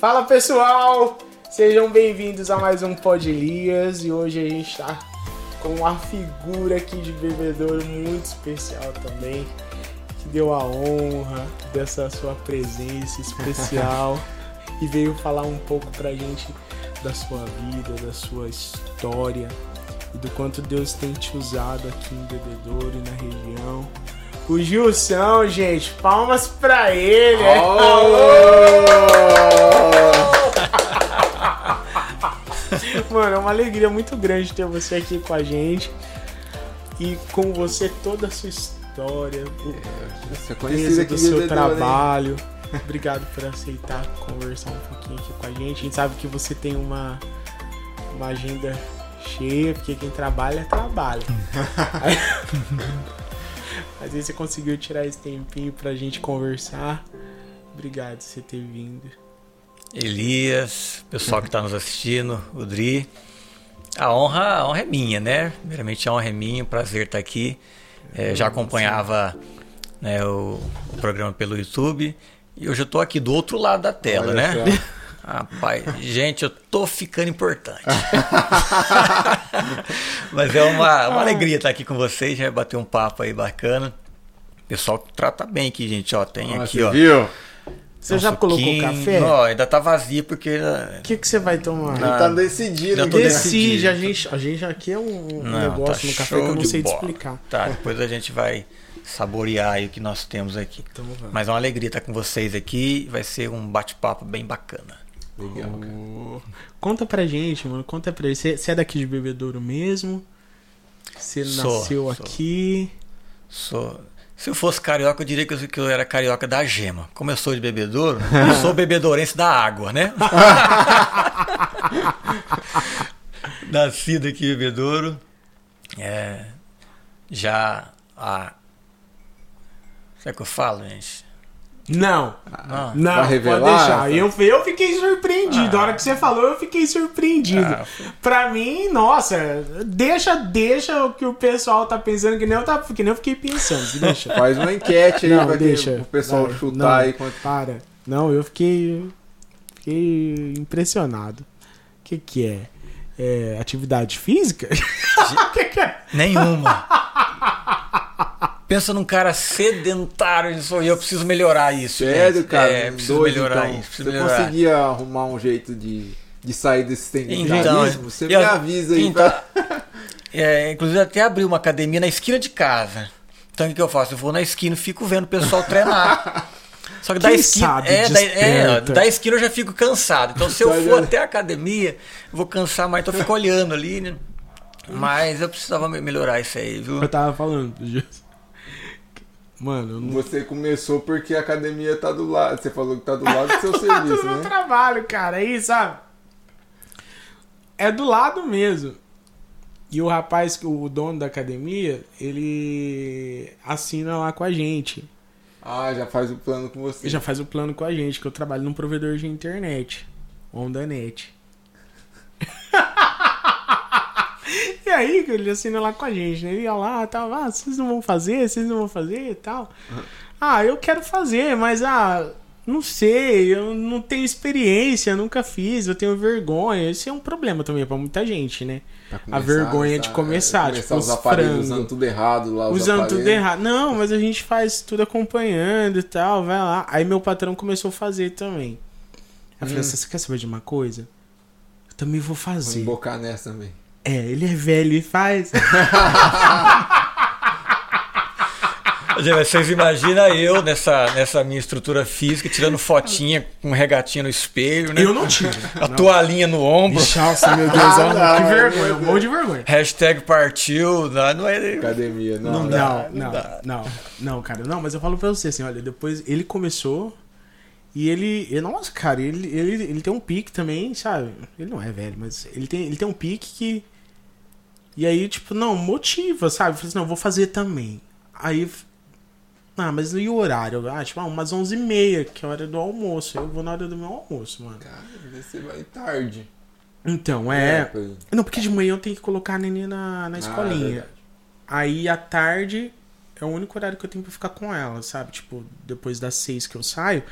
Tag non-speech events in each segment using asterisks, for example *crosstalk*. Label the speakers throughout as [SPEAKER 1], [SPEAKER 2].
[SPEAKER 1] Fala pessoal, sejam bem-vindos a mais um Pod Elias e hoje a gente tá com uma figura aqui de bebedouro muito especial também, que deu a honra dessa sua presença especial *laughs* e veio falar um pouco pra gente da sua vida, da sua história e do quanto Deus tem te usado aqui em Bebedouro e na região. O Gilson, gente, palmas pra ele! *laughs* Mano, é uma alegria muito grande ter você aqui com a gente e com você toda a sua história,
[SPEAKER 2] é
[SPEAKER 1] peso do seu
[SPEAKER 2] hein?
[SPEAKER 1] trabalho. Obrigado por aceitar conversar um pouquinho aqui com a gente. A gente sabe que você tem uma, uma agenda cheia, porque quem trabalha, trabalha. *laughs* Mas aí você conseguiu tirar esse tempinho pra gente conversar. Obrigado por você ter vindo.
[SPEAKER 3] Elias, pessoal que está nos assistindo, o Dri. A honra, a honra é minha, né? Primeiramente a honra é minha, um prazer estar aqui. É, já acompanhava né, o, o programa pelo YouTube e hoje eu estou aqui do outro lado da tela,
[SPEAKER 2] Olha
[SPEAKER 3] né? Rapaz, gente, eu tô ficando importante. *laughs* Mas é uma, uma alegria estar aqui com vocês, já bater um papo aí bacana. O pessoal trata bem aqui, gente, ó. Tem
[SPEAKER 2] Ó,
[SPEAKER 3] aqui,
[SPEAKER 2] você
[SPEAKER 3] ó.
[SPEAKER 2] viu?
[SPEAKER 1] Você
[SPEAKER 3] um
[SPEAKER 1] já colocou
[SPEAKER 3] suquinho.
[SPEAKER 1] café?
[SPEAKER 3] Não, ainda tá vazio porque
[SPEAKER 1] O que, que você vai tomar?
[SPEAKER 2] Ele tá decidido.
[SPEAKER 1] Decide, a gente, a gente aqui é um, um
[SPEAKER 3] Não,
[SPEAKER 1] negócio
[SPEAKER 3] tá
[SPEAKER 1] no café que eu não sei te explicar.
[SPEAKER 3] Tá, depois a gente vai saborear aí o que nós temos aqui.
[SPEAKER 1] Então.
[SPEAKER 3] Mas é uma alegria estar com vocês aqui. Vai ser um bate-papo bem bacana.
[SPEAKER 2] Legal, cara.
[SPEAKER 1] Conta pra gente, mano. Conta pra ele. Você, é daqui de Bebedouro mesmo? Você nasceu
[SPEAKER 3] sou.
[SPEAKER 1] aqui?
[SPEAKER 3] Sou. Se eu fosse carioca, eu diria que eu, que eu era carioca da gema. Como eu sou de bebedouro, *laughs* eu sou bebedourense da água, né? *laughs* Nascido aqui em bebedouro. É, já a. O que eu falo, gente?
[SPEAKER 1] Não.
[SPEAKER 3] Não.
[SPEAKER 1] Não,
[SPEAKER 2] Vai
[SPEAKER 1] pode
[SPEAKER 2] revelar?
[SPEAKER 1] deixar. Eu, eu fiquei surpreendido. A hora que você falou, eu fiquei surpreendido.
[SPEAKER 3] Ah,
[SPEAKER 1] Pra mim, nossa, deixa, deixa o que o pessoal tá pensando, que nem eu, tá, que nem eu fiquei pensando. *laughs* Deixa.
[SPEAKER 2] Faz uma enquete aí
[SPEAKER 1] Não,
[SPEAKER 2] pra que
[SPEAKER 1] deixa.
[SPEAKER 2] o pessoal
[SPEAKER 1] Vai,
[SPEAKER 2] chutar
[SPEAKER 1] não,
[SPEAKER 2] aí quanto.
[SPEAKER 1] Para. Não, eu fiquei. Fiquei impressionado. O que, que é? É atividade física? *laughs* O que, que é?
[SPEAKER 3] Nenhuma. *laughs* Pensa num cara sedentário e sou eu, preciso melhorar isso.
[SPEAKER 2] Sério,
[SPEAKER 3] gente.
[SPEAKER 2] cara?
[SPEAKER 3] É, preciso
[SPEAKER 2] doido,
[SPEAKER 3] melhorar
[SPEAKER 2] então.
[SPEAKER 3] isso. Preciso
[SPEAKER 2] Você
[SPEAKER 3] melhorar.
[SPEAKER 2] conseguia arrumar um jeito de, de sair desse
[SPEAKER 3] Então,
[SPEAKER 2] sedentarismo? Você me
[SPEAKER 3] eu-
[SPEAKER 2] avisa aí
[SPEAKER 3] então,
[SPEAKER 2] pra. *laughs*
[SPEAKER 3] É, inclusive até abri uma academia na esquina de casa. Então o que, eu faço? Eu vou na esquina e fico vendo o pessoal treinar. *laughs* Só que da esquina, é, da, é, da esquina eu já fico cansado. Então se eu
[SPEAKER 2] Tá
[SPEAKER 3] for até a academia, eu vou cansar mais, então eu fico olhando ali, né? Mas eu precisava me- melhorar isso aí, viu?
[SPEAKER 1] Eu tava falando. Mano, não.
[SPEAKER 2] Você começou porque a academia tá do lado. Você falou que tá do lado do seu *laughs* serviço,
[SPEAKER 1] do meu
[SPEAKER 2] né?
[SPEAKER 1] trabalho, cara. Aí, sabe? É do lado mesmo. E o rapaz, o dono da academia, ele assina lá com a gente.
[SPEAKER 2] Ah, já faz o plano com você.
[SPEAKER 1] Já faz o plano com a gente, que eu trabalho num provedor de internet. OndaNet. *laughs* e aí, ele assina lá com a gente, né? Ele ia lá, tal, ah, vocês não vão fazer, vocês não vão fazer e tal. Ah, eu quero fazer, mas ah, não sei, eu não tenho experiência, nunca fiz, eu tenho vergonha. Esse é um problema também pra muita gente, né?
[SPEAKER 2] Pra
[SPEAKER 1] a
[SPEAKER 2] começar,
[SPEAKER 1] vergonha de
[SPEAKER 2] tá?
[SPEAKER 1] começar,
[SPEAKER 2] começar
[SPEAKER 1] tipo,
[SPEAKER 2] os
[SPEAKER 1] os
[SPEAKER 2] aparelhos
[SPEAKER 1] frango.
[SPEAKER 2] usando tudo errado lá. os
[SPEAKER 1] Usando tudo
[SPEAKER 2] aparelhos.
[SPEAKER 1] errado. Não, mas a gente faz tudo acompanhando e tal, vai lá. Aí meu patrão começou a fazer também. Aí eu falei,
[SPEAKER 2] Hum.
[SPEAKER 1] você quer saber de uma coisa? Eu também vou
[SPEAKER 2] Vou
[SPEAKER 1] fazer.
[SPEAKER 2] embocar nessa também.
[SPEAKER 1] É, ele é velho e faz. *laughs*
[SPEAKER 3] Mas Vocês imaginam eu nessa, nessa minha estrutura física, tirando fotinha com regatinha no espelho, né?
[SPEAKER 1] Eu não tiro.
[SPEAKER 3] A toalhinha no ombro.
[SPEAKER 1] Nossa, meu Deus,
[SPEAKER 2] Ah,
[SPEAKER 1] olha, que
[SPEAKER 2] não,
[SPEAKER 1] vergonha, um monte de vergonha.
[SPEAKER 3] Hashtag partiu. Não, não é.
[SPEAKER 2] Academia, não.
[SPEAKER 3] Não dá.
[SPEAKER 1] Não, não,
[SPEAKER 3] dá.
[SPEAKER 1] não, não, cara, não, mas eu falo pra você assim, olha, depois ele começou e ele, e, nossa, cara, ele, ele, ele tem um pique também, sabe? Ele não é velho, mas ele tem, ele tem um pique que. E aí, tipo, não, motiva, sabe? Eu falei assim, não, vou fazer também. Aí. Ah, mas e o horário? Ah, tipo, ah, umas 11h30, que é a hora do almoço. Eu vou na hora do meu almoço, mano.
[SPEAKER 2] Cara, você vai tarde.
[SPEAKER 1] Então, é.
[SPEAKER 2] pra-
[SPEAKER 1] Não, porque de manhã eu tenho que colocar a neném na, na
[SPEAKER 2] Ah,
[SPEAKER 1] escolinha.
[SPEAKER 2] verdade.
[SPEAKER 1] Aí à tarde é o único horário que eu tenho pra ficar com ela, sabe? Tipo, depois das seis que eu saio,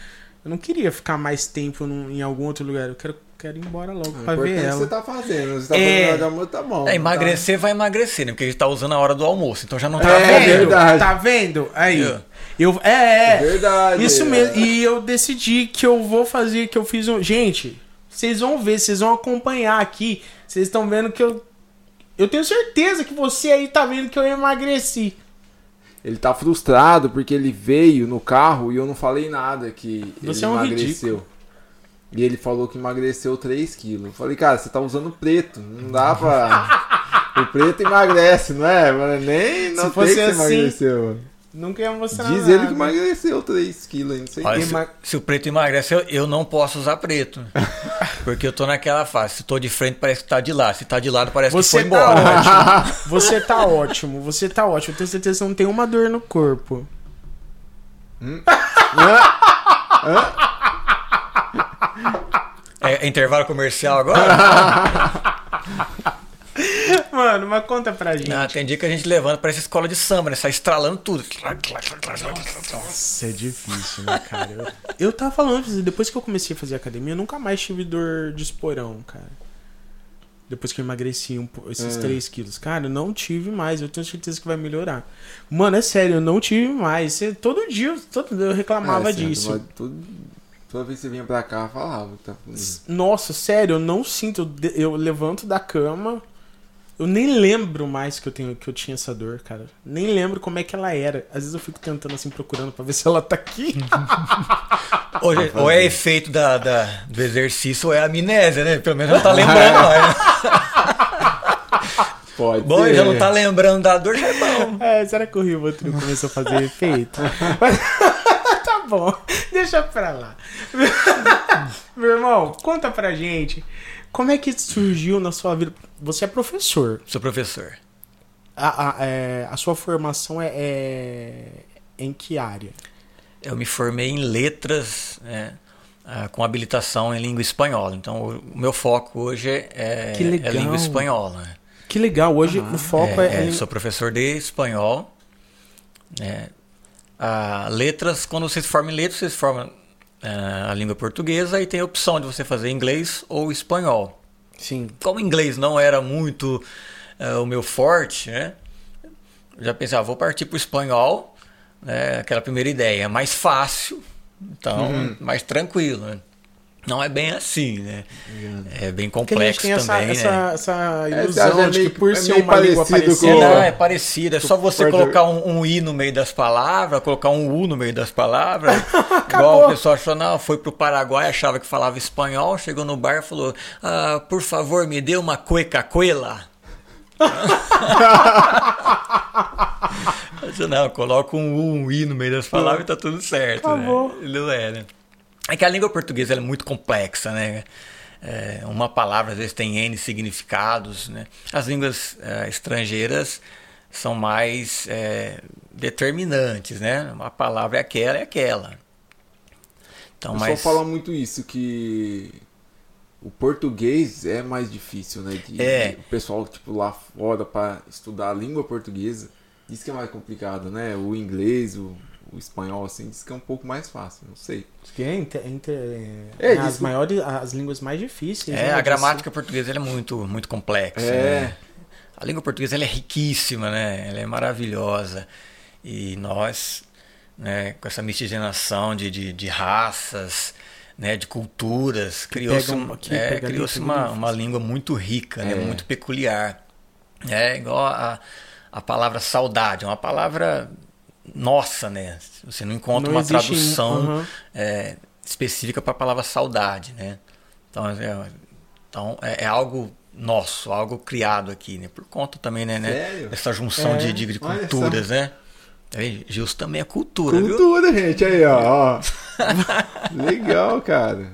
[SPEAKER 1] Eu não queria ficar mais tempo num- em algum outro lugar. Eu quero, quero ir embora logo
[SPEAKER 2] O
[SPEAKER 1] pra ver
[SPEAKER 2] importante é que você
[SPEAKER 1] ela.
[SPEAKER 2] tá fazendo. Você tá
[SPEAKER 1] É.
[SPEAKER 2] fazendo amor, tá bom.
[SPEAKER 3] É, emagrecer vai emagrecer, né? Porque a gente tá usando a hora do almoço, então já não tá
[SPEAKER 2] É,
[SPEAKER 1] Tá vendo?
[SPEAKER 2] verdade.
[SPEAKER 1] Tá vendo? Aí.
[SPEAKER 3] Eu-
[SPEAKER 1] Eu, é,
[SPEAKER 2] É
[SPEAKER 1] é.
[SPEAKER 2] verdade.
[SPEAKER 1] Isso
[SPEAKER 2] é.
[SPEAKER 1] mesmo. E eu decidi que eu vou fazer, que eu fiz um. Gente, vocês vão ver, vocês vão acompanhar aqui. Vocês estão vendo que eu. Eu tenho certeza que você aí tá vendo que eu emagreci.
[SPEAKER 2] Ele tá frustrado porque ele veio no carro e eu não falei nada que
[SPEAKER 1] Você
[SPEAKER 2] ele
[SPEAKER 1] é um
[SPEAKER 2] emagreceu. E ele falou que emagreceu 3 quilos. Eu falei, cara, você tá usando preto. Não dá pra. *laughs* o preto emagrece, não é? Mano, nem não
[SPEAKER 1] Se fosse
[SPEAKER 2] que
[SPEAKER 1] assim,
[SPEAKER 2] emagreceu. mano.
[SPEAKER 1] Nunca ia mostrar
[SPEAKER 2] Diz
[SPEAKER 1] nada.
[SPEAKER 2] ele que emagreceu 3 quilos, não sei
[SPEAKER 3] Olha,
[SPEAKER 2] quem.
[SPEAKER 3] se, se o preto emagrece, eu, eu não posso usar preto. *laughs* Porque eu tô naquela fase. Se tô de frente, parece que tá de lado. Se tá de lado, parece que
[SPEAKER 1] Você
[SPEAKER 3] foi
[SPEAKER 1] tá
[SPEAKER 3] embora.
[SPEAKER 1] ótimo. *laughs* Você tá ótimo. Você tá ótimo. Eu tenho certeza que você não tem uma dor no corpo.
[SPEAKER 3] É, é intervalo comercial agora? *laughs*
[SPEAKER 1] Mano, mas conta pra gente.
[SPEAKER 3] Ah, tem dia que a gente levanta, parece escola de samba, né? Sai estralando tudo.
[SPEAKER 1] Nossa, é difícil, né, cara? Eu, *laughs* eu tava falando, depois que eu comecei a fazer academia, eu nunca mais tive dor de esporão, cara. Depois que eu emagreci um, esses
[SPEAKER 2] É.
[SPEAKER 1] 3 quilos. Cara, eu não tive mais. Eu tenho certeza que vai melhorar. Mano, é sério, eu não tive mais. Todo dia eu- todo, eu reclamava
[SPEAKER 2] É,
[SPEAKER 1] disso.
[SPEAKER 2] vai tudo- toda vez que você vinha pra cá, eu falava que tá.
[SPEAKER 1] Nossa, sério, eu não sinto. Eu, levanto da cama. Eu nem lembro mais que eu, tenho, que eu tinha essa dor, cara. Nem lembro como é que ela era. Às vezes eu fico tentando assim, procurando pra ver se ela tá aqui. *laughs*
[SPEAKER 3] Ou, ou é efeito da, da- do exercício ou é amnésia, né? Pelo menos não tá lembrando *laughs* mais, né?
[SPEAKER 2] Pode
[SPEAKER 3] Bom,
[SPEAKER 2] ser.
[SPEAKER 3] já não tá lembrando da dor, já é bom.
[SPEAKER 1] É, será que o Rivotril começou a fazer efeito? *laughs* Bom, *laughs* deixa pra lá. *laughs* Meu irmão, conta pra gente. Como é que surgiu na sua vida? Você é professor.
[SPEAKER 3] Sou professor.
[SPEAKER 1] A, a, é, a sua formação é, é em que área?
[SPEAKER 3] Eu me formei em letras né, ah, com habilitação em língua espanhola. Então, o o meu foco hoje é,
[SPEAKER 1] Que legal.
[SPEAKER 3] é língua espanhola. né?
[SPEAKER 1] Que legal, hoje o foco é.
[SPEAKER 3] É, é, sou professor de espanhol. né. Ah, letras, quando você se forma em letras, você se forma ah, a língua portuguesa e tem a opção de você fazer inglês ou espanhol.
[SPEAKER 1] Sim.
[SPEAKER 3] Como inglês não era muito ah, o meu forte, né? eu Já pensava, vou partir para o espanhol, né? aquela primeira ideia, é mais fácil, então mais tranquilo. Né? Não é bem assim, né? É bem
[SPEAKER 1] Porque a gente
[SPEAKER 3] complexo
[SPEAKER 1] tem essa,
[SPEAKER 3] também,
[SPEAKER 1] essa,
[SPEAKER 3] né?
[SPEAKER 1] essa
[SPEAKER 2] É,
[SPEAKER 1] ilusão
[SPEAKER 2] você acha
[SPEAKER 1] de que por
[SPEAKER 2] é
[SPEAKER 1] ser uma língua
[SPEAKER 2] parecido
[SPEAKER 1] parecida.
[SPEAKER 2] com-
[SPEAKER 3] Não, é parecido. É só você colocar um, um i no meio das palavras, colocar um u no meio das palavras. *laughs* igual o pessoal achou, não, foi pro Paraguai, achava que falava espanhol, chegou no bar e falou, ah, por favor, me dê uma cueca-cuela. *laughs* Não, coloca um u, um i no meio das palavras e tá tudo certo. Né?
[SPEAKER 1] bom.
[SPEAKER 3] Não é, né? É que a língua portuguesa é muito complexa, né? É, uma palavra às vezes tem N significados, né? As línguas é, estrangeiras são mais é, determinantes, né? Uma palavra é aquela, é aquela. Então,
[SPEAKER 2] O pessoal
[SPEAKER 3] mas
[SPEAKER 2] fala muito isso, que o português é mais difícil, né? De,
[SPEAKER 3] É.
[SPEAKER 2] O pessoal, tipo, lá fora pra estudar a língua portuguesa, diz que é mais complicado, né? O inglês, o, o espanhol, assim, diz que é um pouco mais fácil, não sei.
[SPEAKER 1] Que é, inte- entre- é,
[SPEAKER 2] É,
[SPEAKER 1] as
[SPEAKER 2] diz-
[SPEAKER 1] maiores, as línguas mais difíceis.
[SPEAKER 3] é,
[SPEAKER 1] né,
[SPEAKER 3] a gramática portuguesa ela é muito, muito complexa.
[SPEAKER 2] É.
[SPEAKER 3] né? A língua portuguesa ela é riquíssima, né? Ela é maravilhosa. E nós, né, com essa miscigenação de, de, de raças, né, de culturas, criou-se um- é,
[SPEAKER 1] ali,
[SPEAKER 3] criou-se
[SPEAKER 1] tudo
[SPEAKER 3] uma, uma língua muito rica, né,
[SPEAKER 2] É.
[SPEAKER 3] muito peculiar. É igual a, a palavra saudade, é uma palavra nossa, né? Você não encontra
[SPEAKER 1] Não
[SPEAKER 3] uma
[SPEAKER 1] em-
[SPEAKER 3] tradução
[SPEAKER 1] Aham.
[SPEAKER 3] é, específica para a palavra saudade, né? Então, é, então é, é algo nosso, algo criado aqui, né? Por conta também, né? né? Dessa junção
[SPEAKER 1] É,
[SPEAKER 3] de, de, de
[SPEAKER 2] olha
[SPEAKER 3] culturas, né? Aí, Gilson também é cultura, viu?
[SPEAKER 2] Cultura, gente, aí, ó. ó. *laughs* Legal, cara.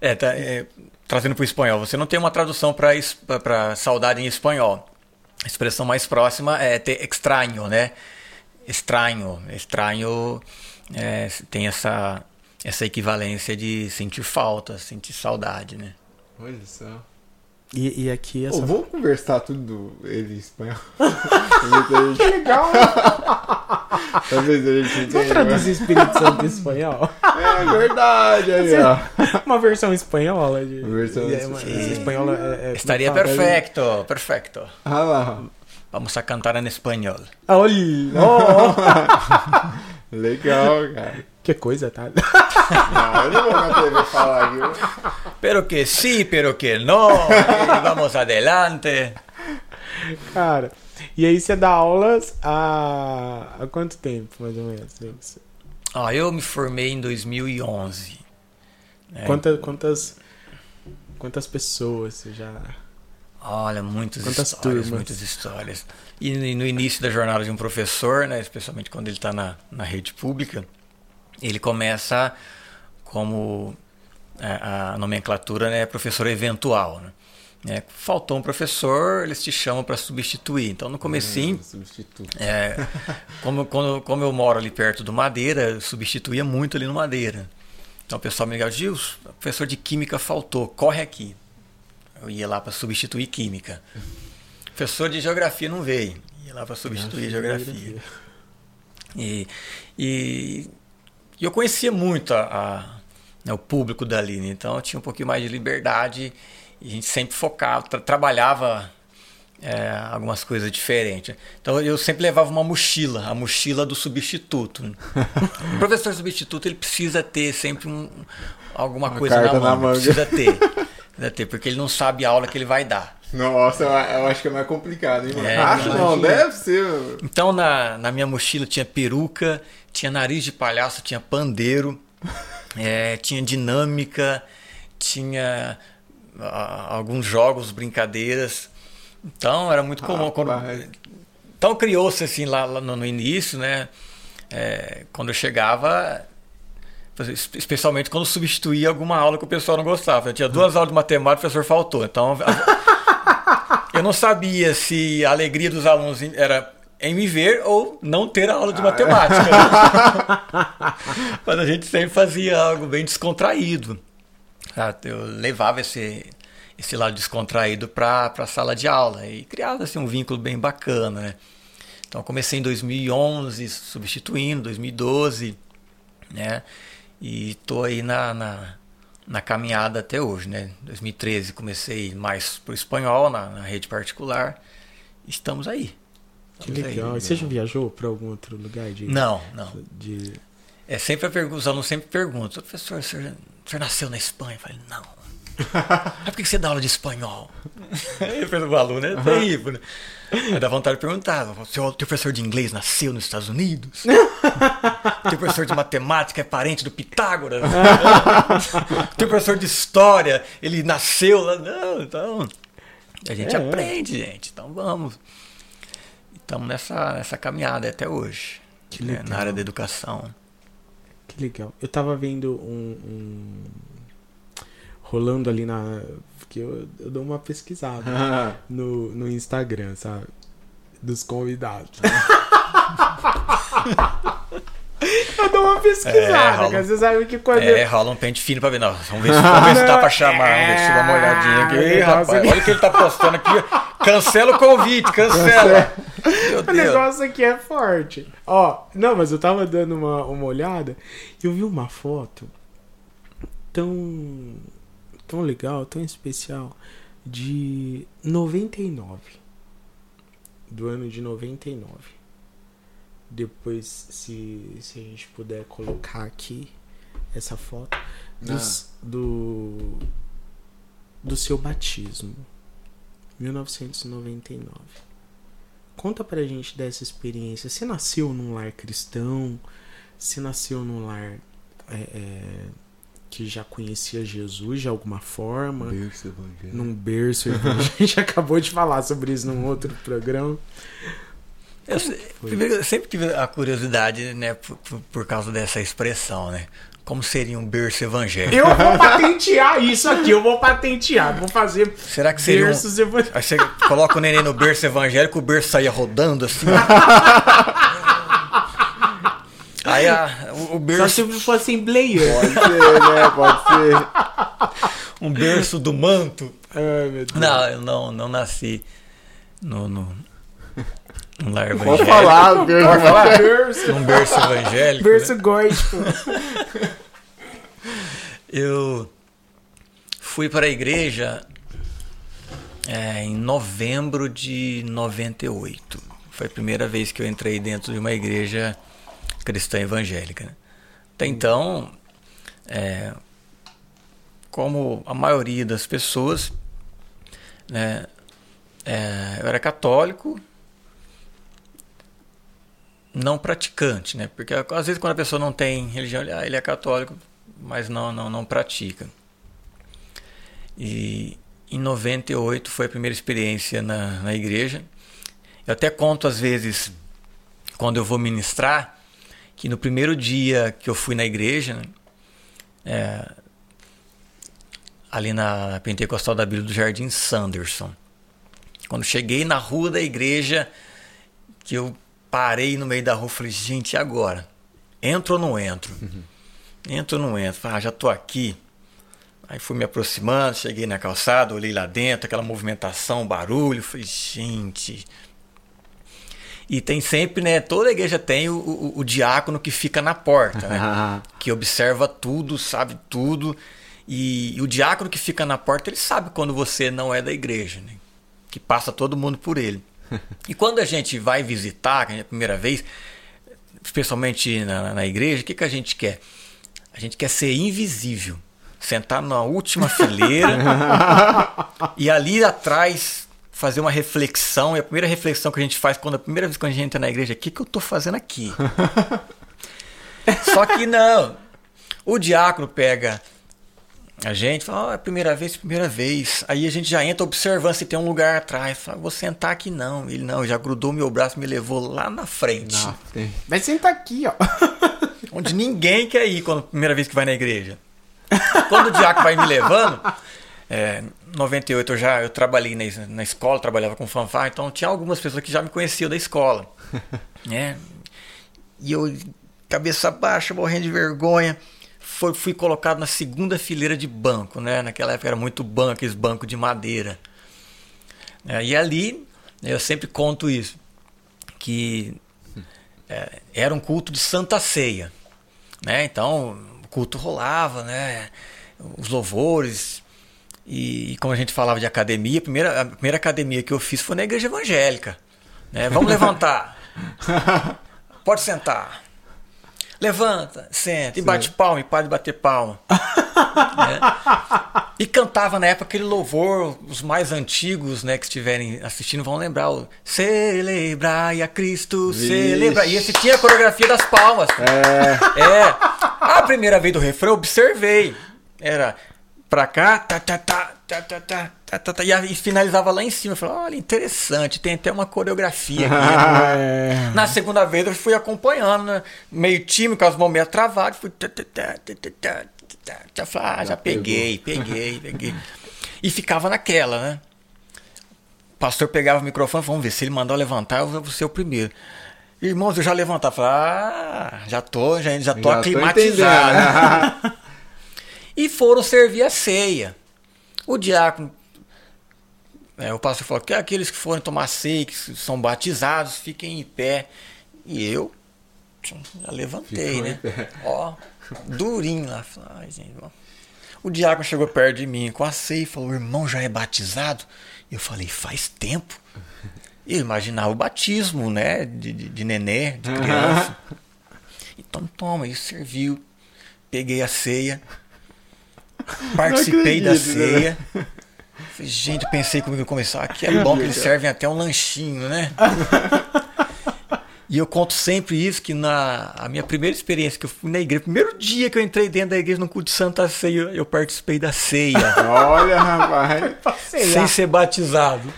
[SPEAKER 3] É, tá, é, trazendo para o espanhol, você não tem uma tradução para saudade em espanhol. A expressão mais próxima é ter extraño, né? Estranho. Estranho é, tem essa, essa equivalência de sentir falta, sentir saudade, né?
[SPEAKER 2] Olha só.
[SPEAKER 1] E, e aqui essa.
[SPEAKER 2] Ô, vamos conversar tudo ele em espanhol. *laughs*
[SPEAKER 1] Que legal!
[SPEAKER 2] Talvez a gente entenda.
[SPEAKER 1] traduzir Espírito Santo em espanhol?
[SPEAKER 2] É verdade, aí, ó.
[SPEAKER 1] Uma versão espanhola de.
[SPEAKER 2] Versão
[SPEAKER 1] é,
[SPEAKER 3] espanhola.
[SPEAKER 1] é, é,
[SPEAKER 3] Estaria
[SPEAKER 1] como fala?
[SPEAKER 3] perfecto, perfecto.
[SPEAKER 2] Ah lá.
[SPEAKER 3] Vamos a cantar em espanhol. *laughs*
[SPEAKER 1] Olha! oh.
[SPEAKER 2] Legal, cara. *laughs*
[SPEAKER 1] que coisa, tá?
[SPEAKER 2] Não, eu não vou na TV falar aqui.
[SPEAKER 3] Pero que sí, pero que no. Y vamos adelante.
[SPEAKER 1] Cara, e aí você dá aulas há, há quanto tempo, mais ou menos?
[SPEAKER 3] Ah, eu me formei em 2011. né?
[SPEAKER 1] Quantas, quantas, quantas pessoas você já...
[SPEAKER 3] Olha, muitas
[SPEAKER 1] Quantas
[SPEAKER 3] histórias,
[SPEAKER 1] turmas?
[SPEAKER 3] muitas histórias. E no- início da jornada de um professor, né, especialmente quando ele está na, na rede pública, ele começa como é, a nomenclatura né, professor eventual. Né? É, faltou um professor, eles te chamam para substituir. Então, no comecinho,
[SPEAKER 2] Hum, Substituto.
[SPEAKER 3] é, como, quando- como eu moro ali perto do Madeira, eu substituía muito ali no Madeira. Então o pessoal me ligava, Gil, o professor de química faltou, corre aqui. Eu ia lá para substituir química. Professor de geografia não veio, ia lá para substituir geografia. E, e, e eu conhecia muito a, a- né, o público dali, né? então eu tinha um pouquinho mais de liberdade e a gente sempre focava, tra- trabalhava é, algumas coisas diferentes. Então eu sempre levava uma mochila, a mochila do substituto. *laughs* o professor substituto ele precisa ter sempre um, alguma
[SPEAKER 2] Uma
[SPEAKER 3] coisa na mão,
[SPEAKER 2] na manga.
[SPEAKER 3] precisa ter, *laughs* porque ele não sabe a aula que ele vai dar.
[SPEAKER 2] Nossa, eu, acho que é mais complicado, hein, mano?
[SPEAKER 3] É,
[SPEAKER 2] acho não, deve ser. mano.
[SPEAKER 3] Então na, na minha mochila tinha peruca, tinha nariz de palhaço, tinha pandeiro, *laughs* é, tinha dinâmica, tinha ah, alguns jogos, brincadeiras. Então era muito comum. Quando,
[SPEAKER 2] Rapaz.
[SPEAKER 3] então criou-se assim lá, lá no, no início, né? É, quando eu chegava, especialmente quando substituía alguma aula que o pessoal não gostava. Eu tinha duas aulas de matemática, o professor faltou. Então *laughs* eu não sabia se a alegria dos alunos era em me ver ou não ter a aula de matemática. *laughs* Mas a gente sempre fazia algo bem descontraído. tá? Eu levava esse, esse lado descontraído para a sala de aula e criava assim, um vínculo bem bacana. Né? Então comecei em 2011, substituindo, 2012, né? E tô aí na, na, na caminhada até hoje, né? 2013 comecei mais pro espanhol na, na rede particular. Estamos aí.
[SPEAKER 1] Que
[SPEAKER 3] Estamos aí.
[SPEAKER 1] legal. E você já viajou pra algum outro lugar de...
[SPEAKER 3] Não, não.
[SPEAKER 1] De...
[SPEAKER 3] É sempre a pergunta, os alunos sempre perguntam, professor, o senhor, o senhor nasceu na Espanha? Eu falei, não. *laughs* Mas por que você dá aula de espanhol? *laughs* Aí o aluno é terrível, né? Aí dá vontade de perguntar, o seu teu professor de inglês nasceu nos Estados Unidos? *laughs* teu professor de matemática é parente do Pitágoras? teu professor de história, ele nasceu lá? Não, então... A gente
[SPEAKER 1] É,
[SPEAKER 3] aprende, gente, então vamos. Estamos nessa, nessa caminhada até hoje,
[SPEAKER 1] Que
[SPEAKER 3] né,
[SPEAKER 1] legal.
[SPEAKER 3] na área da educação.
[SPEAKER 1] Que legal. Eu tava vendo um... um- Rolando ali na... Porque eu, eu dou uma pesquisada. *laughs* no, no Instagram, sabe? Dos convidados. *laughs* eu dou uma pesquisada,
[SPEAKER 3] É, rola-
[SPEAKER 1] cara. Você sabe que quando.
[SPEAKER 3] É, rola um pente fino pra ver. Não, vamos ver se, vamos ver se dá pra chamar. Vamos ver se dá uma olhadinha aqui.
[SPEAKER 1] É,
[SPEAKER 3] rapaz, olha o que ele tá postando aqui. Cancela o convite, cancela. Meu
[SPEAKER 1] O
[SPEAKER 3] Deus.
[SPEAKER 1] negócio aqui é forte. Ó, não, mas eu tava dando uma, uma olhada e eu vi uma foto tão. Tão legal, tão especial de 99. Do ano de 99. Depois, se, se a gente puder colocar aqui essa foto dos- do, do seu batismo. 1999. Conta pra gente dessa experiência. Você nasceu num lar cristão? Você nasceu num lar é, é, que já conhecia Jesus de alguma forma?
[SPEAKER 2] Berço evangélico.
[SPEAKER 1] Num berço. A gente *laughs* acabou de falar sobre isso num outro programa.
[SPEAKER 3] Eu, primeiro, eu sempre tive a curiosidade, né, por, por- por causa dessa expressão, né? Como seria um berço evangélico?
[SPEAKER 1] Eu vou patentear isso aqui, eu vou patentear. Vou fazer
[SPEAKER 3] Será que seria um...
[SPEAKER 1] berços evangélicos.
[SPEAKER 3] Aí você coloca o neném no berço evangélico, o berço saía rodando assim. *laughs* Aí a, o, o
[SPEAKER 1] Só
[SPEAKER 3] berço,
[SPEAKER 1] se for assembleia.
[SPEAKER 2] Pode ser, né? Pode ser.
[SPEAKER 3] um berço do manto.
[SPEAKER 1] Ai, meu Deus.
[SPEAKER 3] Não, eu não, não nasci no, no, Um lar
[SPEAKER 2] Pode
[SPEAKER 3] evangélico.
[SPEAKER 2] falar, Pode
[SPEAKER 3] Pode falar?
[SPEAKER 1] Berço,
[SPEAKER 3] Num berço evangélico. né?
[SPEAKER 1] berço gótico.
[SPEAKER 3] Eu fui para a igreja é, em novembro de 98. Foi a primeira vez que eu entrei dentro de uma igreja cristã evangélica. né? Até então, é, como a maioria das pessoas, né, é, eu era católico, não praticante, né? Porque às vezes quando a pessoa não tem religião, ele, ah, ele é católico, mas não, não, não pratica. E em 98 foi a primeira experiência na, na igreja. Eu até conto às vezes, quando eu vou ministrar, que no primeiro dia que eu fui na igreja, né, é, ali na Pentecostal da Bíblia do Jardim Sanderson, quando cheguei na rua da igreja, que eu parei no meio da rua, falei, gente, e agora? Entro ou não entro? Entro ou não entro? Falei, ah, já tô aqui. Aí fui me aproximando, cheguei na calçada, olhei lá dentro, aquela movimentação, barulho, falei, gente. E tem sempre, né? Toda igreja tem o, o, o diácono que fica na porta, né? *laughs* que observa tudo, sabe tudo. E, e, o diácono que fica na porta, ele sabe quando você não é da igreja, né? Que passa todo mundo por ele. *laughs* E quando a gente vai visitar, que é a primeira vez, especialmente na, na igreja, o que, que a gente quer? A gente quer ser invisível. Sentar na última fileira *laughs* e ali atrás fazer uma reflexão. E a primeira reflexão que a gente faz quando a primeira vez que a gente entra na igreja é: o que, que eu estou fazendo aqui? *laughs* Só que não. O diácono pega a gente, fala: oh, é a primeira vez, primeira vez. Aí a gente já entra observando se tem um lugar atrás. Fala: vou sentar aqui não. Ele não, já grudou meu braço me levou lá na frente.
[SPEAKER 2] Não.
[SPEAKER 1] Vai sentar aqui, ó. *laughs*
[SPEAKER 3] Onde ninguém quer ir quando primeira vez que vai na igreja. Quando o diácono vai me levando, é, 98 eu já eu trabalhei na, na escola, trabalhava com fanfarra, então tinha algumas pessoas que já me conheciam da escola. *laughs* né? E eu, cabeça baixa, morrendo de vergonha, foi, fui colocado na segunda fileira de banco. Né? Naquela época era muito banco, aqueles bancos de madeira. É, e ali, eu sempre conto isso, que é, era um culto de Santa Ceia. Né? Então, o culto rolava, né? os louvores. E, e, como a gente falava de academia, a primeira, a primeira academia que eu fiz foi na igreja evangélica. Né? Vamos levantar. *laughs* Pode sentar. Levanta, senta, e bate palma, e para de bater palma. né? E cantava na época aquele louvor, os mais antigos né, que estiverem assistindo vão lembrar o Celebrai a Cristo, celebra. E esse tinha a coreografia das palmas.
[SPEAKER 2] É.
[SPEAKER 3] é. A primeira vez do refrão eu observei. Era pra cá, tá, tá, tá, tá, tá, tá, tá, tá, tá, e finalizava lá em cima. Eu falei, olha, interessante, tem até uma coreografia aqui.
[SPEAKER 1] É.
[SPEAKER 3] Na segunda vez eu fui acompanhando, né? meio tímido, com as mãos meio travadas, fui. Tá, tá, tá, tá, tá, tá, tá, tá, falei, ah, já, já peguei, peguei, peguei. E ficava naquela, né? O pastor pegava o microfone, vamos ver, se ele mandar eu levantar, eu vou ser o primeiro. Irmãos, eu já levantava, falei, ah, já tô, já, já tô
[SPEAKER 2] Já tô
[SPEAKER 3] aclimatizado. E foram servir a ceia. O diácono, é, o pastor falou que aqueles que forem tomar ceia, que são batizados, fiquem em pé. E eu já levantei,
[SPEAKER 2] Ficou
[SPEAKER 3] né? Ó, durinho lá. Ai, gente. O diácono chegou perto de mim com a ceia e falou: o irmão já é batizado? Eu falei: faz tempo. Eu imaginava o batismo, né? De, de, de nenê, de criança. Então toma, isso serviu. Peguei a ceia. *laughs* Participei da
[SPEAKER 2] acredito, né?
[SPEAKER 3] ceia. Falei, gente, pensei comigo ah, que é bom que eles servem até um lanchinho, né? E eu conto sempre isso, que na a minha primeira experiência que eu fui na igreja, primeiro dia que eu entrei dentro da igreja no culto de Santa Ceia, eu participei da ceia,
[SPEAKER 2] Olha, rapaz. *laughs*
[SPEAKER 3] Sem ser batizado.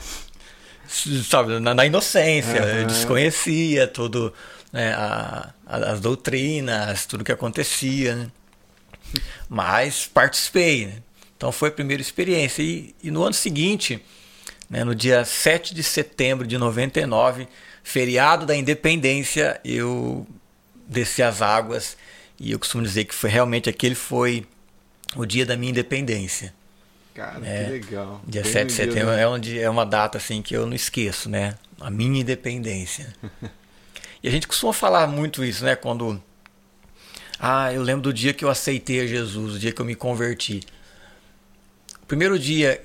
[SPEAKER 3] Sabe, na, na inocência, eu
[SPEAKER 2] Aham.
[SPEAKER 3] desconhecia tudo, né, a- a- as doutrinas, tudo que acontecia, né? Mas participei, né? Então foi a primeira experiência. E, e no ano seguinte, né, no dia 7 de setembro de 99, feriado da independência, eu desci as águas e eu costumo dizer que foi realmente aquele foi o dia da minha independência.
[SPEAKER 2] Cara,
[SPEAKER 3] É.
[SPEAKER 2] que legal.
[SPEAKER 3] Dia
[SPEAKER 2] Bem
[SPEAKER 3] 7
[SPEAKER 2] no
[SPEAKER 3] de setembro é, um dia- é uma data assim que eu não esqueço, né? A minha independência. *laughs* e a gente costuma falar muito isso, né? Quando. Ah, eu lembro do dia que eu aceitei a Jesus, o dia que eu me converti. O primeiro dia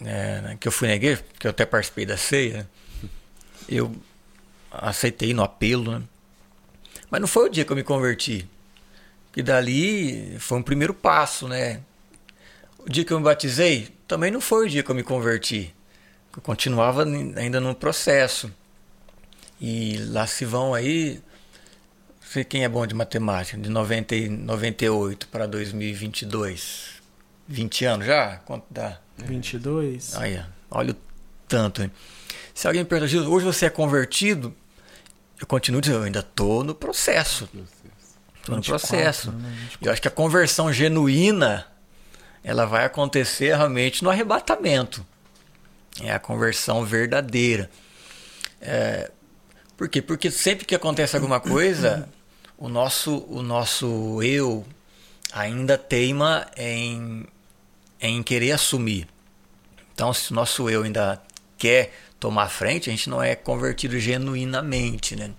[SPEAKER 3] né, que eu fui na igreja, que eu até participei da ceia, eu aceitei no apelo, né? Mas não foi o dia que eu me converti. E dali foi um primeiro passo, né? O dia que eu me batizei também não foi o dia que eu me converti. Eu continuava ainda no processo. E lá se vão aí. Quem é bom de matemática, de 90, e 98 para 2022. 20 anos já? Quanto dá?
[SPEAKER 1] 22.
[SPEAKER 3] Aí, ó, olha o tanto. Hein? Se alguém me pergunta, Jesus, hoje você é convertido? Eu continuo dizendo, eu ainda estou no processo. Estou no
[SPEAKER 1] 24,
[SPEAKER 3] processo.
[SPEAKER 1] né?
[SPEAKER 3] Eu acho que a conversão genuína ela vai acontecer realmente no arrebatamento. É a conversão verdadeira. É, por quê? Porque sempre que acontece alguma coisa, *laughs* o nosso, o nosso eu ainda teima em, em querer assumir. Então, se o nosso eu ainda quer tomar frente, a gente não é convertido genuinamente, né?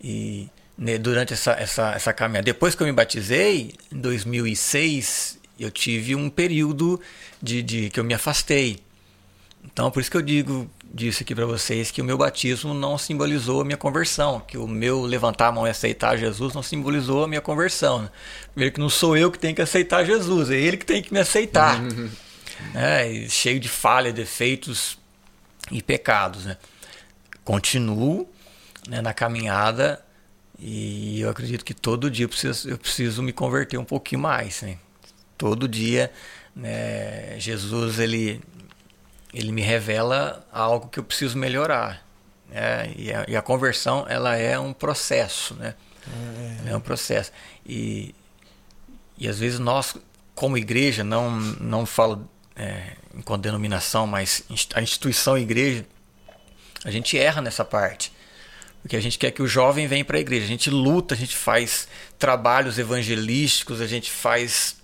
[SPEAKER 3] E né, durante essa, essa, essa caminhada, depois que eu me batizei, em 2006, eu tive um período de, de que eu me afastei. Então, por isso que eu digo disse aqui para vocês que o meu batismo não simbolizou a minha conversão, que o meu levantar a mão e aceitar Jesus não simbolizou a minha conversão. Né? Primeiro que não sou eu que tenho que aceitar Jesus, é ele que tem que me aceitar. *laughs* E cheio de falhas, defeitos e pecados. Né? Continuo né, na caminhada e eu acredito que todo dia eu preciso, eu preciso me converter um pouquinho mais. Né? Todo dia né, Jesus ele ele me revela algo que eu preciso melhorar. Né? E, a, e, a, conversão ela é um processo, né? É, é um processo. E, e às vezes nós, como igreja, não, não falo é, em denominação, mas a instituição igreja, a gente erra nessa parte. Porque a gente quer que o jovem venha para a igreja. A gente luta, a gente faz trabalhos evangelísticos, a gente faz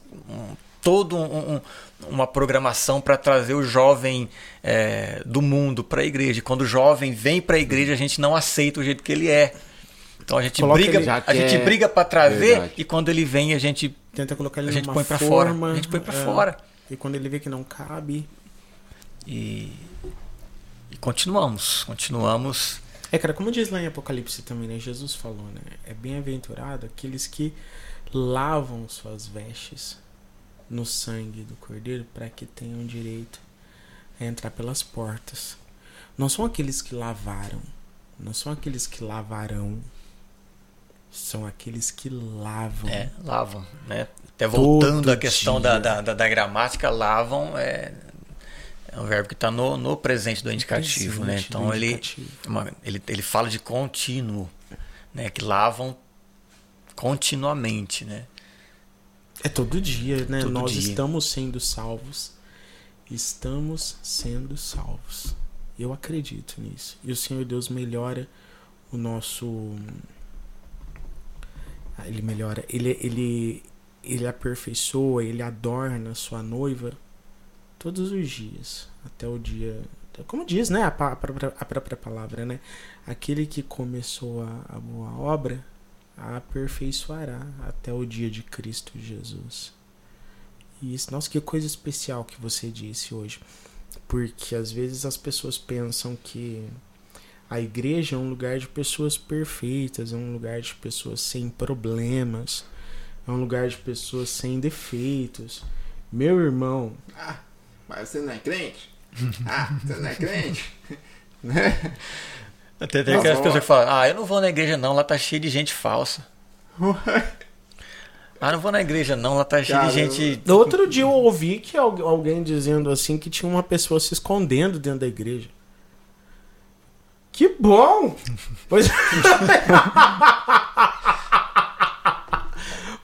[SPEAKER 3] todo um, um uma programação para trazer o jovem é, do mundo para a igreja. Quando o jovem vem para a igreja, a gente não aceita o jeito que ele é. Então a gente
[SPEAKER 1] Coloca
[SPEAKER 3] briga, a gente briga para trazer
[SPEAKER 2] Verdade.
[SPEAKER 3] e quando ele vem a gente
[SPEAKER 1] Tenta colocar ele
[SPEAKER 3] a gente põe para fora, a gente põe para
[SPEAKER 1] é,
[SPEAKER 3] fora
[SPEAKER 1] E quando ele vê que não cabe.
[SPEAKER 3] e, e continuamos, continuamos.
[SPEAKER 1] É, cara, como diz lá em Apocalipse também, né? Jesus falou, né? É bem-aventurado aqueles que lavam suas vestes no sangue do Cordeiro para que tenham direito a entrar pelas portas. Não são aqueles que lavaram, não são aqueles que lavarão, são aqueles que lavam.
[SPEAKER 3] É, lavam, né? Até voltando à questão da, da, da, gramática, lavam é, é um verbo que está no, no presente do indicativo, né?
[SPEAKER 1] Presente do
[SPEAKER 3] Então ele,
[SPEAKER 1] indicativo.
[SPEAKER 3] uma- ele, ele fala de contínuo, né? Que lavam continuamente, né?
[SPEAKER 1] É todo dia, né?
[SPEAKER 3] Todo
[SPEAKER 1] Nós
[SPEAKER 3] dia.
[SPEAKER 1] estamos sendo salvos. Estamos sendo salvos. Eu acredito nisso. E o Senhor Deus melhora o nosso. Ah, Ele melhora. Ele, ele, ele aperfeiçoa, ele adorna a sua noiva todos os dias. Até o dia. Como diz, né? A, própria, a própria palavra, né? Aquele que começou a, a boa obra a aperfeiçoará até o dia de Cristo Jesus. E isso, nossa, que coisa especial que você disse hoje. Porque às vezes as pessoas pensam que a igreja é um lugar de pessoas perfeitas, é um lugar de pessoas sem problemas, é um lugar de pessoas sem defeitos. Meu irmão,
[SPEAKER 2] Ah, mas você não é crente? *laughs* Ah, você não é crente? *laughs* *laughs* né?
[SPEAKER 3] Até tem aquelas pessoas que falam, ah, eu não vou na igreja não, lá tá cheio de gente falsa. Ah, não vou na igreja não, lá tá cheio
[SPEAKER 2] Cara,
[SPEAKER 3] de gente.
[SPEAKER 1] No outro dia eu ouvi que algu- alguém dizendo assim que tinha uma pessoa se escondendo dentro da igreja. Que bom! Pois, *laughs*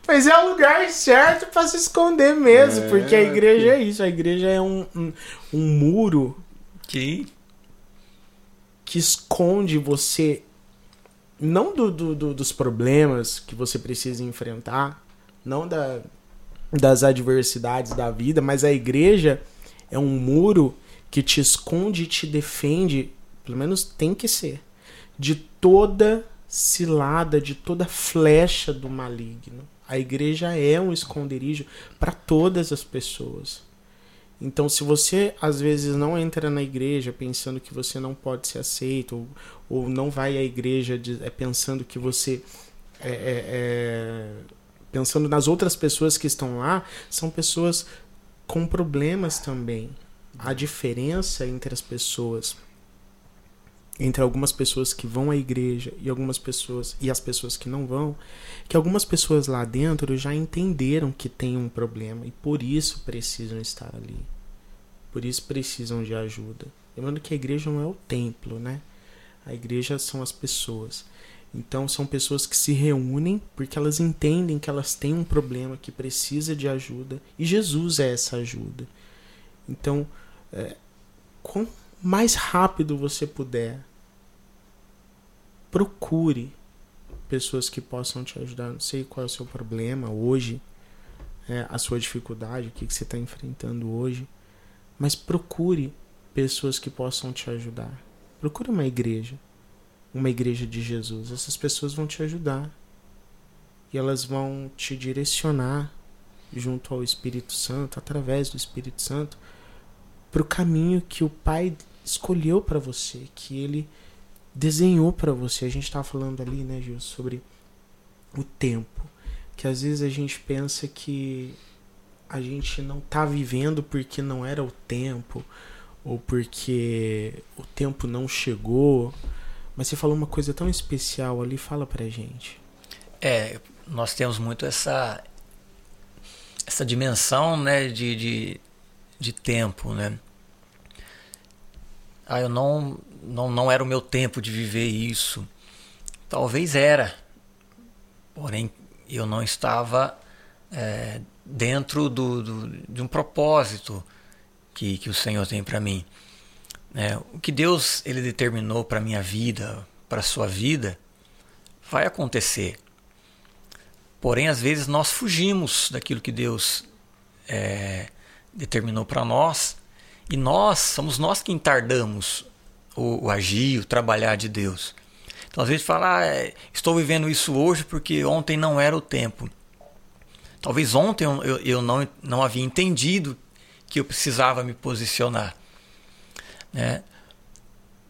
[SPEAKER 1] pois é o lugar certo pra se esconder mesmo,
[SPEAKER 2] É,
[SPEAKER 1] porque a igreja é isso, a igreja é um, um, um muro
[SPEAKER 3] Que
[SPEAKER 1] que esconde você não do, do- do- dos problemas que você precisa enfrentar, não da das adversidades da vida, mas a igreja é um muro que te esconde e te defende, pelo menos tem que ser, de toda cilada, de toda flecha do maligno. A igreja é um esconderijo para todas as pessoas. Então, se você às vezes não entra na igreja pensando que você não pode ser aceito, ou, ou não vai à igreja de, é, pensando que você. É, é, pensando nas outras pessoas que estão lá, são pessoas com problemas também. A diferença entre as pessoas entre algumas pessoas que vão à igreja e algumas pessoas e as pessoas que não vão, que algumas pessoas lá dentro já entenderam que tem um problema e por isso precisam estar ali. Por isso precisam de ajuda. Lembrando que a igreja não é o templo, né? A igreja são as pessoas. Então são pessoas que se reúnem porque elas entendem que elas têm um problema que precisa de ajuda e Jesus é essa ajuda. Então, é, com mais rápido você puder. Procure pessoas que possam te ajudar. Não sei qual é o seu problema hoje, é, a sua dificuldade, o que, que você está enfrentando hoje, mas procure pessoas que possam te ajudar. Procure uma igreja, uma igreja de Jesus. Essas pessoas vão te ajudar e elas vão te direcionar junto ao Espírito Santo, através do Espírito Santo, para o caminho que o Pai escolheu para você, que ele desenhou para você. A gente estava falando ali, né, Gil, sobre o tempo, que às vezes a gente pensa que a gente não tá vivendo porque não era o tempo ou porque o tempo não chegou. Mas você falou uma coisa tão especial ali, fala pra gente.
[SPEAKER 3] É, nós temos muito essa essa dimensão, né, de, de, de tempo, né? ah, eu não, não, não era o meu tempo de viver isso. Talvez era, porém eu não estava é, dentro do, do, de um propósito que, que o Senhor tem para mim. É, o que Deus ele determinou para minha vida, para a sua vida, vai acontecer. Porém, às vezes nós fugimos daquilo que Deus é, determinou para nós e nós, somos nós que entardamos o, o agir, o trabalhar de Deus. Então às vezes fala, ah, estou vivendo isso hoje porque ontem não era o tempo. Talvez ontem eu, eu, não, não havia entendido que eu precisava me posicionar. Né?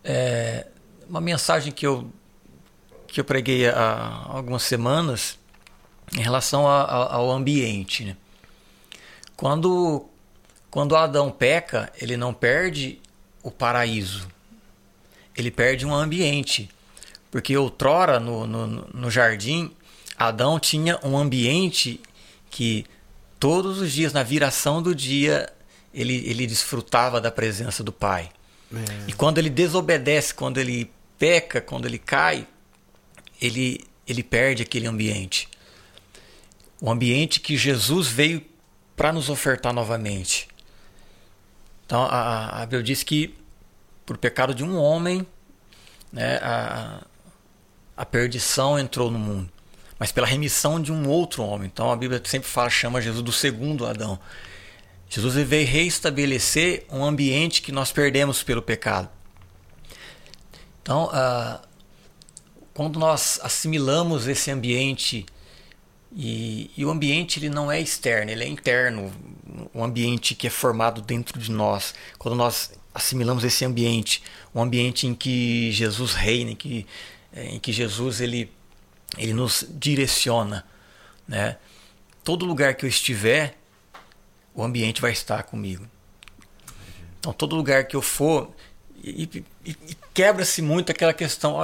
[SPEAKER 3] É, uma mensagem que eu, que eu preguei há algumas semanas em relação a, a, ao ambiente. Né? Quando, quando Adão peca, ele não perde o paraíso, ele perde um ambiente. Porque outrora no, no, no jardim, Adão tinha um ambiente que todos os dias, na viração do dia, ele, ele desfrutava da presença do Pai. É. E quando ele desobedece, quando ele peca, quando ele cai, ele, ele perde aquele ambiente. O ambiente que Jesus veio para nos ofertar novamente. Então a, a Bíblia diz que por pecado de um homem, né, a, a perdição entrou no mundo, mas pela remissão de um outro homem. Então a Bíblia sempre fala, chama Jesus do segundo Adão. Jesus veio reestabelecer um ambiente que nós perdemos pelo pecado. Então, uh, quando nós assimilamos esse ambiente e, e, o ambiente ele não é externo, ele é interno. Um ambiente que é formado dentro de nós. Quando nós assimilamos esse ambiente, um ambiente em que Jesus reina, em que, em que Jesus ele, ele nos direciona. Né? Todo lugar que eu estiver, o ambiente vai estar comigo. Então, todo lugar que eu for, e, e, e quebra-se muito aquela questão: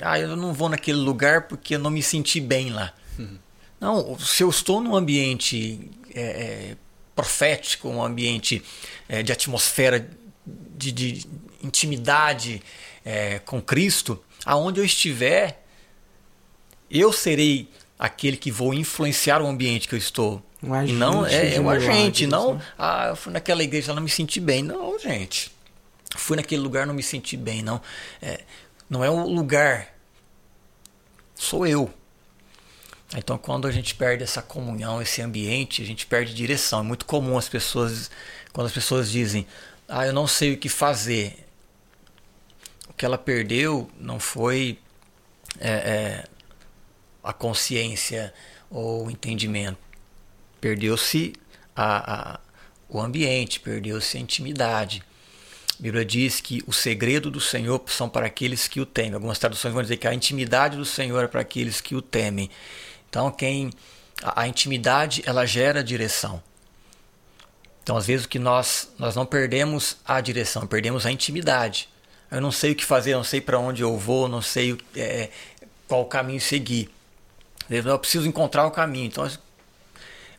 [SPEAKER 3] ah, eu não vou naquele lugar porque eu não me senti bem lá. Uhum. Não, se eu estou num ambiente é, é, profético, um ambiente é, de atmosfera de, de intimidade é, com Cristo, aonde eu estiver, eu serei aquele que vou influenciar o ambiente que eu estou. Um agente, não é, é um agente, não. Né? Ah, eu fui naquela igreja, não me senti bem. Não, gente. Fui naquele lugar, não me senti bem. Não, é, não é o lugar. Sou eu. Então, quando a gente perde essa comunhão, esse ambiente, a gente perde direção. É muito comum as pessoas, quando as pessoas dizem, ah, eu não sei o que fazer. O que ela perdeu não foi é, é, a consciência ou o entendimento. Perdeu-se a, a, o ambiente, perdeu-se a intimidade. A Bíblia diz que o segredo do Senhor são para aqueles que o temem. Algumas traduções vão dizer que a intimidade do Senhor é para aqueles que o temem. Então, quem a, a intimidade ela gera direção. Então, às vezes o que nós nós não perdemos a direção, perdemos a intimidade. Eu não sei o que fazer, não sei para onde eu vou, não sei é, qual caminho seguir. Eu preciso encontrar o caminho. Então,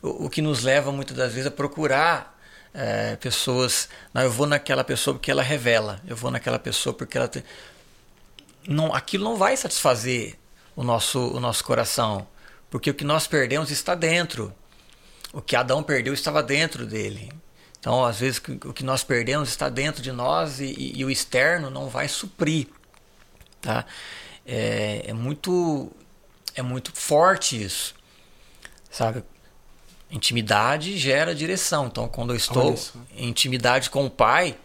[SPEAKER 3] o, que nos leva muitas das vezes a procurar é, pessoas. Não, eu vou naquela pessoa porque ela revela. Eu vou naquela pessoa porque ela. Te... Não, aquilo não vai satisfazer o nosso, o nosso coração. Porque o que nós perdemos está dentro. O que Adão perdeu estava dentro dele. Então, às vezes, o que nós perdemos está dentro de nós e, e, e o externo não vai suprir. Tá? É, é, muito, é muito forte isso. Sabe? Intimidade gera direção. Então, quando eu estou em intimidade com o Pai,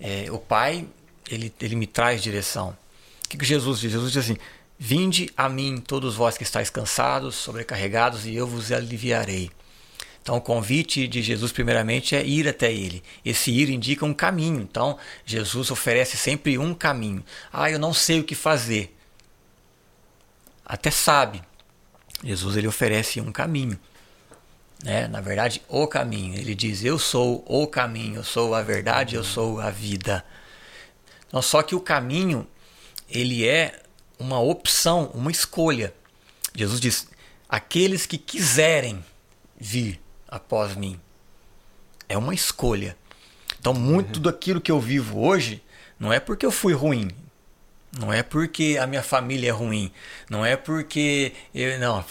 [SPEAKER 3] é, o Pai ele, ele me traz direção. O que, que Jesus diz? Jesus diz assim: Vinde a mim, todos vós que estáis cansados, sobrecarregados, e eu vos aliviarei. Então, o convite de Jesus, primeiramente, é ir até Ele. Esse ir indica um caminho. Então, Jesus oferece sempre um caminho. Ah, eu não sei o que fazer. Até sabe. Jesus ele oferece um caminho. Né? Na verdade, o caminho. Ele diz: Eu sou o caminho, eu sou a verdade, eu sou a vida. Então, só que o caminho, ele é uma opção, uma escolha. Jesus diz: aqueles que quiserem vir após mim. É uma escolha. Então, muito uhum. daquilo que eu vivo hoje não é porque eu fui ruim. Não é porque a minha família é ruim. Não é porque. Eu, não,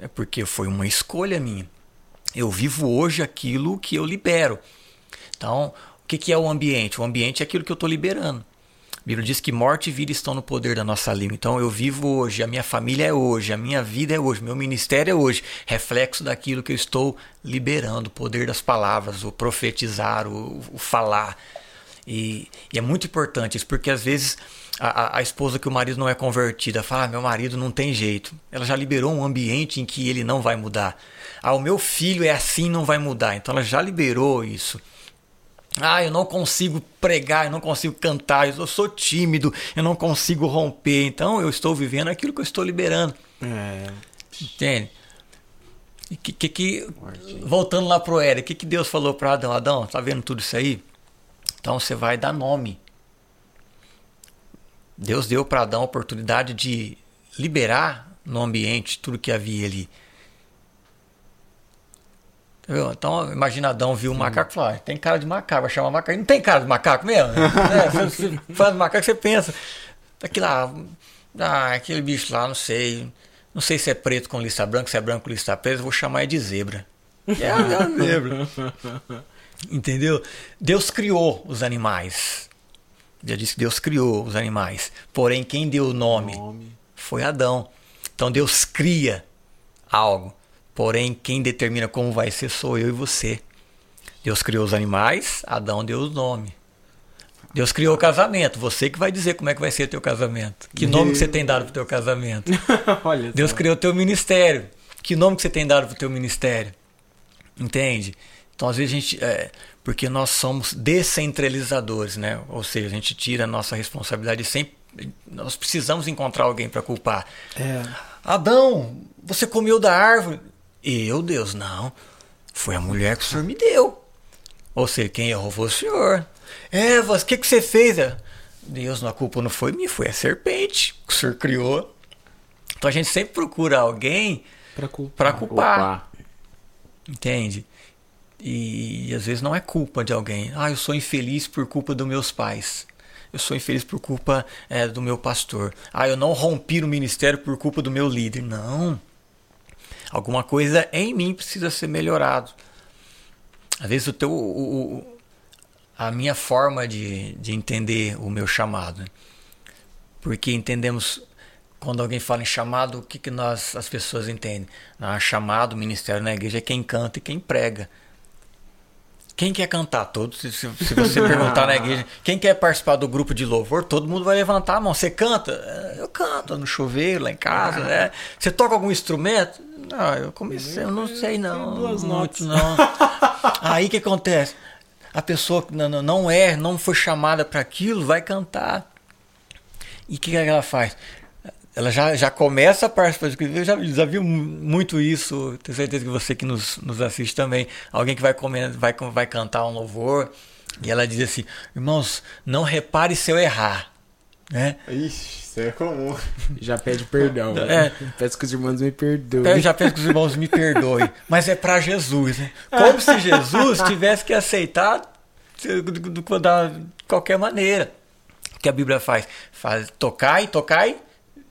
[SPEAKER 3] é porque foi uma escolha minha. Eu vivo hoje aquilo que eu libero. Então, o que, que é o ambiente? O ambiente é aquilo que eu estou liberando. Bíblia diz que morte e vida estão no poder da nossa língua. Então eu vivo hoje, a minha família é hoje, a minha vida é hoje, meu ministério é hoje, reflexo daquilo que eu estou liberando, o poder das palavras, o profetizar, o, o falar. E, e, é muito importante isso, porque às vezes a, a, esposa que o marido não é convertida fala: ah, meu marido não tem jeito. Ela já liberou um ambiente em que ele não vai mudar. Ah, o meu filho é assim, não vai mudar. Então ela já liberou isso. Ah, eu não consigo pregar, eu não consigo cantar, eu sou tímido, eu não consigo romper. Então eu estou vivendo aquilo que eu estou liberando. É. Entende? E que, que, que voltando lá pro Éder, o que, que Deus falou para Adão? Adão, tá vendo tudo isso aí? Então você vai dar nome. Deus deu para Adão a oportunidade de liberar no ambiente tudo que havia ali. Então, imagina Adão viu um macaco e falou: ah, tem cara de macaco, vai chamar macaco. Não tem cara de macaco mesmo? *laughs* é, você, você faz macaco, você pensa. Aquilo lá, ah, aquele bicho lá, não sei. Não sei se é preto com lista branca, se é branco com lista preta, vou chamar de zebra. *laughs* É, é a zebra. Entendeu? Deus criou os animais. Já disse que Deus criou os animais. Porém, quem deu o nome, nome. foi Adão. Então Deus cria algo. Porém, quem determina como vai ser sou eu e você. Deus criou os animais, Adão deu o nome. Deus criou o casamento, você que vai dizer como é que vai ser o teu casamento. Que nome que você tem dado para o teu casamento? *laughs* Deus criou o teu ministério. Que nome que você tem dado para o teu ministério? Entende? Então, às vezes a gente. É, porque nós somos descentralizadores, né? Ou seja, a gente tira a nossa responsabilidade sempre. Nós precisamos encontrar alguém para culpar. É. Adão, você comeu da árvore. Eu, Deus, não. Foi a mulher que o senhor me deu. Ou seja, quem errou foi o senhor. Eva, o que, que você fez? Deus, a culpa não foi minha, foi a serpente que o senhor criou. Então a gente sempre procura alguém para culpar. culpar. Entende? E, e, às vezes não é culpa de alguém. Ah, eu sou infeliz por culpa dos meus pais. Eu sou infeliz por culpa é, do meu pastor. Ah, eu não rompi no ministério por culpa do meu líder. Não. Alguma coisa em mim precisa ser melhorado. Às vezes o teu, o, o, a minha forma de, de entender o meu chamado, né? porque entendemos quando alguém fala em chamado, o que, que nós, as pessoas entendem? Ah, chamado, ministério na igreja é quem canta e quem prega. Quem quer cantar? Todos. Se, se você perguntar na igreja, quem quer participar do grupo de louvor, todo mundo vai levantar a mão. Você canta? É, eu canto no chuveiro, lá em casa. Né? Você toca algum instrumento? Não, eu comecei, eu não sei não.
[SPEAKER 1] Duas notas.
[SPEAKER 3] não. Aí o que acontece? A pessoa que não, não- não é, não foi chamada para aquilo, vai cantar. E o que, que ela faz? Ela já, já começa a participar. Eu já, já vi muito isso. Tenho certeza que você que nos, nos assiste também. Alguém que vai, comer, vai, vai cantar um louvor e ela diz assim: Irmãos, não repare se eu errar. Né?
[SPEAKER 2] Ixi, isso é comum. *laughs*
[SPEAKER 1] Já pede perdão.
[SPEAKER 3] É.
[SPEAKER 1] Peço que os irmãos me perdoem.
[SPEAKER 3] Eu já peço que os irmãos me perdoem, mas é para Jesus, né? Como se Jesus tivesse que aceitar de, de- de- qualquer maneira. O que a Bíblia faz? Faz tocar e tocar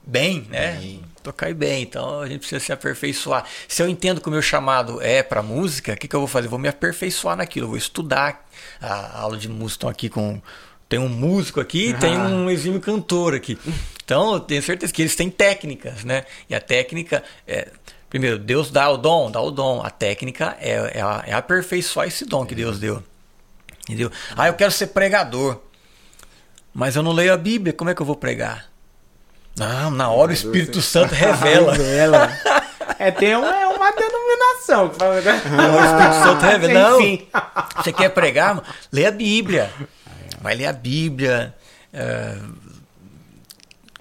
[SPEAKER 3] bem, né? Tocar bem. Então a gente precisa se aperfeiçoar. Se eu entendo que o meu chamado é para música, o que, que eu vou fazer? Eu vou me aperfeiçoar naquilo, eu vou estudar a aula de música. Estão aqui com tem um músico aqui e tem um exímio cantor aqui. Então, eu tenho certeza que eles têm técnicas, né? E a técnica é. Primeiro, Deus dá o dom, dá o dom. A técnica é, é, é aperfeiçoar esse dom que Deus deu. Entendeu? Ah, eu quero ser pregador. Mas eu não leio a Bíblia, como é que eu vou pregar? Não, na hora o Espírito Santo *laughs* revela.
[SPEAKER 1] Revela. *laughs* É, tem uma, é uma denominação. fala-
[SPEAKER 3] Na hora o Espírito Santo revela. Não,
[SPEAKER 1] Enfim.
[SPEAKER 3] você quer pregar? mano? Lê a Bíblia. Vai ler a Bíblia. É,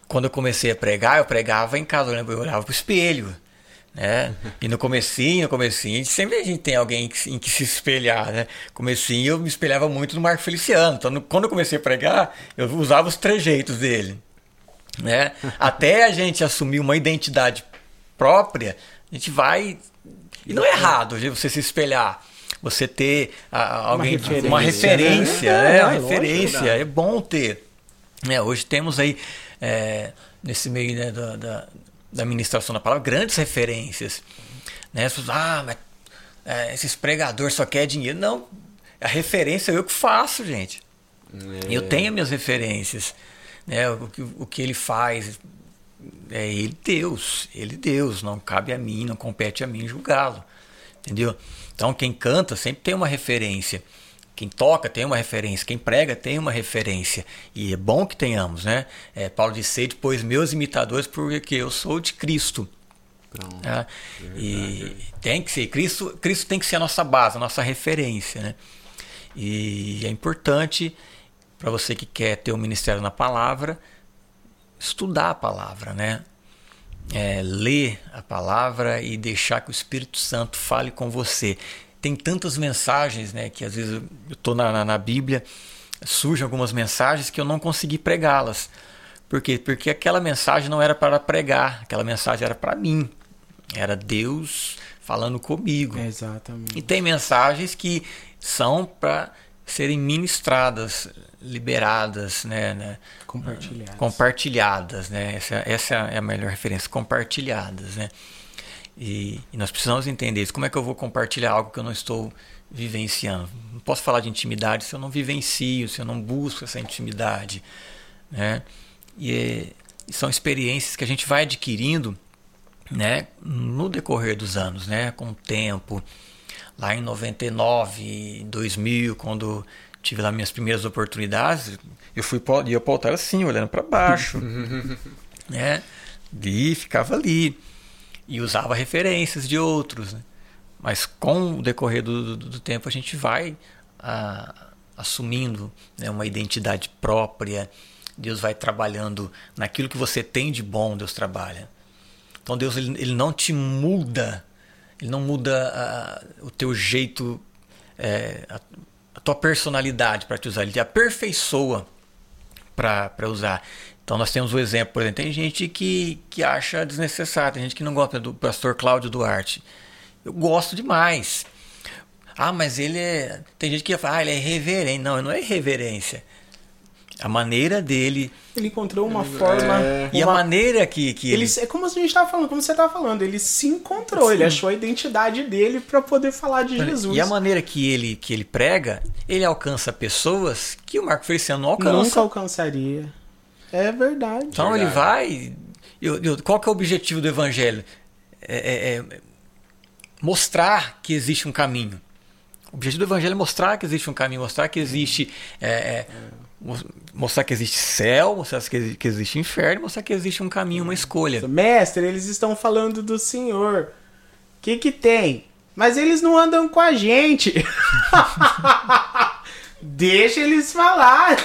[SPEAKER 3] Quando eu comecei a pregar, eu pregava em casa, eu lembro, eu olhava pro espelho. Né? E no comecinho, no comecinho, sempre a gente tem alguém em que, se- espelhar, né? Comecinho eu me espelhava muito no Marco Feliciano. Então, quando eu comecei a pregar, eu usava os trejeitos dele. Né? Até a gente assumir uma identidade própria, a gente vai. E não é errado você se espelhar. Você ter ah, alguém
[SPEAKER 1] referência,
[SPEAKER 3] uma referência,
[SPEAKER 1] né?
[SPEAKER 3] né?
[SPEAKER 1] É,
[SPEAKER 3] Uma
[SPEAKER 1] lógico,
[SPEAKER 3] referência. É bom ter. né? hoje temos aí, é, nesse meio né, da, da, da ministração da palavra, grandes referências. Né? Ah, mas é, esses pregadores só querem dinheiro. Não, a referência eu que faço, gente. Eu tenho minhas referências. Né? O, que, o que ele faz é ele Deus. Ele Deus. Não cabe a mim, não compete a mim julgá-lo. Entendeu? Então quem canta sempre tem uma referência. Quem toca tem uma referência, quem prega tem uma referência. E é bom que tenhamos, né? É, Paulo disse, "Sede, pois meus imitadores, porque eu sou de Cristo.
[SPEAKER 2] Pronto.
[SPEAKER 3] né? E tem que ser, Cristo, Cristo tem que ser a nossa base, a nossa referência. Né? E é importante para você que quer ter o ministério na palavra, estudar a palavra, né? É, ler a palavra e deixar que o Espírito Santo fale com você. Tem tantas mensagens, né? Que às vezes eu estou na, na, na Bíblia, surgem algumas mensagens que eu não consegui pregá-las. Por quê? Porque aquela mensagem não era para pregar, aquela mensagem era para mim. Era Deus falando comigo.
[SPEAKER 1] Exatamente.
[SPEAKER 3] E tem mensagens que são para serem ministradas, liberadas, né, né,
[SPEAKER 1] Compartilhar.
[SPEAKER 3] compartilhadas, né? Essa, essa é a melhor referência, compartilhadas, né? E, e nós precisamos entender isso. Como é que eu vou compartilhar algo que eu não estou vivenciando? Não posso falar de intimidade se eu não vivencio, se eu não busco essa intimidade, né? E, e são experiências que a gente vai adquirindo, né? No decorrer dos anos, né? Com o tempo. Lá em 99, em 2000, quando tive lá minhas primeiras oportunidades, eu fui pro- ia para o altar assim, olhando para baixo, *laughs* né? E ficava ali e usava referências de outros, né? Mas com o decorrer do, do- do tempo a gente vai ah, assumindo né, uma identidade própria. Deus vai trabalhando naquilo que você tem de bom. Deus trabalha. Então Deus ele, ele não te muda, ele não muda ah, o teu jeito, é, a, a tua personalidade para te usar. Ele te aperfeiçoa para usar. Então nós temos o exemplo, por exemplo, tem gente que, que acha desnecessário, tem gente que não gosta do pastor Cláudio Duarte. Eu gosto demais. Ah, mas ele é. Tem gente que fala, ah, ele é irreverente. Não, não é irreverência. A maneira dele
[SPEAKER 1] Ele encontrou uma forma.
[SPEAKER 2] É.
[SPEAKER 3] e a maneira que, que
[SPEAKER 1] Ele,
[SPEAKER 3] ele.
[SPEAKER 1] é como a gente estava falando, como você estava falando, ele se encontrou, ele achou a identidade dele para poder falar de Jesus.
[SPEAKER 3] E a maneira que ele, que ele prega, ele alcança pessoas que o Marco Feliciano não alcança.
[SPEAKER 1] Nunca alcançaria. É verdade.
[SPEAKER 3] Então ele
[SPEAKER 2] Verdade.
[SPEAKER 3] vai. eu, eu, qual que é o objetivo do evangelho? É, é, é mostrar que existe um caminho. O objetivo do evangelho é mostrar que existe um caminho, mostrar que existe. Mostrar que existe céu, mostrar que existe inferno, mostrar que existe um caminho, uma escolha.
[SPEAKER 1] Mestre, eles estão falando do Senhor. O que que tem? Mas eles não andam com a gente. *laughs* Deixa eles falar.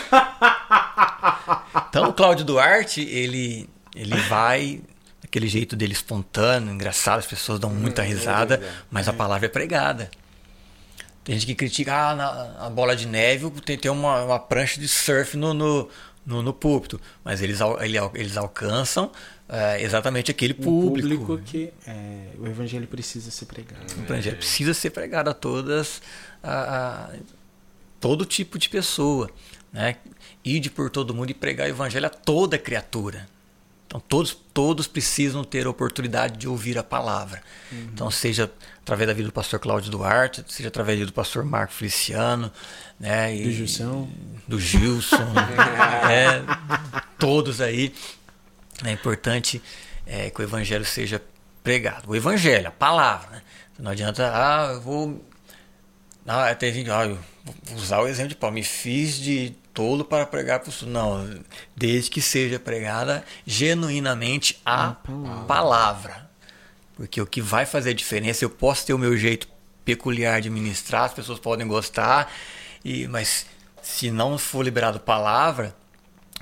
[SPEAKER 3] então o Cláudio Duarte, ele, ele vai daquele jeito dele espontâneo, engraçado, as pessoas dão muita hum, risada, mas a palavra é pregada. Tem gente que critica ah, na, a bola de neve, tem, tem uma, uma prancha de surf no, no, no, no púlpito, mas eles, eles alcançam é, exatamente aquele público.
[SPEAKER 1] O público que é, o evangelho precisa ser pregado.
[SPEAKER 3] O evangelho precisa ser pregado a todas, a, a todo tipo de pessoa. Né? Ide por todo mundo e pregar o evangelho a toda criatura. Então todos, todos precisam ter a oportunidade de ouvir a palavra. Uhum. Então seja através da vida do pastor Cláudio Duarte, seja através do pastor Marco Feliciano, né?
[SPEAKER 1] E, do Gilson.
[SPEAKER 3] Do Gilson. *laughs* né? Todos aí. É importante é, que o evangelho seja pregado. O evangelho, a palavra. Né? Não adianta, ah, eu vou. Ah, tem gente, ah, eu vou usar o exemplo de Paulo. Me fiz de tolo para pregar para o Não, desde que seja pregada genuinamente a palavra. Porque o que vai fazer a diferença, eu posso ter o meu jeito peculiar de ministrar, as pessoas podem gostar, e mas se não for liberado palavra,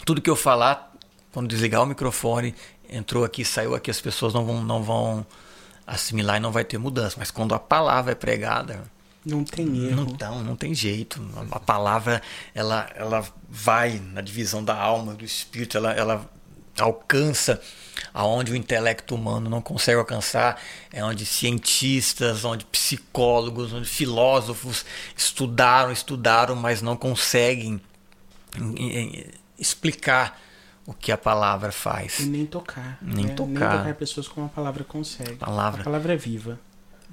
[SPEAKER 3] tudo que eu falar quando desligar o microfone, entrou aqui, saiu aqui, as pessoas não vão, não vão assimilar e não vai ter mudança. Mas quando a palavra é pregada,
[SPEAKER 1] não tem erro.
[SPEAKER 3] Não, não tem jeito. A palavra ela, ela vai na divisão da alma, do espírito, ela, ela alcança aonde o intelecto humano não consegue alcançar, é onde cientistas, onde psicólogos, onde filósofos estudaram, estudaram, mas não conseguem explicar o que a palavra faz.
[SPEAKER 1] E nem tocar.
[SPEAKER 3] Nem
[SPEAKER 1] né?
[SPEAKER 3] tocar. Nem
[SPEAKER 1] tocar pessoas como a palavra consegue.
[SPEAKER 3] Palavra,
[SPEAKER 1] a palavra é viva.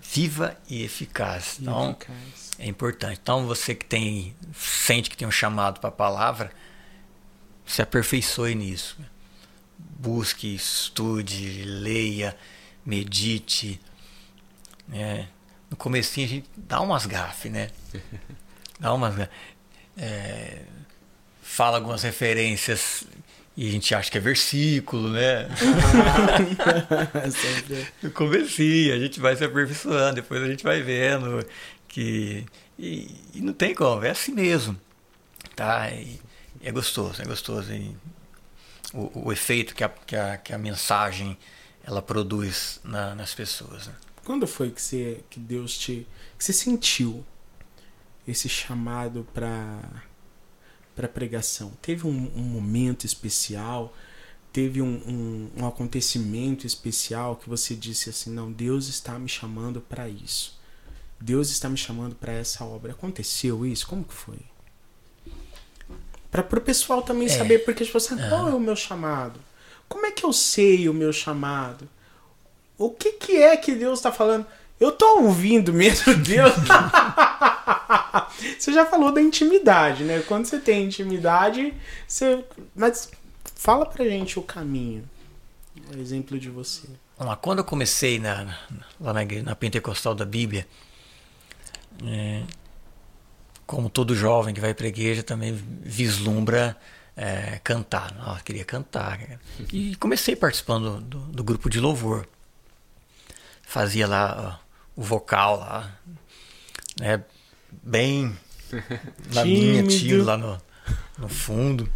[SPEAKER 3] Viva e eficaz.
[SPEAKER 1] E
[SPEAKER 3] então,
[SPEAKER 1] eficaz.
[SPEAKER 3] é importante. Então, você que tem sente que tem um chamado para a palavra, se aperfeiçoe nisso. Busque, estude, leia, medite. É, no comecinho a gente dá umas gafes, né? *laughs* Dá umas é, fala algumas referências e a gente acha que é versículo, né? *laughs* no comecinho, a gente vai se aperfeiçoando, depois a gente vai vendo que. E, e não tem como, é assim mesmo. Tá? E, é gostoso, é gostoso. E o, o efeito que a, que, a, que a mensagem ela produz na, nas pessoas. Né?
[SPEAKER 1] Quando foi que, você, que Deus te. que você sentiu esse chamado para para pregação? Teve um, um, momento especial? Teve um, um, um, acontecimento especial que você disse assim: não, Deus está me chamando para isso. Deus está me chamando para essa obra. Aconteceu isso? Como que foi? Para o pessoal também é. saber, porque as pessoas uhum. qual é o meu chamado? Como é que eu sei o meu chamado? O que, que é que Deus está falando? Eu tô ouvindo mesmo *laughs* Deus. você já falou da intimidade, né? Quando você tem intimidade, você. Mas fala pra gente o caminho. O exemplo de você.
[SPEAKER 3] Vamos lá, quando eu comecei na, lá na, na Pentecostal da Bíblia, é, como todo jovem que vai para a igreja também vislumbra é, cantar. Nossa, queria cantar. E comecei participando do, do, grupo de louvor. Fazia lá o vocal lá, né? Bem *laughs* na minha, tio lá no, no fundo.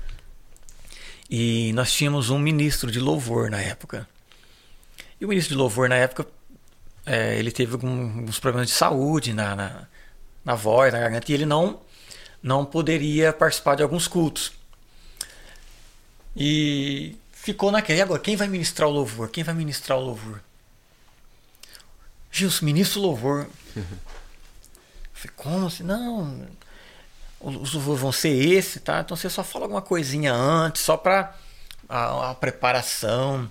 [SPEAKER 3] E nós tínhamos um ministro de louvor na época. E o ministro de louvor na época, é, ele teve alguns problemas de saúde na, na, na voz, na garganta, e ele não, não poderia participar de alguns cultos. E ficou naquela. E agora, quem vai ministrar o louvor? Quem vai ministrar o louvor? Gilson, ministro louvor. *laughs* Eu falei, como assim? Não, os louvores vão ser esse, tá? Então você só fala alguma coisinha antes, só para a, a, preparação.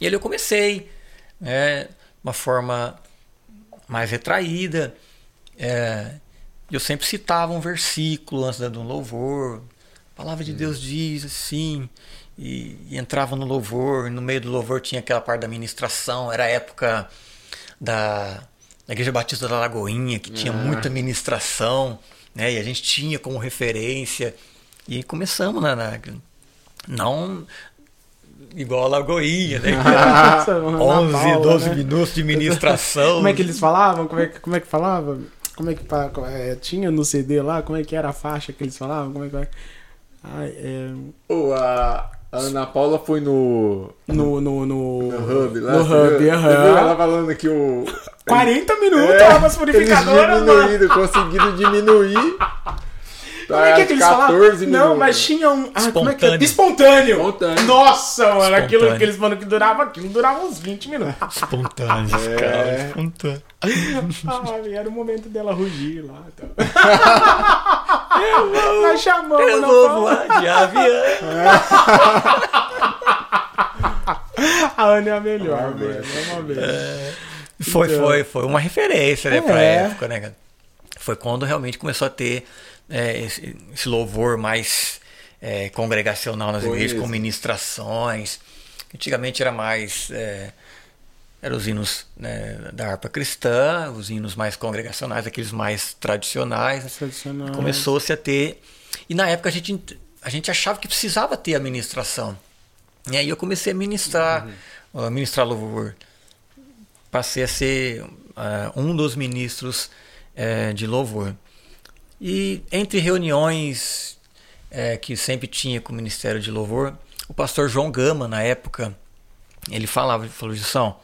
[SPEAKER 3] E ali eu comecei, né? Uma forma mais retraída. É, eu sempre citava um versículo antes de um louvor. A palavra de Deus diz assim. e, e entrava no louvor, no meio do louvor tinha aquela parte da ministração, era a época da, da Igreja Batista da Lagoinha, que tinha
[SPEAKER 2] Ah.
[SPEAKER 3] muita ministração, né? E a gente tinha como referência. E começamos na, na- não igual a Lagoinha, né? *laughs*
[SPEAKER 1] Ana
[SPEAKER 3] 11,
[SPEAKER 1] Paula,
[SPEAKER 3] 12
[SPEAKER 1] né?
[SPEAKER 3] minutos de ministração.
[SPEAKER 1] Como é que eles falavam? Como é que, como é que falava? Como é que é, tinha no CD lá? Como é que era a faixa que eles falavam? Como é que Ai, é,
[SPEAKER 2] Ô, a Ana Paula foi no.
[SPEAKER 1] no, no, no,
[SPEAKER 2] No hub lá.
[SPEAKER 1] No hub,
[SPEAKER 2] viu? ela falando que o.
[SPEAKER 1] 40 minutos,
[SPEAKER 2] É,
[SPEAKER 1] águas purificadoras,
[SPEAKER 2] eles
[SPEAKER 1] mano.
[SPEAKER 2] conseguiram diminuir.
[SPEAKER 1] Como é que, é que eles
[SPEAKER 2] 14
[SPEAKER 1] falavam? Não, mas tinha um. Ah, como é que é?
[SPEAKER 3] Espontâneo.
[SPEAKER 1] Espontâneo.
[SPEAKER 2] Espontâneo.
[SPEAKER 1] Nossa, mano, aquilo
[SPEAKER 3] Espontâneo.
[SPEAKER 1] que eles falaram que durava, aquilo durava uns 20 minutos.
[SPEAKER 3] Espontâneo,
[SPEAKER 2] É.
[SPEAKER 3] cara. Espontâneo.
[SPEAKER 1] Ah, era o momento dela rugir lá. Então. *laughs* Nós chamamos,
[SPEAKER 3] Eu
[SPEAKER 1] não
[SPEAKER 3] vou voar de avião. *laughs*
[SPEAKER 1] A Ana é a melhor,
[SPEAKER 2] Ah,
[SPEAKER 1] mano.
[SPEAKER 2] velho.
[SPEAKER 1] É uma vez.
[SPEAKER 3] Foi,
[SPEAKER 1] Então.
[SPEAKER 3] foi, foi uma referência, né, pra
[SPEAKER 1] É.
[SPEAKER 3] época, né, cara? Foi quando realmente começou a ter é, esse, esse louvor mais é, congregacional nas igrejas, com
[SPEAKER 2] mesmo.
[SPEAKER 3] ministrações. Antigamente era mais. É, eram os hinos né, da harpa cristã, os hinos mais congregacionais, aqueles mais tradicionais.
[SPEAKER 1] Tradicional.
[SPEAKER 3] Começou-se a ter. E na época a gente, a gente achava que precisava ter a ministração. E aí eu comecei a ministrar, a ministrar louvor. Passei a ser ah, um dos ministros eh, de louvor. E entre reuniões eh, que sempre tinha com o Ministério de Louvor, o pastor João Gama, na época, ele falava, ele falou, Gilson,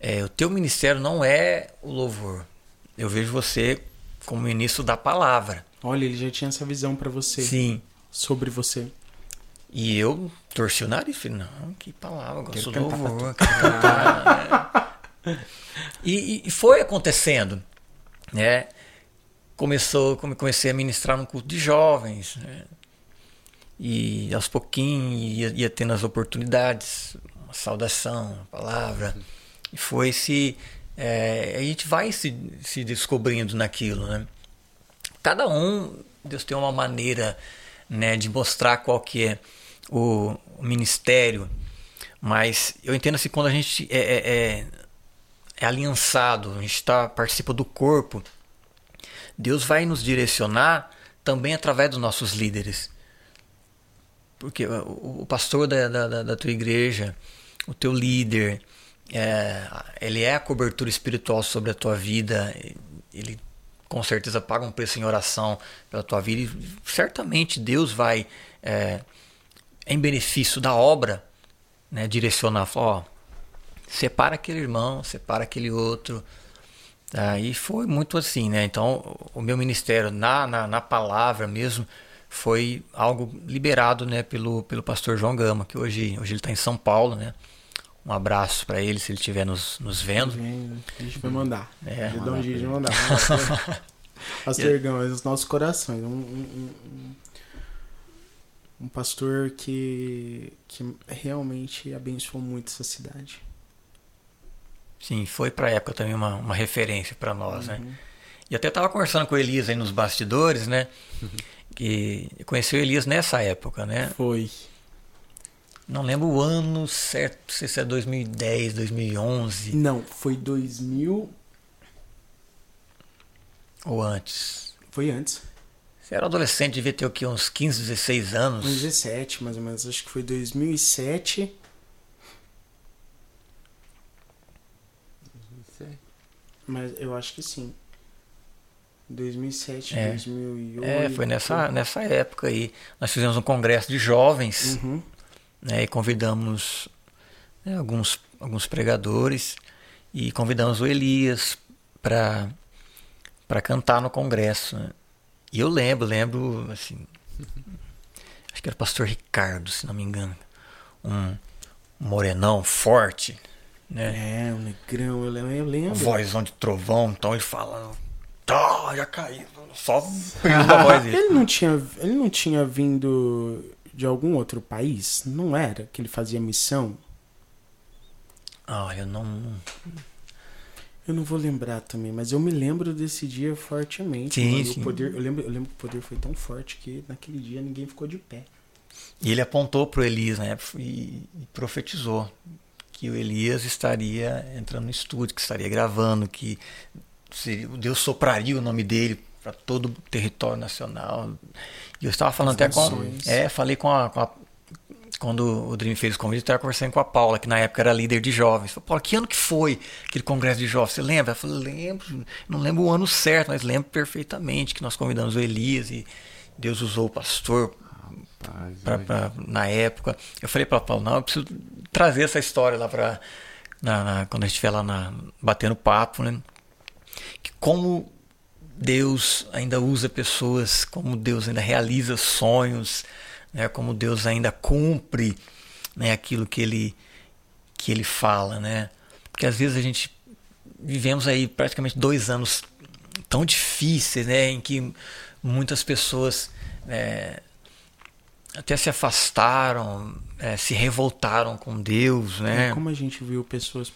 [SPEAKER 3] eh, o teu ministério não é o louvor. Eu vejo você como ministro da palavra.
[SPEAKER 1] Olha, ele já tinha essa visão pra você.
[SPEAKER 3] Sim.
[SPEAKER 1] Sobre você.
[SPEAKER 3] E eu torci o nariz, falei, não, que palavra, eu gosto do louvor, cantar. *laughs* e- e foi acontecendo, né? Começou, come- comecei a ministrar no culto de jovens, né? E aos pouquinhos ia, ia tendo as oportunidades, uma saudação, uma palavra. E foi se. é, a gente vai se, se descobrindo naquilo, né? Cada um, Deus tem uma maneira né, de mostrar qual que é o, o ministério, mas eu entendo assim, quando a gente é, é, é, é aliançado, a gente tá, participa do corpo, Deus vai nos direcionar também através dos nossos líderes. Porque o, pastor da, da, da- tua igreja, o teu líder, é, ele é a cobertura espiritual sobre a tua vida, ele com certeza paga um preço em oração pela tua vida e certamente Deus vai, é, em benefício da obra, né, direcionar, ó, separa aquele irmão, separa aquele outro. Tá? E foi muito assim, né? Então, o meu ministério na, na, na palavra mesmo foi algo liberado né, pelo, pelo pastor João Gama, que hoje, hoje ele está em São Paulo, né? Um abraço para ele se ele estiver nos, nos vendo.
[SPEAKER 1] Vem, A gente vai mandar.
[SPEAKER 3] É,
[SPEAKER 2] mandar
[SPEAKER 1] um dia de mandar. *laughs* Pastor Gama, os nossos corações. Um, um, um- um pastor que, que realmente abençoou muito essa cidade.
[SPEAKER 3] Sim, foi para a época também uma, uma referência para nós, né?
[SPEAKER 1] Uhum.
[SPEAKER 3] E até estava conversando com o Elias aí nos bastidores, né? *laughs* Que eu conheci o Elias nessa época, né?
[SPEAKER 1] Foi.
[SPEAKER 3] Não lembro o ano certo, não sei se é 2010, 2011
[SPEAKER 1] Não, foi 2000.
[SPEAKER 3] ou antes.
[SPEAKER 1] Foi antes.
[SPEAKER 3] Você era adolescente, devia ter o quê? Uns 15, 16 anos.
[SPEAKER 1] Foi 17, mais ou menos. Acho que foi 2007. Mas eu acho que sim. 2007,
[SPEAKER 3] É.
[SPEAKER 1] 2008.
[SPEAKER 3] É, foi nessa, nessa época aí. Nós fizemos um congresso de jovens,
[SPEAKER 1] Uhum.
[SPEAKER 3] né? E convidamos né, alguns, alguns pregadores e convidamos o Elias para cantar no congresso. né? E eu lembro, lembro, assim, acho que era o pastor Ricardo, se não me engano, um morenão forte, né?
[SPEAKER 1] É, o negrão, eu lembro. Eu lembro.
[SPEAKER 3] Vozão de trovão, então ele fala, tá, já caiu, só a voz dele. *laughs*
[SPEAKER 1] Ele não tinha, ele não tinha vindo de algum outro país? Não era que ele fazia missão?
[SPEAKER 3] Ah, eu não.
[SPEAKER 1] Eu não vou lembrar também, mas eu me lembro desse dia fortemente.
[SPEAKER 3] Sim, sim.
[SPEAKER 1] O poder, eu lembro, eu lembro que o poder foi tão forte que naquele dia ninguém ficou de pé.
[SPEAKER 3] E ele apontou para o Elias né, e, e profetizou que o Elias estaria entrando no estúdio, que estaria gravando, que Deus sopraria o nome dele para todo o território nacional. E eu estava falando As até nações. com. É, falei com a, com a quando o Dream fez o convite, eu estava conversando com a Paula, que na época era líder de jovens. Falei, Paula, que ano que foi aquele congresso de jovens? Você lembra? Ela falou, lembro, não lembro o ano certo, mas lembro perfeitamente que nós convidamos o Elias e Deus usou o pastor pra, pra, na época. Eu falei para Paula, não, eu preciso trazer essa história lá para quando a gente estiver lá na, batendo papo, né? Que como Deus ainda usa pessoas, como Deus ainda realiza sonhos, né, como Deus ainda cumpre né, aquilo que ele, que ele fala. Né? Porque às vezes a gente vivemos aí praticamente dois anos tão difíceis, né, em que muitas pessoas é, até se afastaram, é, se revoltaram com Deus, né?
[SPEAKER 1] É como a gente viu pessoas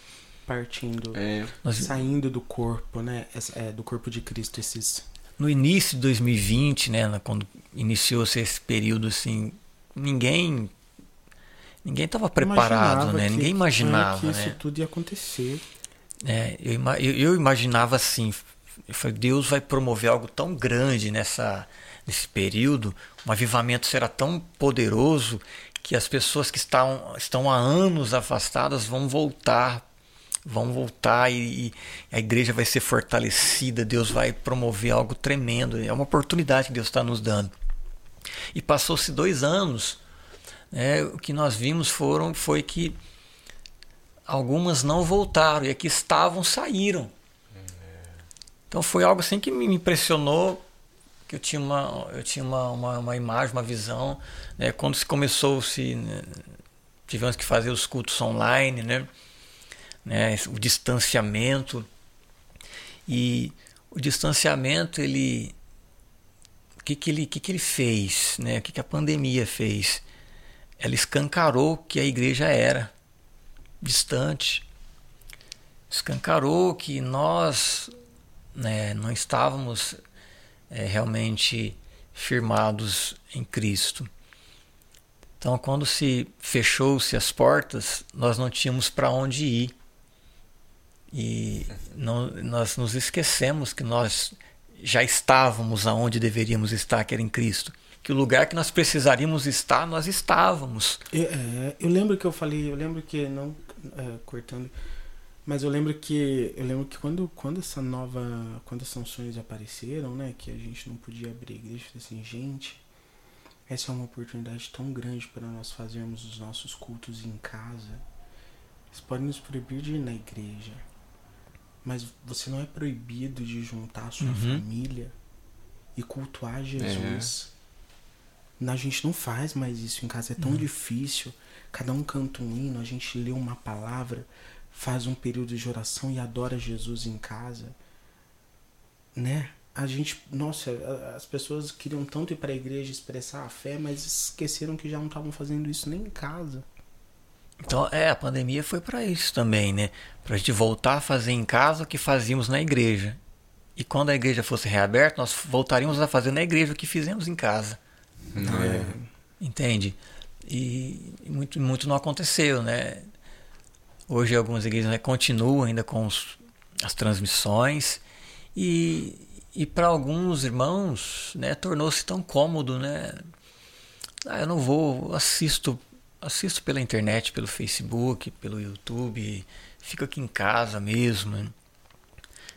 [SPEAKER 1] partindo, é. saindo do corpo, né? É, do corpo de Cristo esses
[SPEAKER 3] no início de 2020, né, quando iniciou-se esse período assim, ninguém ninguém estava preparado, né? Que, ninguém imaginava,
[SPEAKER 1] que
[SPEAKER 3] né?
[SPEAKER 1] isso tudo ia acontecer.
[SPEAKER 3] É, eu, eu, eu imaginava assim, eu falei, Deus vai promover algo tão grande nessa nesse período, um avivamento será tão poderoso que as pessoas que estão, estão há anos afastadas vão voltar vão voltar e, e, a igreja vai ser fortalecida, Deus vai promover algo tremendo. É uma oportunidade que Deus está nos dando. E passou-se dois anos, né, o que nós vimos foram foi que algumas não voltaram e que estavam saíram. Então foi algo assim que me impressionou, que eu tinha uma, eu tinha uma, uma, uma imagem, uma visão, né, quando se começou se né, tivemos que fazer os cultos online, né? né, o distanciamento. E o distanciamento, ele. O que, que, ele, que, que ele fez? Né? O que, que a pandemia fez? Ela escancarou que a igreja era distante. Escancarou que nós né, não estávamos é, realmente firmados em Cristo. Então, quando se fechou-se as portas, nós não tínhamos para onde ir. E não, nós nos esquecemos que nós já estávamos aonde deveríamos estar, que era em Cristo. Que o lugar que nós precisaríamos estar, nós estávamos.
[SPEAKER 1] É, eu lembro que eu falei, eu lembro que, não é, cortando, mas eu lembro que eu lembro que quando, quando essa nova, quando as sanções apareceram, né, que a gente não podia abrir a igreja, eu falei assim, gente, essa é uma oportunidade tão grande para nós fazermos os nossos cultos em casa. Eles podem nos proibir de ir na igreja, mas você não é proibido de juntar a sua uhum. família e cultuar Jesus. É. A gente não faz mais isso em casa, é tão uhum. difícil. Cada um canta um hino, a gente lê uma palavra, faz um período de oração e adora Jesus em casa. Né? A gente, nossa, as pessoas queriam tanto ir para a igreja expressar a fé, mas esqueceram que já não estavam fazendo isso nem em casa.
[SPEAKER 3] Então, é, a pandemia foi para isso também, né? Para a gente voltar a fazer em casa o que fazíamos na igreja. E quando a igreja fosse reaberta, nós voltaríamos a fazer na igreja o que fizemos em casa. É. Entende? E muito, muito não aconteceu, né? Hoje algumas igrejas né, continuam ainda com os, as transmissões e, e para alguns irmãos né, tornou-se tão cômodo, né? Ah, eu não vou, assisto assisto pela internet, pelo Facebook, pelo YouTube, fico aqui em casa mesmo,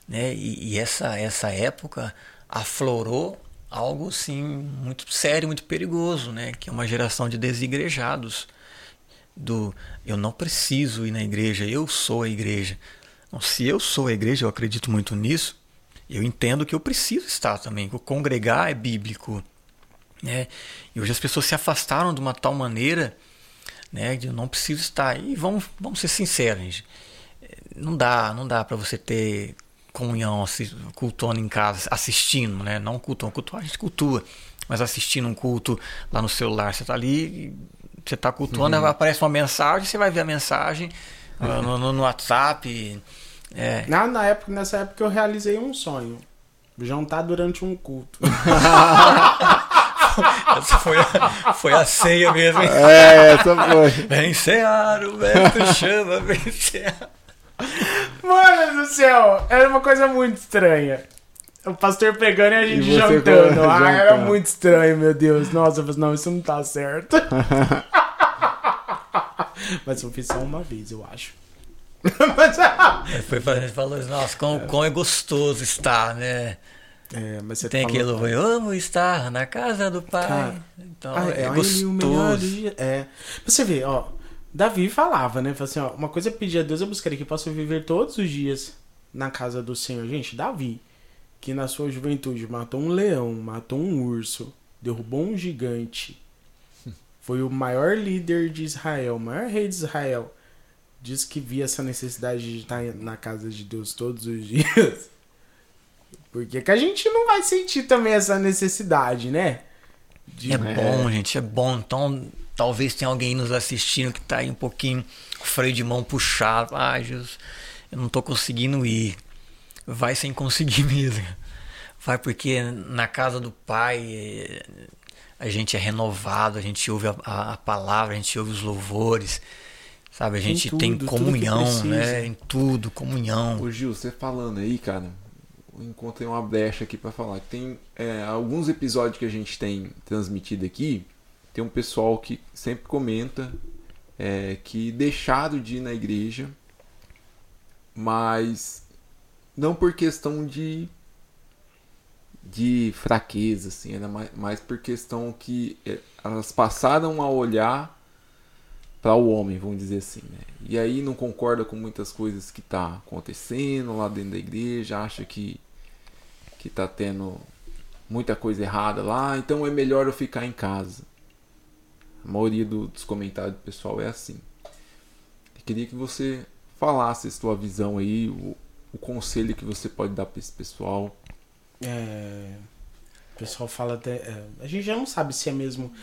[SPEAKER 3] né? E, e essa essa época aflorou algo assim muito sério, muito perigoso, né? Que é uma geração de desigrejados do eu não preciso ir na igreja, eu sou a igreja. Se eu sou a igreja, eu acredito muito nisso. Eu entendo que eu preciso estar também. O congregar é bíblico, né? E hoje as pessoas se afastaram de uma tal maneira né? De não preciso estar. E vamos, vamos ser sinceros, gente. Não dá, não dá para você ter comunhão cultuando em casa, assistindo, né? Não cultuando, cultuar a gente cultua, mas assistindo um culto lá no celular, você tá ali, você tá cultuando, uhum. aparece uma mensagem, você vai ver a mensagem uhum. no, no, no, WhatsApp. É.
[SPEAKER 1] Na, na época, nessa época eu realizei um sonho. Jantar durante um culto. *laughs*
[SPEAKER 3] Essa foi a, foi a ceia mesmo. Hein?
[SPEAKER 2] É, essa foi.
[SPEAKER 3] Vencear, o mestre chama, vencear.
[SPEAKER 1] Mano do céu, era uma coisa muito estranha. O pastor pegando e a gente
[SPEAKER 2] E
[SPEAKER 1] jantando. *laughs* Ah, era muito estranho, meu Deus. Nossa, eu falei, não, isso não tá certo. *laughs* Mas eu fiz só uma vez, eu acho. *laughs* mas,
[SPEAKER 3] Aí Foi pra gente falou, nossa, como, como é gostoso estar, né?
[SPEAKER 1] é, mas você
[SPEAKER 3] Tem
[SPEAKER 1] falou-
[SPEAKER 3] aquilo, eu amo estar na casa do pai.
[SPEAKER 1] Cara,
[SPEAKER 3] então
[SPEAKER 1] Ah,
[SPEAKER 3] é,
[SPEAKER 1] é
[SPEAKER 3] gostoso.
[SPEAKER 1] É. Pra você ver, ó. Davi falava, né? Falava assim, ó. Uma coisa é pedir a Deus, eu buscaria que eu possa viver todos os dias na casa do Senhor. Gente, Davi, que na sua juventude matou um leão, matou um urso, derrubou um gigante. *laughs* Foi o maior líder de Israel, o maior rei de Israel. Diz que via essa necessidade de estar na casa de Deus todos os *laughs* dias. Por que, que a gente não vai sentir também essa necessidade, né? De-
[SPEAKER 3] É bom, gente, é bom. Então, talvez tenha alguém nos assistindo que tá aí um pouquinho com o freio de mão puxado. Ah, Jesus, eu não tô conseguindo ir. Vai sem conseguir *laughs* mesmo. Vai porque na casa do Pai a gente é renovado, a gente ouve a, a- a palavra, a gente ouve os louvores. Sabe, a gente
[SPEAKER 1] tudo,
[SPEAKER 3] tem comunhão, né? Em tudo, comunhão.
[SPEAKER 2] Ô Gil, você falando aí, cara, eu encontrei uma brecha aqui pra falar. Tem é, alguns episódios que a gente tem transmitido aqui, tem um pessoal que sempre comenta é, que deixaram de ir na igreja, mas não por questão de de fraqueza, assim, era mais, mais por questão que é, elas passaram a olhar para o homem, vamos dizer assim, né? E aí não concorda com muitas coisas que tá acontecendo lá dentro da igreja, acha que que tá tendo muita coisa errada lá, então é melhor eu ficar em casa. A maioria do- dos comentários do pessoal é assim. Eu queria que você falasse a sua visão aí, o, o conselho que você pode dar para esse pessoal.
[SPEAKER 1] É, o pessoal fala até. é, a gente já não sabe se é mesmo.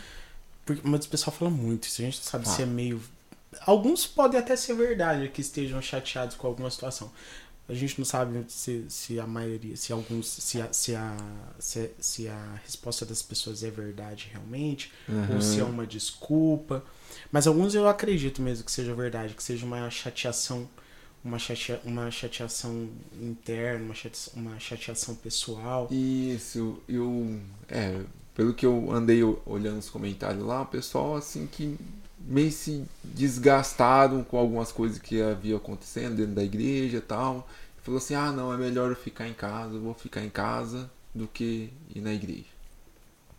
[SPEAKER 1] Porque, mas o pessoal fala muito isso. A gente não sabe se é meio. Alguns podem até ser verdade que estejam chateados com alguma situação. A gente não sabe se, se a maioria, se alguns, se a, se, a, se, se a resposta das pessoas é verdade realmente, ou se é uma desculpa. Mas alguns eu acredito mesmo que seja verdade, que seja uma chateação, uma, chatea, uma chateação interna, uma chateação, uma chateação pessoal.
[SPEAKER 2] Isso, eu. É, pelo que eu andei olhando os comentários lá, o pessoal assim que meio se desgastaram com algumas coisas que havia acontecendo dentro da igreja e tal. Falou assim: ah, não, é melhor eu ficar em casa, eu vou ficar em casa do que ir na igreja.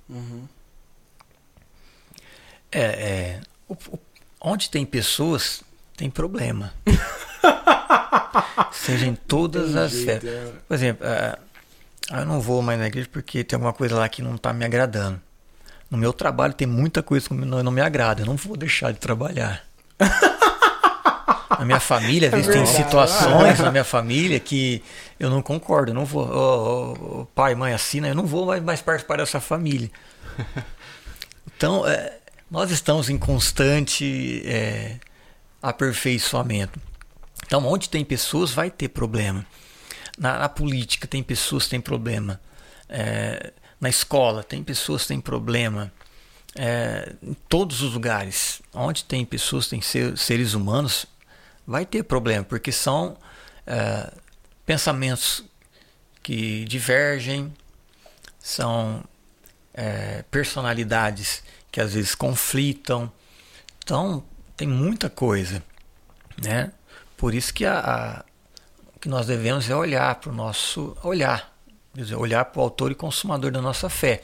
[SPEAKER 1] Uhum.
[SPEAKER 3] É, é, o- o- onde tem pessoas, tem problema. *laughs* Seja em todas
[SPEAKER 1] Tem
[SPEAKER 3] as
[SPEAKER 1] jeito, é.
[SPEAKER 3] Por exemplo, ah, eu não vou mais na igreja porque tem alguma coisa lá que não está me agradando. No meu trabalho tem muita coisa que não, me agrada. Eu não vou deixar de trabalhar. Na minha família, às
[SPEAKER 1] É
[SPEAKER 3] vezes tem
[SPEAKER 1] verdade.
[SPEAKER 3] situações na minha *laughs* família que eu não concordo. Eu não vou. Ô, ô, pai, mãe, assina. Eu não vou mais, mais participar dessa família. *laughs* Então, é, nós estamos em constante é, aperfeiçoamento. Então, onde tem pessoas, vai ter problema. Na, na política, tem pessoas têm problema. É, na escola, tem pessoas têm problema. É, em todos os lugares, onde tem pessoas, tem ser- seres humanos, vai ter problema, porque são é, pensamentos que divergem, são é, personalidades que às vezes conflitam. Então, tem muita coisa, né? Por isso que a, a- que nós devemos é olhar para o nosso olhar, dizer, olhar para o autor e consumador da nossa fé.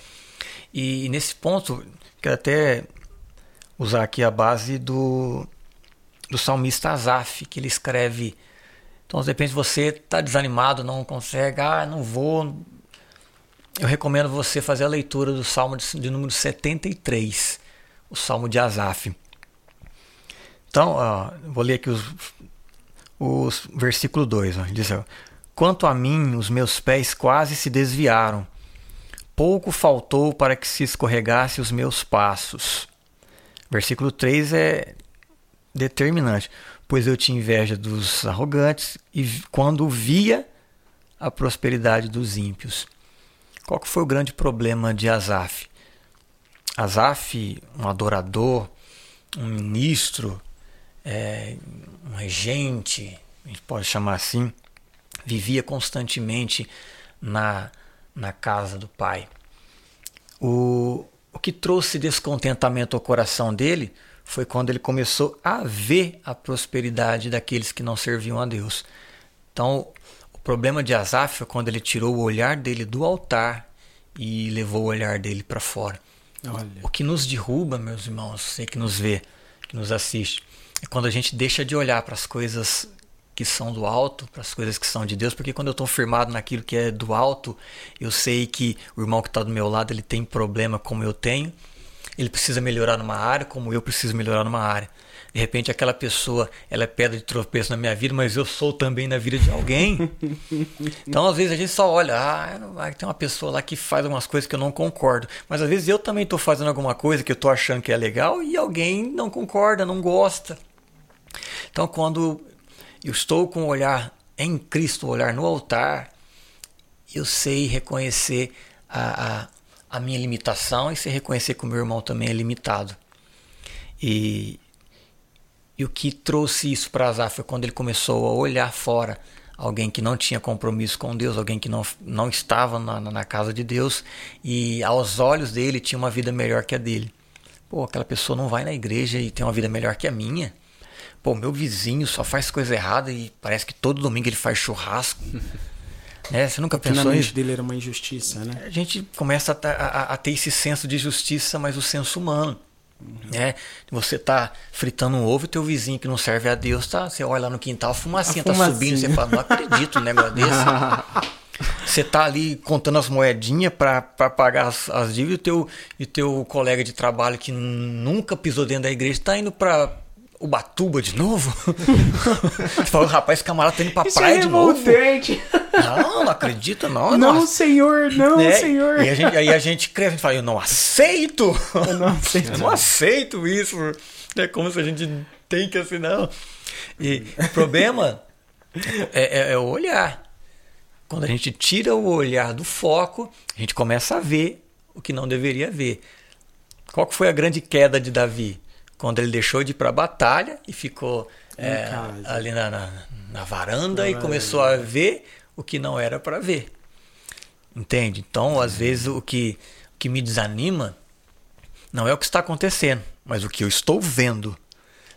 [SPEAKER 3] E nesse ponto, quero até usar aqui a base do, do salmista Asaf, que ele escreve. Então, de repente você está desanimado, não consegue, ah, não vou, eu recomendo você fazer a leitura do Salmo de, de número 73, o Salmo de Asaf. Então, ó, vou ler aqui os, os versículo 2. Ó, diz: Quanto a mim, os meus pés quase se desviaram. Pouco faltou para que se escorregasse os meus passos. Versículo 3 é determinante. Pois eu tinha inveja dos arrogantes e quando via a prosperidade dos ímpios. Qual que foi o grande problema de Asaf? Asaf, um adorador, um ministro, é, um regente, a gente pode chamar assim, vivia constantemente na, na casa do pai. O, o que trouxe descontentamento ao coração dele foi quando ele começou a ver a prosperidade daqueles que não serviam a Deus. Então, o problema de Asaf foi quando ele tirou o olhar dele do altar e levou o olhar dele para fora. Olha. O que nos derruba, meus irmãos, você que nos vê, que nos assiste, quando a gente deixa de olhar para as coisas que são do alto, para as coisas que são de Deus, porque quando eu estou firmado naquilo que é do alto, eu sei que o irmão que está do meu lado ele tem problema como eu tenho, ele precisa melhorar numa área como eu preciso melhorar numa área. De repente aquela pessoa, ela é pedra de tropeço na minha vida, mas eu sou também na vida de alguém. *laughs* então às vezes a gente só olha, ah, tem uma pessoa lá que faz algumas coisas que eu não concordo. Mas às vezes eu também estou fazendo alguma coisa que eu estou achando que é legal e alguém não concorda, não gosta. Então quando eu estou com o olhar em Cristo, o olhar no altar, eu sei reconhecer a, a, a minha limitação e sei reconhecer que o meu irmão também é limitado. E e o que trouxe isso para Azar foi quando ele começou a olhar fora alguém que não tinha compromisso com Deus, alguém que não, não estava na, na casa de Deus e aos olhos dele tinha uma vida melhor que a dele. Pô, aquela pessoa não vai na igreja e tem uma vida melhor que a minha. Pô, meu vizinho só faz coisa errada e parece que todo domingo ele faz churrasco. né? *laughs* Você nunca pensou
[SPEAKER 1] nisso? dele era uma injustiça, né?
[SPEAKER 3] A gente começa a, a, a ter esse senso de justiça, mas o senso humano. Né? Você tá fritando um ovo e teu vizinho que não serve a Deus, tá? Você olha lá no quintal, a fumacinha, a fumacinha. tá subindo, você fala, não acredito um negócio desse. Você tá ali contando as moedinhas para pagar as, as dívidas e teu, e teu colega de trabalho que nunca pisou dentro da igreja tá indo para Ubatuba de novo? *laughs* Você falou, rapaz, esse camarada tá indo pra Isso praia é de novo. Não, não acredita, não.
[SPEAKER 1] Não, não senhor, não, é, senhor.
[SPEAKER 3] E a gente, aí a gente crê, a gente fala, eu não aceito. Eu não aceito. Eu não aceito isso. É como se a gente tem que assim, não. E o problema é, é, é o olhar. Quando a gente tira o olhar do foco, a gente começa a ver o que não deveria ver. Qual que foi a grande queda de Davi? Quando ele deixou de ir para a batalha e ficou é, ali na, na, na varanda na e começou a ver o que não era para ver. Entende? Então, às vezes, o que, o que me desanima não é o que está acontecendo, mas o que eu estou vendo.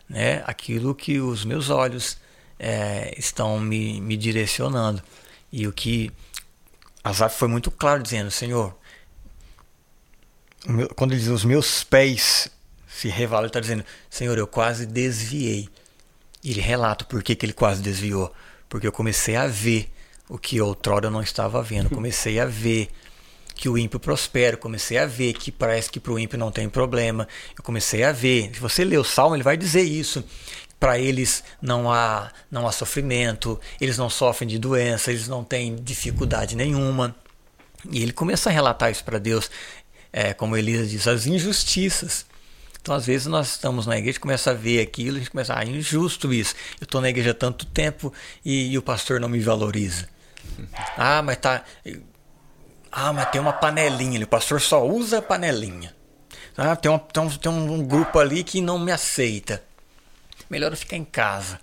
[SPEAKER 3] Né? Aquilo que os meus olhos é, estão me, me direcionando. E o que Asaf foi muito claro dizendo, Senhor, quando ele diz os meus pés se revala, ele está dizendo, Senhor, eu quase desviei. E ele relata por que, que ele quase desviou. Porque eu comecei a ver o que outrora eu não estava vendo. Comecei a ver que o ímpio prospera, comecei a ver que parece que para o ímpio não tem problema. Eu comecei a ver, se você ler o Salmo, ele vai dizer isso. Para eles não há, não há sofrimento, eles não sofrem de doença, eles não têm dificuldade nenhuma. E ele começa a relatar isso para Deus, é, como Elias diz, as injustiças. Então, às vezes, nós estamos na igreja, começa a ver aquilo, a gente começa, ah, injusto isso. Eu estou na igreja há tanto tempo e, e o pastor não me valoriza. *laughs* Ah, mas tá. Ah, mas tem uma panelinha ali. O pastor só usa a panelinha. Ah, tem, uma, tem, um, tem um grupo ali que não me aceita. Melhor eu ficar em casa.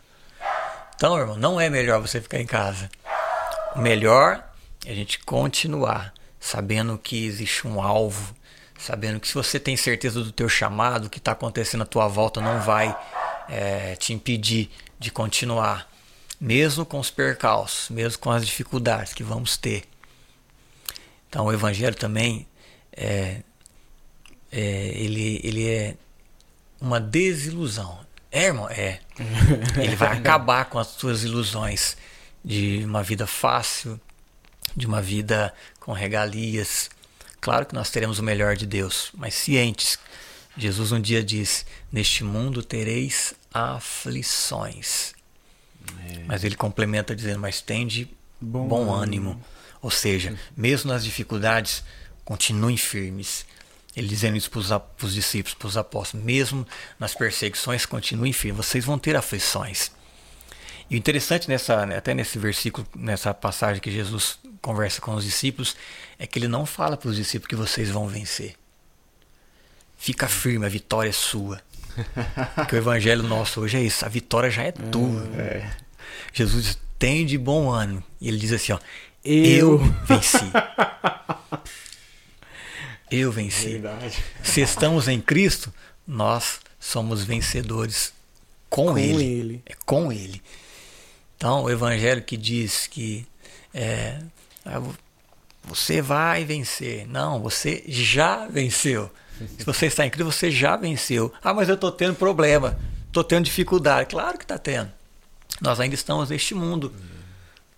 [SPEAKER 3] Então, irmão, não é melhor você ficar em casa. O melhor é a gente continuar sabendo que existe um alvo, sabendo que se você tem certeza do teu chamado, o que está acontecendo à tua volta não vai é, te impedir de continuar mesmo com os percalços, mesmo com as dificuldades que vamos ter. Então o Evangelho também é, é, ele, ele é uma desilusão. É, irmão? É. *laughs* Ele vai acabar com as suas ilusões de uma vida fácil, de uma vida com regalias. Claro que nós teremos o melhor de Deus, mas cientes. Jesus um dia disse: Neste mundo tereis aflições. É. Mas ele complementa dizendo: Mas tende bom, bom ânimo. ânimo. Ou seja, mesmo nas dificuldades, continuem firmes. Ele dizendo isso para os discípulos, para os apóstolos, mesmo nas perseguições, continuem firmes. Vocês vão ter aflições. E o interessante nessa, até nesse versículo, nessa passagem que Jesus conversa com os discípulos, é que ele não fala para os discípulos que vocês vão vencer. Fica firme, a vitória é sua. *laughs* Porque o evangelho nosso hoje é isso, a vitória já é tua.
[SPEAKER 2] É.
[SPEAKER 3] Jesus diz, tem de bom ânimo. E ele diz assim, ó,
[SPEAKER 1] Eu.
[SPEAKER 3] eu venci. *laughs* Eu venci.
[SPEAKER 2] Verdade.
[SPEAKER 3] Se estamos em Cristo, nós somos vencedores com,
[SPEAKER 1] Com
[SPEAKER 3] ele.
[SPEAKER 1] ele.
[SPEAKER 3] É com ele. Então, o evangelho que diz que é, você vai vencer. Não, você já venceu. Se você está em Cristo, você já venceu. Ah, mas eu estou tendo problema, estou tendo dificuldade. Claro que está tendo. Nós ainda estamos neste mundo.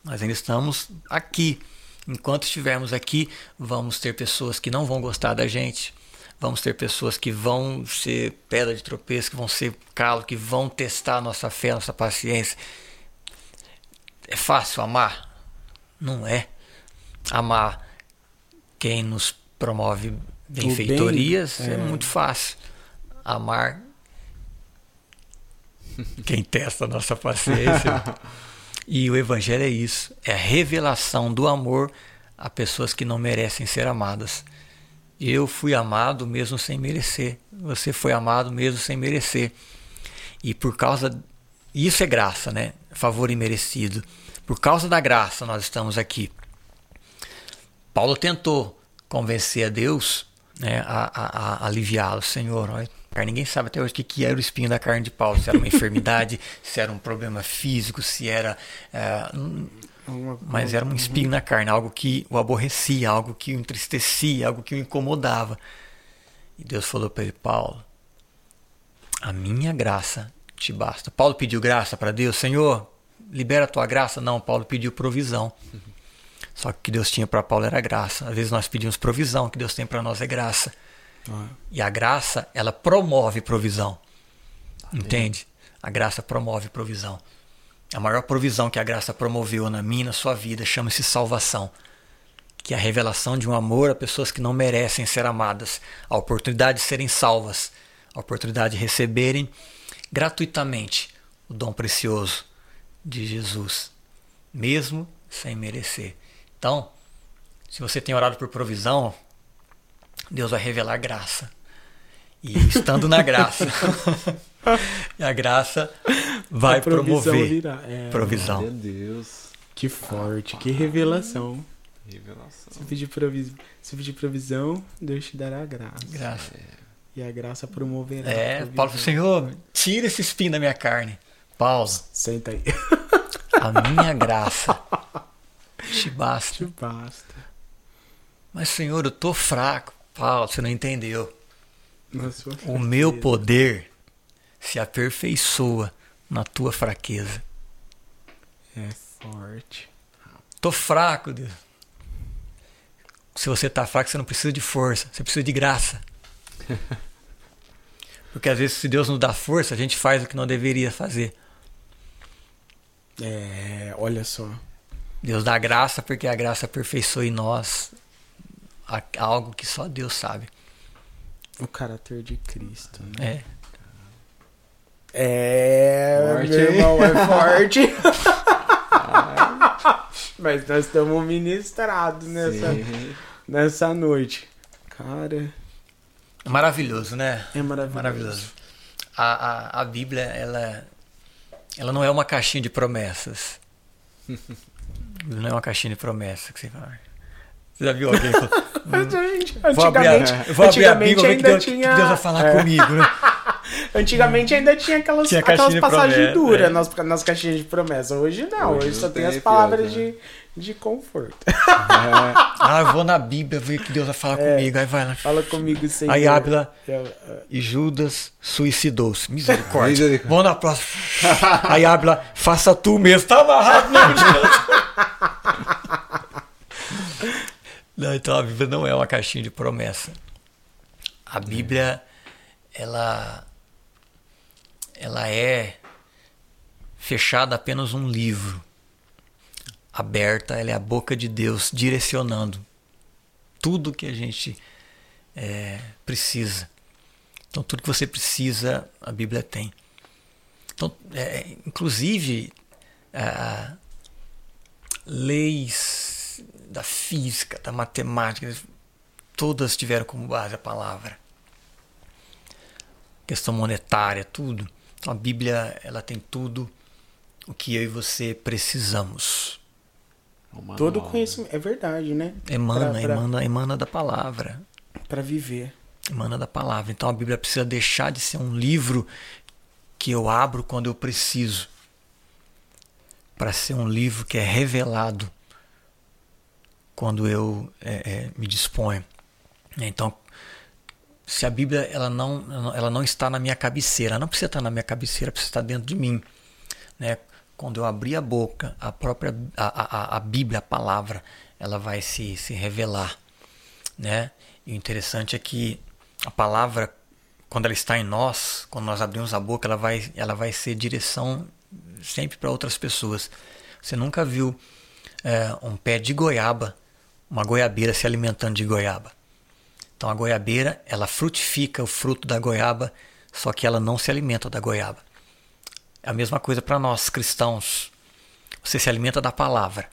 [SPEAKER 3] Nós ainda estamos aqui. Enquanto estivermos aqui, vamos ter pessoas que não vão gostar da gente. Vamos ter pessoas que vão ser pedra de tropeço, que vão ser calo, que vão testar a nossa fé, a nossa paciência. É fácil amar? Não é. Amar quem nos promove benfeitorias
[SPEAKER 1] bem,
[SPEAKER 3] é
[SPEAKER 1] é.
[SPEAKER 3] muito fácil. Amar quem testa a nossa paciência. *laughs* E o evangelho é isso, é a revelação do amor a pessoas que não merecem ser amadas. Eu fui amado mesmo sem merecer. Você foi amado mesmo sem merecer. E por causa isso é graça, né? Favor imerecido. Por causa da graça nós estamos aqui. Paulo tentou convencer a Deus né, a, a- a aliviá-lo. Senhor, olha, ninguém sabe até hoje o que, que era o espinho da carne de Paulo. Se era uma *laughs* enfermidade, se era um problema físico, se era.
[SPEAKER 1] Uma-
[SPEAKER 3] mas era um espinho na carne, algo que o aborrecia, algo que o entristecia, algo que o incomodava. E Deus falou para ele: Paulo, a minha graça te basta. Paulo pediu graça para Deus, Senhor, libera a tua graça. Não, Paulo pediu provisão. Só que o que Deus tinha para Paulo era graça. Às vezes nós pedimos provisão, o que Deus tem para nós é graça.
[SPEAKER 1] Ah,
[SPEAKER 3] E a graça, ela promove provisão. Entende? A graça promove provisão. A maior provisão que a graça promoveu na minha e na sua vida chama-se salvação. Que é a revelação de um amor a pessoas que não merecem ser amadas, a oportunidade de serem salvas, a oportunidade de receberem gratuitamente o dom precioso de Jesus, mesmo sem merecer. Então, se você tem orado por provisão, Deus vai revelar graça. E estando na graça, e *laughs* *laughs* a graça vai
[SPEAKER 1] a provisão
[SPEAKER 3] promover
[SPEAKER 1] virá. É,
[SPEAKER 3] provisão.
[SPEAKER 2] Meu Deus.
[SPEAKER 1] Que forte, que revelação.
[SPEAKER 2] Revelação.
[SPEAKER 1] Se pedir, provis... Se pedir provisão, Deus te dará graça.
[SPEAKER 3] Graça.
[SPEAKER 1] E a graça promoverá.
[SPEAKER 3] É. Paulo falou, Senhor, tira esse espinho da minha carne. Paulo,
[SPEAKER 1] Senta aí.
[SPEAKER 3] a minha graça te basta.
[SPEAKER 1] Te basta.
[SPEAKER 3] Mas, Senhor, eu tô fraco. Paulo, você não entendeu. O meu poder se aperfeiçoa na tua fraqueza.
[SPEAKER 1] É forte.
[SPEAKER 3] Tô fraco, Deus. Se você tá fraco, você não precisa de força, você precisa de graça. *laughs* Porque às vezes, se Deus nos dá força, a gente faz o que não deveria fazer.
[SPEAKER 1] É, olha só.
[SPEAKER 3] Deus dá graça porque a graça aperfeiçoa em nós algo que só Deus sabe.
[SPEAKER 1] O caráter de Cristo. Né?
[SPEAKER 3] É.
[SPEAKER 1] É,
[SPEAKER 2] Forte,
[SPEAKER 1] meu irmão, é forte. *laughs* *laughs* Mas nós estamos ministrados nessa,
[SPEAKER 2] Sim.
[SPEAKER 1] nessa noite. Cara,
[SPEAKER 3] Maravilhoso, né?
[SPEAKER 1] é maravilhoso.
[SPEAKER 3] Maravilhoso. A, a, a Bíblia, ela, ela não é uma caixinha de promessas. *laughs* Não é uma caixinha de promessas que você fala. Você já viu alguém *laughs*
[SPEAKER 1] gente,
[SPEAKER 3] vou abrir, a,
[SPEAKER 1] antigamente,
[SPEAKER 3] vou abrir a
[SPEAKER 1] antigamente
[SPEAKER 3] Bíblia ver que
[SPEAKER 1] ainda
[SPEAKER 3] Deus, que
[SPEAKER 1] tinha.
[SPEAKER 3] Deus vai falar
[SPEAKER 1] é,
[SPEAKER 3] comigo, né? *laughs*
[SPEAKER 1] Antigamente ainda tinha aquelas,
[SPEAKER 3] Tinha
[SPEAKER 1] aquelas passagens duras
[SPEAKER 3] é.
[SPEAKER 1] nas, nas caixinhas de promessa. Hoje não, hoje,
[SPEAKER 2] Hoje
[SPEAKER 1] só
[SPEAKER 2] não
[SPEAKER 1] tem
[SPEAKER 2] tem,
[SPEAKER 1] as palavras
[SPEAKER 2] pior,
[SPEAKER 1] de, de conforto. *laughs*
[SPEAKER 3] Ah, eu vou na Bíblia ver que Deus vai falar
[SPEAKER 1] É.
[SPEAKER 3] comigo. Aí vai lá.
[SPEAKER 1] Fala comigo sem.
[SPEAKER 3] Aí Ábila
[SPEAKER 1] eu-
[SPEAKER 3] e Judas suicidou-se. Misericórdia.
[SPEAKER 2] Misericórdia.
[SPEAKER 3] Vamos na próxima. *laughs* Aí Ábila, faça tu mesmo. Tá amarrado, não, *laughs* Não, então a Bíblia não é uma caixinha de promessa. A Bíblia, ela, ela é fechada apenas um livro. Aberta, ela é a boca de Deus direcionando tudo que a gente é, precisa. Então, tudo que você precisa, a Bíblia tem. Então, é, inclusive, ah, leis da física, da matemática, todas tiveram como base a palavra. questão monetária, tudo. Então a Bíblia ela tem tudo o que eu e você precisamos.
[SPEAKER 1] É Todo conhecimento é verdade, né?
[SPEAKER 3] Emana, pra, pra, emana, emana da palavra.
[SPEAKER 1] Para viver.
[SPEAKER 3] Emana da palavra. Então a Bíblia precisa deixar de ser um livro que eu abro quando eu preciso, para ser um livro que é revelado quando eu é, é, me disponho. Então, se a Bíblia ela não, ela não está na minha cabeceira, não precisa estar na minha cabeceira, precisa estar dentro de mim. Né? Quando eu abrir a boca, a própria a, a, a Bíblia, a palavra, ela vai se, se revelar. Né? E o interessante é que a palavra, quando ela está em nós, quando nós abrimos a boca, ela vai, ela vai ser direção sempre para outras pessoas. Você nunca viu é, um pé de goiaba, uma goiabeira se alimentando de goiaba. Então a goiabeira, ela frutifica o fruto da goiaba, só que ela não se alimenta da goiaba. É a mesma coisa para nós cristãos. Você se alimenta da palavra.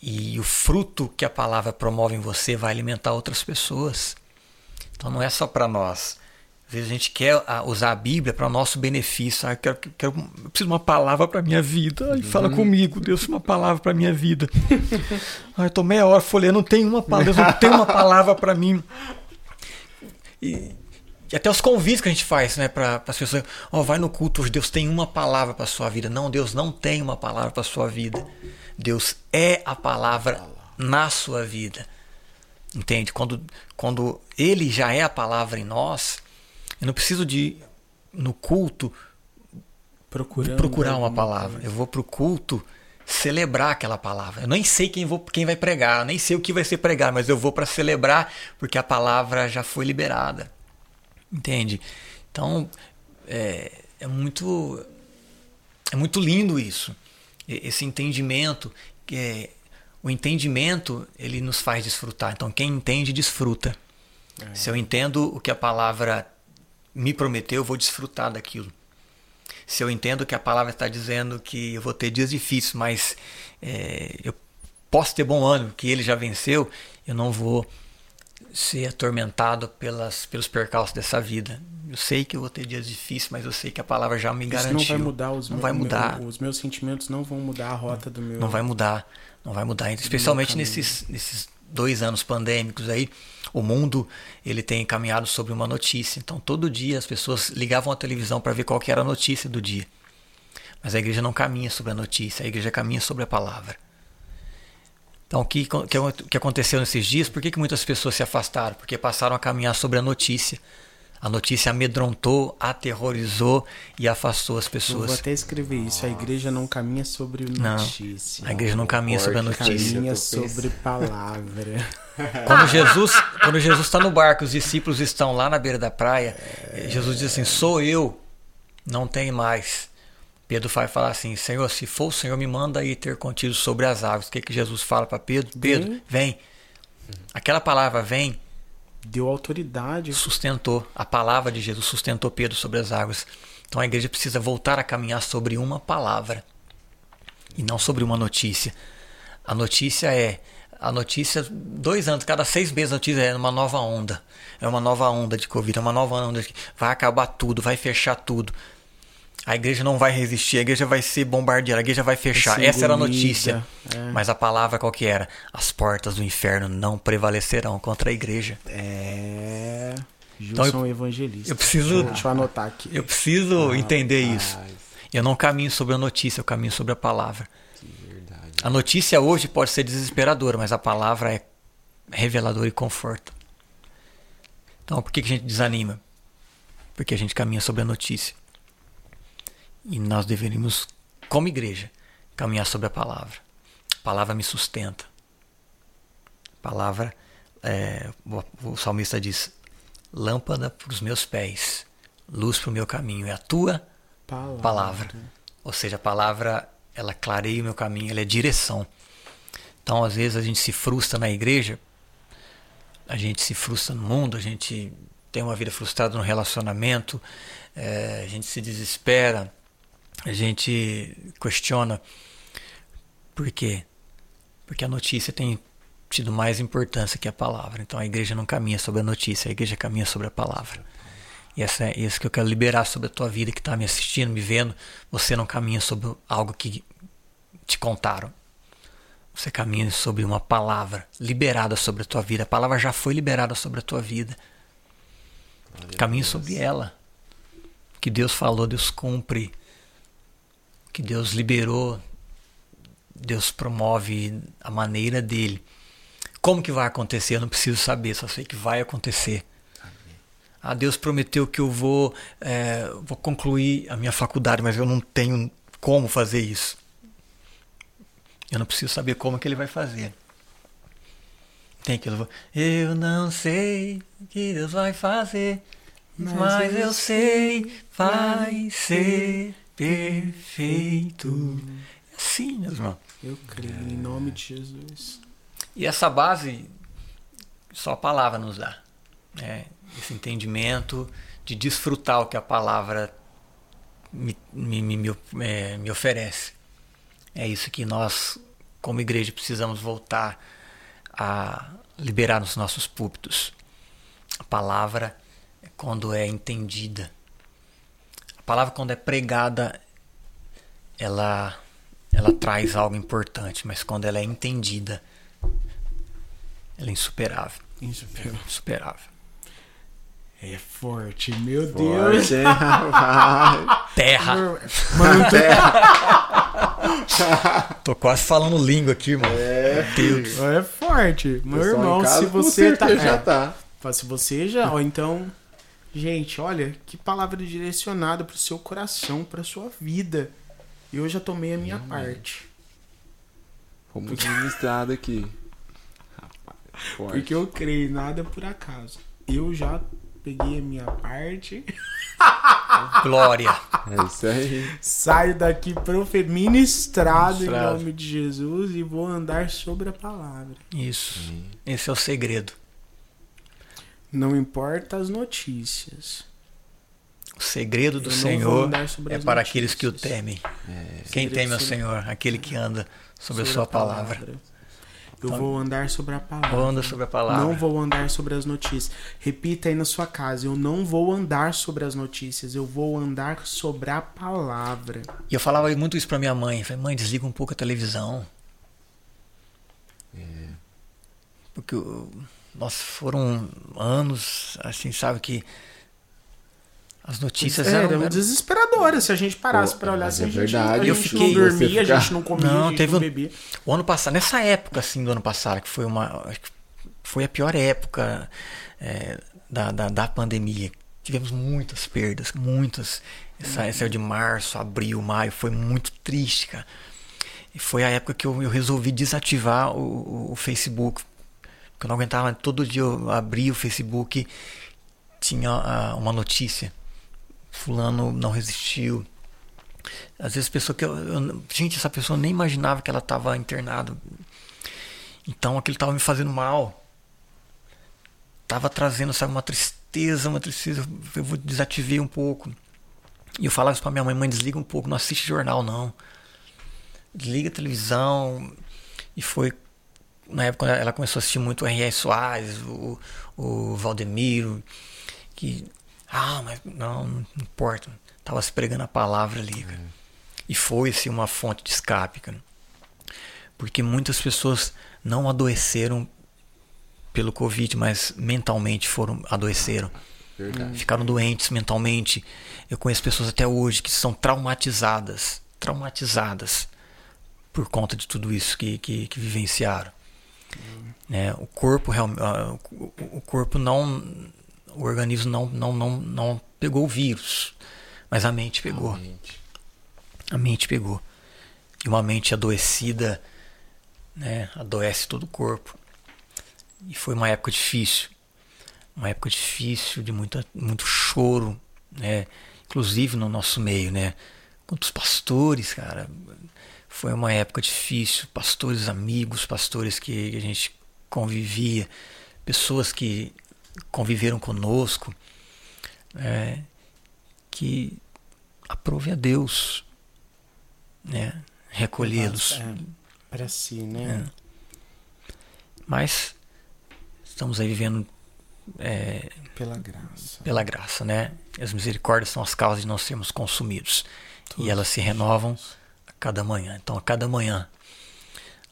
[SPEAKER 3] E o fruto que a palavra promove em você vai alimentar outras pessoas. Então não é só para nós. Às vezes a gente quer ah, usar a Bíblia para o nosso benefício. Ah, eu, quero, quero, eu preciso de uma palavra para minha vida. Ai, fala uhum. comigo, Deus, uma palavra para minha vida. Ai, eu estou meia hora folhando, não tem uma palavra, Deus não tem uma palavra para mim. E, e, até os convites que a gente faz né, para as pessoas. Oh, vai no culto, hoje Deus tem uma palavra para sua vida. Não, Deus não tem uma palavra para sua vida. Deus é a palavra na sua vida. Entende? Quando, quando Ele já é a palavra em nós eu não preciso de, no culto,
[SPEAKER 1] Procurando
[SPEAKER 3] procurar uma palavra. Coisa. Eu vou para o culto celebrar aquela palavra. Eu nem sei quem, vou, quem vai pregar, nem sei o que vai ser pregar, mas eu vou para celebrar porque a palavra já foi liberada. Entende? Então, é, é muito é muito lindo isso. Esse entendimento, que é, o entendimento, ele nos faz desfrutar. Então, quem entende, desfruta. É. Se eu entendo o que a palavra me prometeu, eu vou desfrutar daquilo. Se eu entendo que a palavra está dizendo que eu vou ter dias difíceis, mas é, eu posso ter bom ano, que ele já venceu, eu não vou ser atormentado pelas, pelos percalços dessa vida. Eu sei que eu vou ter dias difíceis, mas eu sei que a palavra já me Isso garantiu.
[SPEAKER 1] não vai mudar os
[SPEAKER 3] não
[SPEAKER 1] meu,
[SPEAKER 3] vai mudar.
[SPEAKER 1] Meu, os meus sentimentos não vão mudar a rota do meu.
[SPEAKER 3] Não vai mudar, não vai mudar. Especialmente nesses, nesses dois anos pandêmicos aí, o mundo ele tem caminhado sobre uma notícia. Então todo dia as pessoas ligavam a televisão para ver qual que era a notícia do dia. Mas a igreja não caminha sobre a notícia, a igreja caminha sobre a palavra. Então o que, que, que aconteceu nesses dias? Por que, que muitas pessoas se afastaram? Porque passaram a caminhar sobre a notícia. A notícia amedrontou, aterrorizou e afastou as pessoas. Eu
[SPEAKER 1] vou até escrever isso. A igreja não caminha sobre notícia.
[SPEAKER 3] Não, a igreja não caminha sobre a notícia.
[SPEAKER 1] Caminha sobre palavra. *laughs*
[SPEAKER 3] Quando Jesus quando Jesus está no barco, os discípulos estão lá na beira da praia. É... Jesus diz assim: Sou eu, não tem mais. Pedro vai falar assim: Senhor, se for o Senhor, me manda ir ter contigo sobre as águas. O que, que Jesus fala para Pedro? Pedro, vem. vem. Aquela palavra vem
[SPEAKER 1] deu autoridade.
[SPEAKER 3] Sustentou. A palavra de Jesus sustentou Pedro sobre as águas. Então a igreja precisa voltar a caminhar sobre uma palavra e não sobre uma notícia. A notícia é. A notícia, dois anos, cada seis meses a notícia é uma nova onda. É uma nova onda de Covid, é uma nova onda de. Vai acabar tudo, vai fechar tudo. A igreja não vai resistir, a igreja vai ser bombardeada, a igreja vai fechar. Essa era a notícia. É. Mas a palavra qual que era? As portas do inferno não prevalecerão contra a igreja.
[SPEAKER 1] É. Gilson então, eu, evangelista.
[SPEAKER 3] Eu preciso.
[SPEAKER 1] Deixa eu anotar aqui.
[SPEAKER 3] Eu preciso ah, entender rapaz. isso. Eu não caminho sobre a notícia, eu caminho sobre a palavra. Verdade. A notícia hoje pode ser desesperadora, mas a palavra é reveladora e conforta. Então, por que a gente desanima? Porque a gente caminha sobre a notícia. E nós deveríamos, como igreja, caminhar sobre a palavra. A palavra me sustenta. A palavra, é, o, salmista diz: lâmpada para os meus pés, luz para o meu caminho. É a tua palavra. palavra. Ou seja, a palavra, ela clareia o meu caminho, ela é direção. Então, às vezes, a gente se frustra na igreja, a gente se frustra no mundo, a gente tem uma vida frustrada no relacionamento, é, a gente se desespera, a gente questiona por quê? Porque a notícia tem tido mais importância que a palavra. Então a igreja não caminha sobre a notícia, a igreja caminha sobre a palavra. E essa é isso que eu quero liberar sobre a tua vida que está me assistindo, me vendo. Você não caminha sobre algo que te contaram. Você caminha sobre uma palavra liberada sobre a tua vida. A palavra já foi liberada sobre a tua vida. Caminhe sobre ela. O que Deus falou, Deus cumpre. Que Deus liberou, Deus promove a maneira dele. Como que vai acontecer? Eu não preciso saber, só sei que vai acontecer. Ah, Deus prometeu que eu vou, é, vou concluir a minha faculdade, mas eu não tenho como fazer isso. Eu não preciso saber como que ele vai fazer. Tem aquilo. Eu não sei o que Deus vai fazer, mas, mas eu sei, vai ser perfeito. É assim, meu irmão.
[SPEAKER 1] Eu creio em nome de Jesus.
[SPEAKER 3] E essa base só a palavra nos dá. Né? Esse entendimento de desfrutar o que a palavra me, me, me, me, é, me oferece. É isso que nós, como igreja, precisamos voltar a liberar nos nossos púlpitos. A palavra, quando é entendida, palavra, quando é pregada, ela, ela traz algo importante, mas quando ela é entendida, ela é insuperável.
[SPEAKER 1] Insuperável.
[SPEAKER 3] Insuperável.
[SPEAKER 1] É forte, meu
[SPEAKER 2] Forte,
[SPEAKER 1] Deus.
[SPEAKER 2] hein, rapaz? *laughs*
[SPEAKER 3] Terra.
[SPEAKER 1] Mano, *laughs*
[SPEAKER 3] Tô quase falando língua aqui, irmão.
[SPEAKER 2] É,
[SPEAKER 3] Deus.
[SPEAKER 1] é forte. Meu irmão,
[SPEAKER 2] casa,
[SPEAKER 1] se você tá.
[SPEAKER 2] certeza já
[SPEAKER 1] é,
[SPEAKER 2] tá.
[SPEAKER 1] Se você já, ó, então, gente, olha que palavra direcionada pro seu coração, pra sua vida. E eu já tomei a minha parte.
[SPEAKER 2] Fomos ministrados aqui. Rapaz, *laughs* forte.
[SPEAKER 1] Porque eu creio, nada por acaso. Eu já peguei a minha parte. *laughs*
[SPEAKER 3] Glória.
[SPEAKER 2] É isso aí.
[SPEAKER 1] Saio daqui profe- ministrado em
[SPEAKER 3] Ministrado.
[SPEAKER 1] nome de Jesus e vou andar sobre a palavra.
[SPEAKER 3] Isso. Esse é o segredo.
[SPEAKER 1] Não importa as notícias.
[SPEAKER 3] O segredo do Senhor
[SPEAKER 1] sobre
[SPEAKER 3] é para aqueles que o temem.
[SPEAKER 2] É,
[SPEAKER 3] Quem teme ao
[SPEAKER 1] sobre-
[SPEAKER 3] Senhor? Aquele que anda sobre, a sua palavra.
[SPEAKER 1] Eu vou andar sobre a palavra.
[SPEAKER 3] Sobre a palavra.
[SPEAKER 1] Não vou andar sobre as notícias. Repita aí na sua casa. Eu não vou andar sobre as notícias. Eu vou andar sobre a palavra.
[SPEAKER 3] E eu falava muito isso pra minha mãe. Falei, mãe, desliga um pouco a televisão. Porque, eu- nossa, foram anos, assim, sabe, que as notícias
[SPEAKER 1] É,
[SPEAKER 3] eram...
[SPEAKER 1] eram
[SPEAKER 3] eram-
[SPEAKER 1] desesperadoras se a gente parasse
[SPEAKER 2] Pô,
[SPEAKER 1] pra olhar. Se
[SPEAKER 2] é
[SPEAKER 1] a gente,
[SPEAKER 2] verdade,
[SPEAKER 1] a
[SPEAKER 3] eu
[SPEAKER 1] gente
[SPEAKER 3] fiquei-
[SPEAKER 1] não dormia,
[SPEAKER 2] você
[SPEAKER 1] a gente
[SPEAKER 2] ficar-
[SPEAKER 1] não comia,
[SPEAKER 3] Não,
[SPEAKER 1] a gente
[SPEAKER 3] teve
[SPEAKER 1] não
[SPEAKER 3] um-
[SPEAKER 1] bebia.
[SPEAKER 3] O ano passado, nessa época, assim, do ano passado, que foi uma... acho que Foi a pior época é, da, da, da pandemia. Tivemos muitas perdas, muitas. Essa, essa de março, abril, maio, foi muito triste, cara. E foi a época que eu, eu resolvi desativar o- o Facebook. Porque eu não aguentava, todo dia eu abria o Facebook tinha ah, uma notícia. Fulano não resistiu. Às vezes pessoa que eu, eu- gente, essa pessoa nem imaginava que ela estava internada. Então aquilo estava me fazendo mal. Tava trazendo, sabe, uma tristeza, uma tristeza. Eu vou desativei um pouco. E eu falava isso pra minha mãe, mãe, desliga um pouco, não assiste jornal não. Desliga a televisão. E foi na época ela começou a assistir muito o R.R. Soares, o, o Valdemiro, que ah, mas não, não importa. Tava se pregando a palavra ali, cara. E foi-se uma fonte de escape, cara. Porque muitas pessoas não adoeceram pelo Covid, mas mentalmente foram adoeceram.
[SPEAKER 2] Verdade.
[SPEAKER 3] Ficaram doentes mentalmente. Eu conheço pessoas até hoje que são traumatizadas, traumatizadas por conta de tudo isso que, que, que vivenciaram. Né? O corpo ah, o- corpo não, o organismo não, não, não, não pegou o vírus, mas a mente pegou.
[SPEAKER 2] Realmente.
[SPEAKER 3] A mente pegou. E uma mente adoecida, né, adoece todo o corpo. E foi uma época difícil. Uma época difícil, de muita, muito choro, né? Inclusive no nosso meio, né? Quantos pastores, cara. Foi uma época difícil. Pastores amigos, pastores que a gente convivia, pessoas que conviveram conosco, né? que aprove a Deus, né? Recolhê-los.
[SPEAKER 1] É, pra si, né?
[SPEAKER 3] Mas estamos aí vivendo é,
[SPEAKER 1] pela graça.
[SPEAKER 3] Pela graça, né? As misericórdias são as causas de não sermos consumidos. Todos e elas se renovam cada manhã. Então, a cada manhã,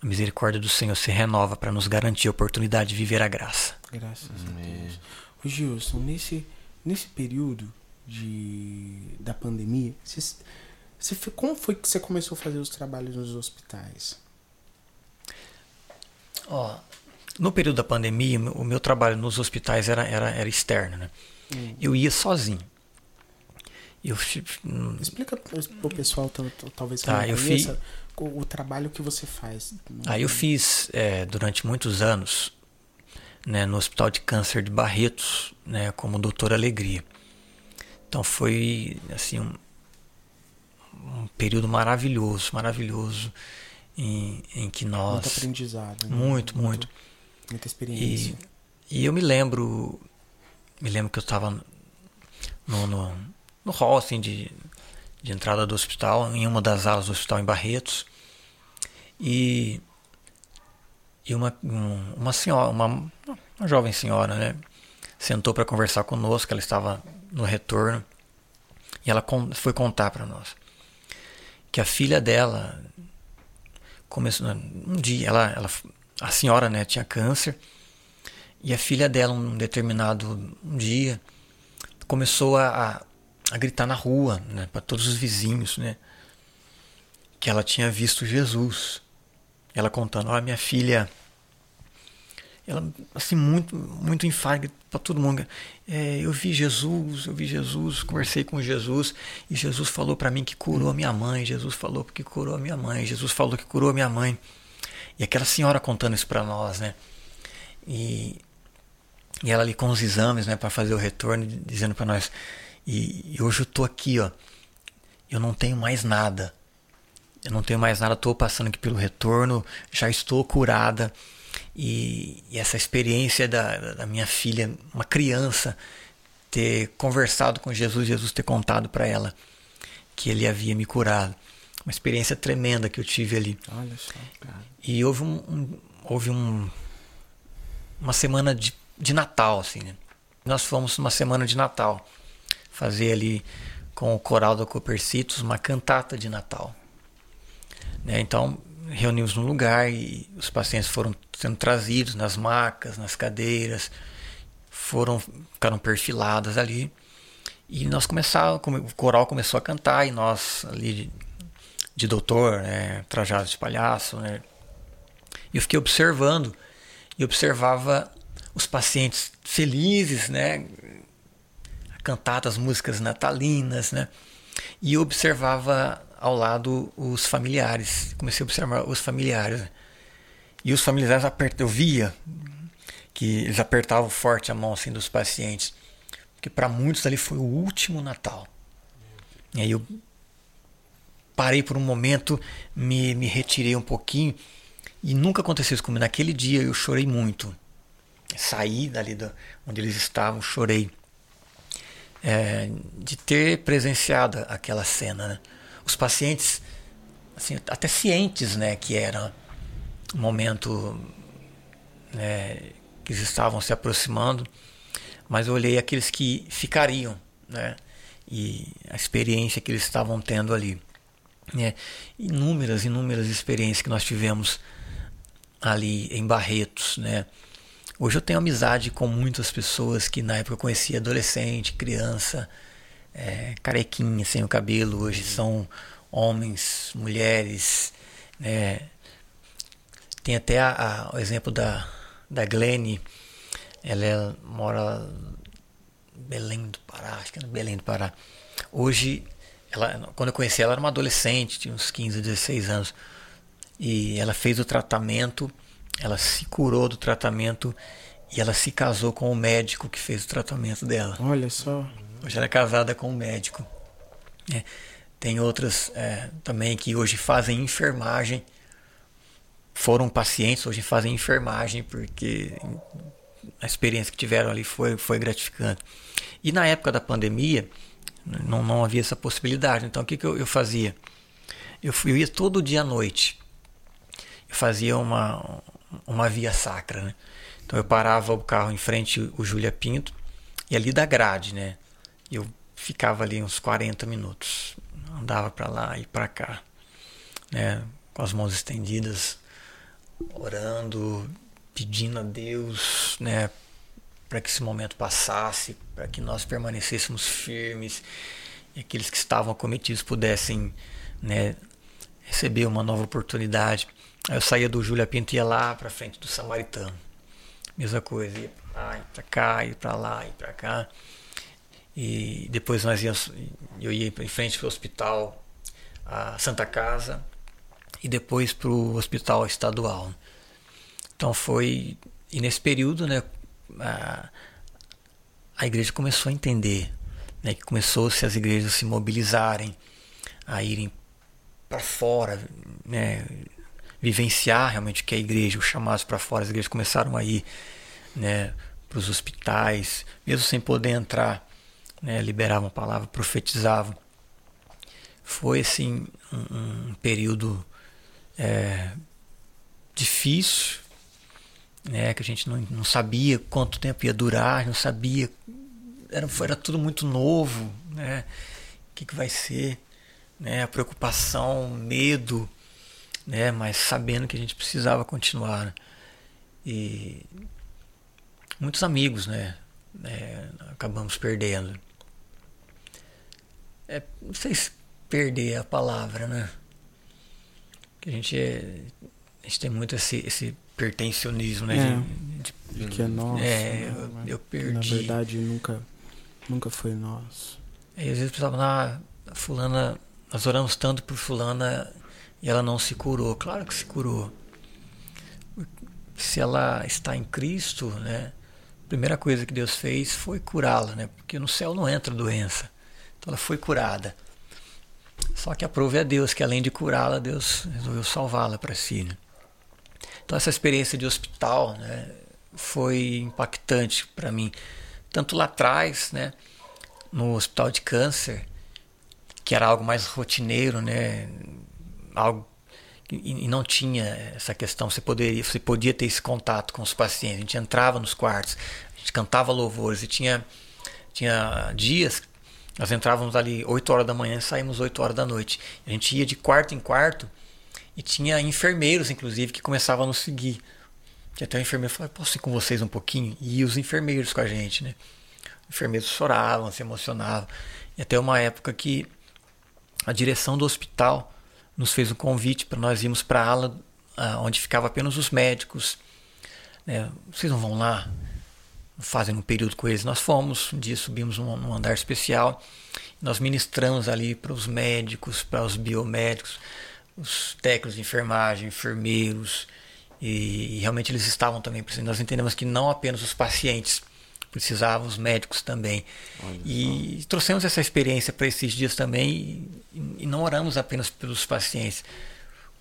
[SPEAKER 3] a misericórdia do Senhor se renova para nos garantir a oportunidade de viver a graça.
[SPEAKER 1] Graças a Deus. Ô Gilson, nesse, nesse período de, da pandemia, você, você, como foi que você começou a fazer os trabalhos nos hospitais?
[SPEAKER 3] Ó, no período da pandemia, o meu trabalho nos hospitais era, era, era externo, né? Hum. Eu ia sozinho.
[SPEAKER 1] Eu, Explica para o pessoal, talvez tá, eu conheça, fiz, o, o, trabalho que você faz.
[SPEAKER 3] Ah, eu fiz é, durante muitos anos né, no Hospital de Câncer de Barretos, né, como doutor Alegria. Então foi assim um, um período maravilhoso, maravilhoso em, em que nós
[SPEAKER 1] muito aprendizado,
[SPEAKER 3] né? muito, muito, muito
[SPEAKER 1] Muita experiência.
[SPEAKER 3] E, e eu me lembro, me lembro que eu estava no, no, no hall assim, de, de entrada do hospital, em uma das alas do hospital em Barretos. E, e uma, uma senhora, uma, uma jovem senhora, né, sentou para conversar conosco, ela estava no retorno, e ela foi contar para nós que a filha dela começou um dia ela, ela a senhora né, tinha câncer e a filha dela, um determinado dia, começou a, a gritar na rua né, para todos os vizinhos né, que ela tinha visto Jesus. Ela contando: Olha, minha filha. Ela, assim, muito, muito enfática para todo mundo. É, eu vi Jesus, eu vi Jesus, conversei com Jesus e Jesus falou para mim que curou a minha mãe. Jesus falou que curou a minha mãe. Jesus falou que curou a minha mãe. E aquela senhora contando isso para nós, né? E, e ela ali com os exames, né, para fazer o retorno, dizendo para nós: e, e, hoje eu tô aqui, ó, eu não tenho mais nada. Eu não tenho mais nada, estou passando aqui pelo retorno, já estou curada. E, e essa experiência da, da minha filha, uma criança, ter conversado com Jesus, Jesus ter contado para ela que ele havia me curado uma experiência tremenda que eu tive ali.
[SPEAKER 1] Olha só, cara.
[SPEAKER 3] E houve um, um houve um, uma semana de, de Natal, assim, né? Nós fomos uma semana de Natal fazer ali com o coral do Copercitos uma cantata de Natal. Né? Então reunimos num lugar e os pacientes foram sendo trazidos nas macas, nas cadeiras, foram ficaram perfiladas ali e nós começamos, o coral começou a cantar e nós ali de doutor, né, trajado de palhaço, né? Eu fiquei observando e observava os pacientes felizes, né, cantadas músicas natalinas, né? E eu observava ao lado os familiares. Comecei a observar os familiares. E os familiares apertam, eu via que eles apertavam forte a mão assim dos pacientes, porque para muitos ali foi o último Natal. E aí eu parei por um momento, me, me retirei um pouquinho e nunca aconteceu isso comigo. Naquele dia eu chorei muito. Saí dali do, onde eles estavam, chorei. É, de ter presenciado aquela cena. Né? Os pacientes, assim, até cientes né, que era um momento né, que eles estavam se aproximando, mas eu olhei aqueles que ficariam, né, e a experiência que eles estavam tendo ali. Né? Inúmeras, inúmeras experiências que nós tivemos ali em Barretos, né? Hoje eu tenho amizade com muitas pessoas que na época eu conhecia adolescente, criança, é, carequinha, sem o cabelo, hoje são homens, mulheres, né? Tem até a, a, o exemplo da, da Glene, ela é, mora em Belém do Pará, acho que é Belém do Pará. Hoje ela, quando eu conheci ela, era uma adolescente, tinha uns 15, 16 anos. E ela fez o tratamento, ela se curou do tratamento e ela se casou com o médico que fez o tratamento dela.
[SPEAKER 1] Olha só.
[SPEAKER 3] Hoje ela é casada com um médico. É, tem outras é, também que hoje fazem enfermagem. Foram pacientes, hoje fazem enfermagem porque a experiência que tiveram ali foi, foi gratificante. E na época da pandemia, não, não havia essa possibilidade. Então o que, que eu, eu fazia? Eu, fui, eu ia todo dia à noite. Eu fazia uma, uma via sacra. Né? Então eu parava o carro em frente o Júlia Pinto e ali da grade, né? Eu ficava ali uns 40 minutos, andava para lá e para cá, né? Com as mãos estendidas, orando, pedindo a Deus, né? Para que esse momento passasse, para que nós permanecêssemos firmes e aqueles que estavam acometidos pudessem, né? Receber uma nova oportunidade. Eu saía do Júlia Pinto e ia lá para frente do Samaritano. Mesma coisa, ia pra lá, ia cá, ia pra lá, ia pra cá. E depois nós íamos, eu ia em frente para o hospital a Santa Casa e depois para o hospital estadual. Então foi, e nesse período, né, a, a igreja começou a entender, né, que começou-se as igrejas se mobilizarem, a irem para fora, né, vivenciar realmente o que é a igreja, os chamados para fora, as igrejas começaram a ir né, para os hospitais, mesmo sem poder entrar, né, liberavam a palavra, profetizavam. Foi assim um, um período é, difícil, né, que a gente não, não sabia quanto tempo ia durar, não sabia, era, era tudo muito novo, né, o que, que vai ser, né, a preocupação, medo, né? Mas sabendo que a gente precisava continuar. Né? E muitos amigos, né? É, acabamos perdendo. É, não sei se perder a palavra, né? Que a gente é, a gente tem muito esse, esse pertencionismo, né?
[SPEAKER 1] É, de, de, que é nosso.
[SPEAKER 3] É, né? eu, eu, perdi.
[SPEAKER 1] Na verdade, nunca, nunca foi nosso.
[SPEAKER 3] E às vezes pensava, na fulana, nós oramos tanto por fulana e ela não se curou. Claro que se curou. Se ela está em Cristo, né? A primeira coisa que Deus fez foi curá-la, né? Porque no céu não entra doença. Então ela foi curada. Só que a prova é Deus que além de curá-la, Deus resolveu salvá-la para si. Né? Então essa experiência de hospital, né, foi impactante para mim, tanto lá atrás, né, no hospital de câncer, que era algo mais rotineiro, né, algo e, não tinha essa questão, você poderia, você podia ter esse contato com os pacientes. A gente entrava nos quartos, a gente cantava louvores e tinha tinha dias nós entrávamos ali 8 horas da manhã e saímos 8 horas da noite. A gente ia de quarto em quarto e tinha enfermeiros, inclusive, que começavam a nos seguir. E até o enfermeiro falou: Posso ir com vocês um pouquinho? E os enfermeiros com a gente, né? Os enfermeiros choravam, se emocionavam. E até uma época que a direção do hospital nos fez um convite para nós irmos para a ala uh, onde ficava apenas os médicos. Né? Vocês não vão lá? Fazem um período com eles. Nós fomos, um dia subimos num andar especial. Nós ministramos ali para os médicos, para os biomédicos, os técnicos de enfermagem, enfermeiros. E, e realmente eles estavam também precisando. Nós entendemos que não apenas os pacientes precisavam, os médicos também. Olha e só. trouxemos essa experiência para esses dias também e, e, não oramos apenas pelos pacientes,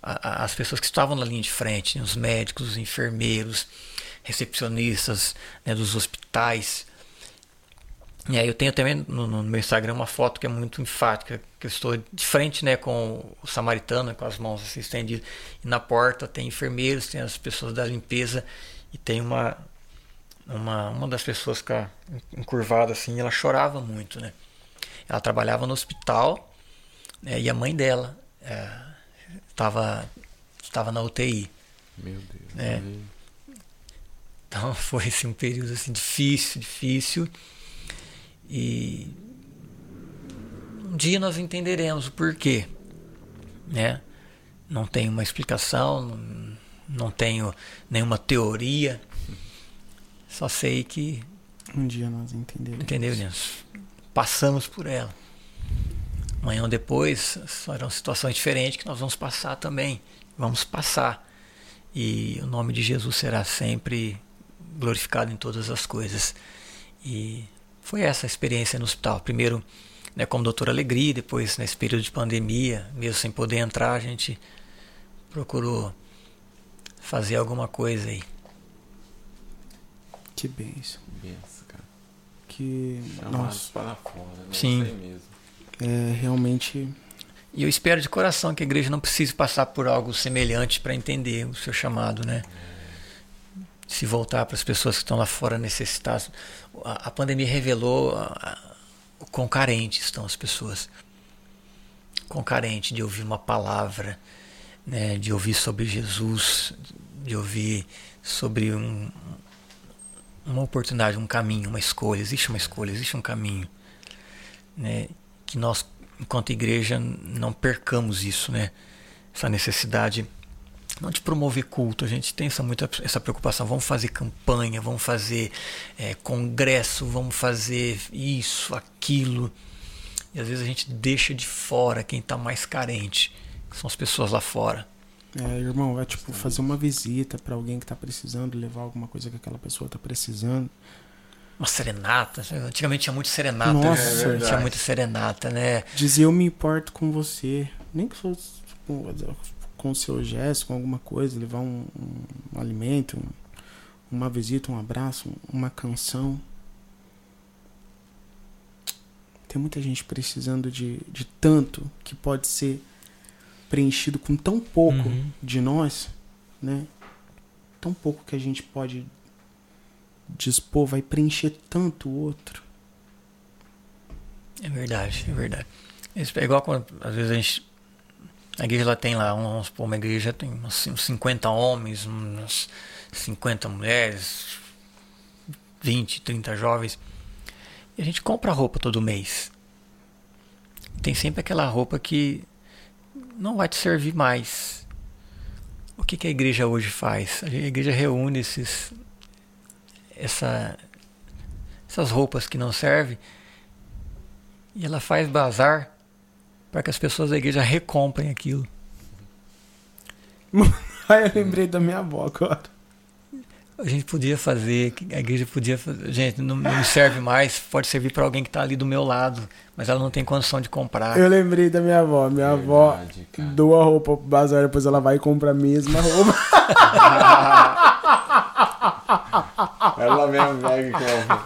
[SPEAKER 3] a, a, as pessoas que estavam na linha de frente, né, os médicos, os enfermeiros, recepcionistas né, dos hospitais. E aí eu tenho também no, no, meu Instagram uma foto que é muito enfática, que eu estou de frente né, com o samaritano, com as mãos assim estendidas, e na porta tem enfermeiros, tem as pessoas da limpeza e tem uma, uma, uma das pessoas que encurvada assim, ela chorava muito, né? Ela trabalhava no hospital né, e a mãe dela estava é, estava na UTI.
[SPEAKER 2] Meu Deus.
[SPEAKER 3] Né? Então *laughs* foi assim, um período assim, difícil, difícil. E um dia nós entenderemos o porquê, né? Não tenho uma explicação, não tenho nenhuma teoria, só sei que.
[SPEAKER 1] Um dia nós entenderemos.
[SPEAKER 3] Entendemos. Passamos por ela. Amanhã ou depois serão situações diferentes que nós vamos passar também. Vamos passar. E o nome de Jesus será sempre glorificado em todas as coisas. E foi essa a experiência no hospital. Primeiro, né, como doutor Alegria, depois nesse período de pandemia, mesmo sem poder entrar, a gente procurou fazer alguma coisa aí.
[SPEAKER 1] Que benção.
[SPEAKER 2] Benção, cara.
[SPEAKER 1] Que.
[SPEAKER 2] Chamados para fora, né?
[SPEAKER 3] Sim.
[SPEAKER 2] mesmo.
[SPEAKER 1] É realmente.
[SPEAKER 3] E eu espero de coração que a igreja não precise passar por algo semelhante para entender o seu chamado, né? se voltar para as pessoas que estão lá fora necessitadas. A, a pandemia revelou a, a, o quão carentes estão as pessoas. Quão carente de ouvir uma palavra, né, de ouvir sobre Jesus, de ouvir sobre um, uma oportunidade, um caminho, uma escolha. Existe uma escolha, existe um caminho. Né, que nós, enquanto igreja, não percamos isso, né, essa necessidade não de promover culto, a gente tem essa, muita, essa preocupação. Vamos fazer campanha, vamos fazer é, congresso, vamos fazer isso, aquilo. E às vezes a gente deixa de fora quem está mais carente, que são as pessoas lá fora.
[SPEAKER 1] É, irmão, é tipo fazer uma visita para alguém que está precisando, levar alguma coisa que aquela pessoa está precisando.
[SPEAKER 3] Uma serenata. Antigamente tinha muito serenata.
[SPEAKER 1] Nossa,
[SPEAKER 3] né? tinha muita serenata, né?
[SPEAKER 1] Dizer eu me importo com você. Nem que fosse tipo, com o seu gesto, com alguma coisa, levar um, um, um alimento, um, uma visita, um abraço, uma canção. Tem muita gente precisando de, de tanto que pode ser preenchido com tão pouco uhum. de nós, né? Tão pouco que a gente pode dispor, vai preencher tanto o outro.
[SPEAKER 3] É verdade, é verdade. É igual quando às vezes a gente a igreja tem lá, vamos supor, uma igreja tem uns 50 homens, umas 50 mulheres, 20, 30 jovens. E a gente compra roupa todo mês. Tem sempre aquela roupa que não vai te servir mais. O que, que a igreja hoje faz? A igreja reúne esses, essa, essas roupas que não servem e ela faz bazar para que as pessoas da igreja recomprem aquilo. *laughs*
[SPEAKER 1] Eu lembrei da minha avó agora.
[SPEAKER 3] A gente podia fazer, a igreja podia fazer. Gente, não, não serve mais, pode servir para alguém que está ali do meu lado, mas ela não tem condição de comprar.
[SPEAKER 1] Eu lembrei da minha avó. Minha Verdade, avó cara. doa roupa pro bazar, depois ela vai e compra a mesma roupa. *laughs* *laughs*
[SPEAKER 2] ela mesmo pega e compra.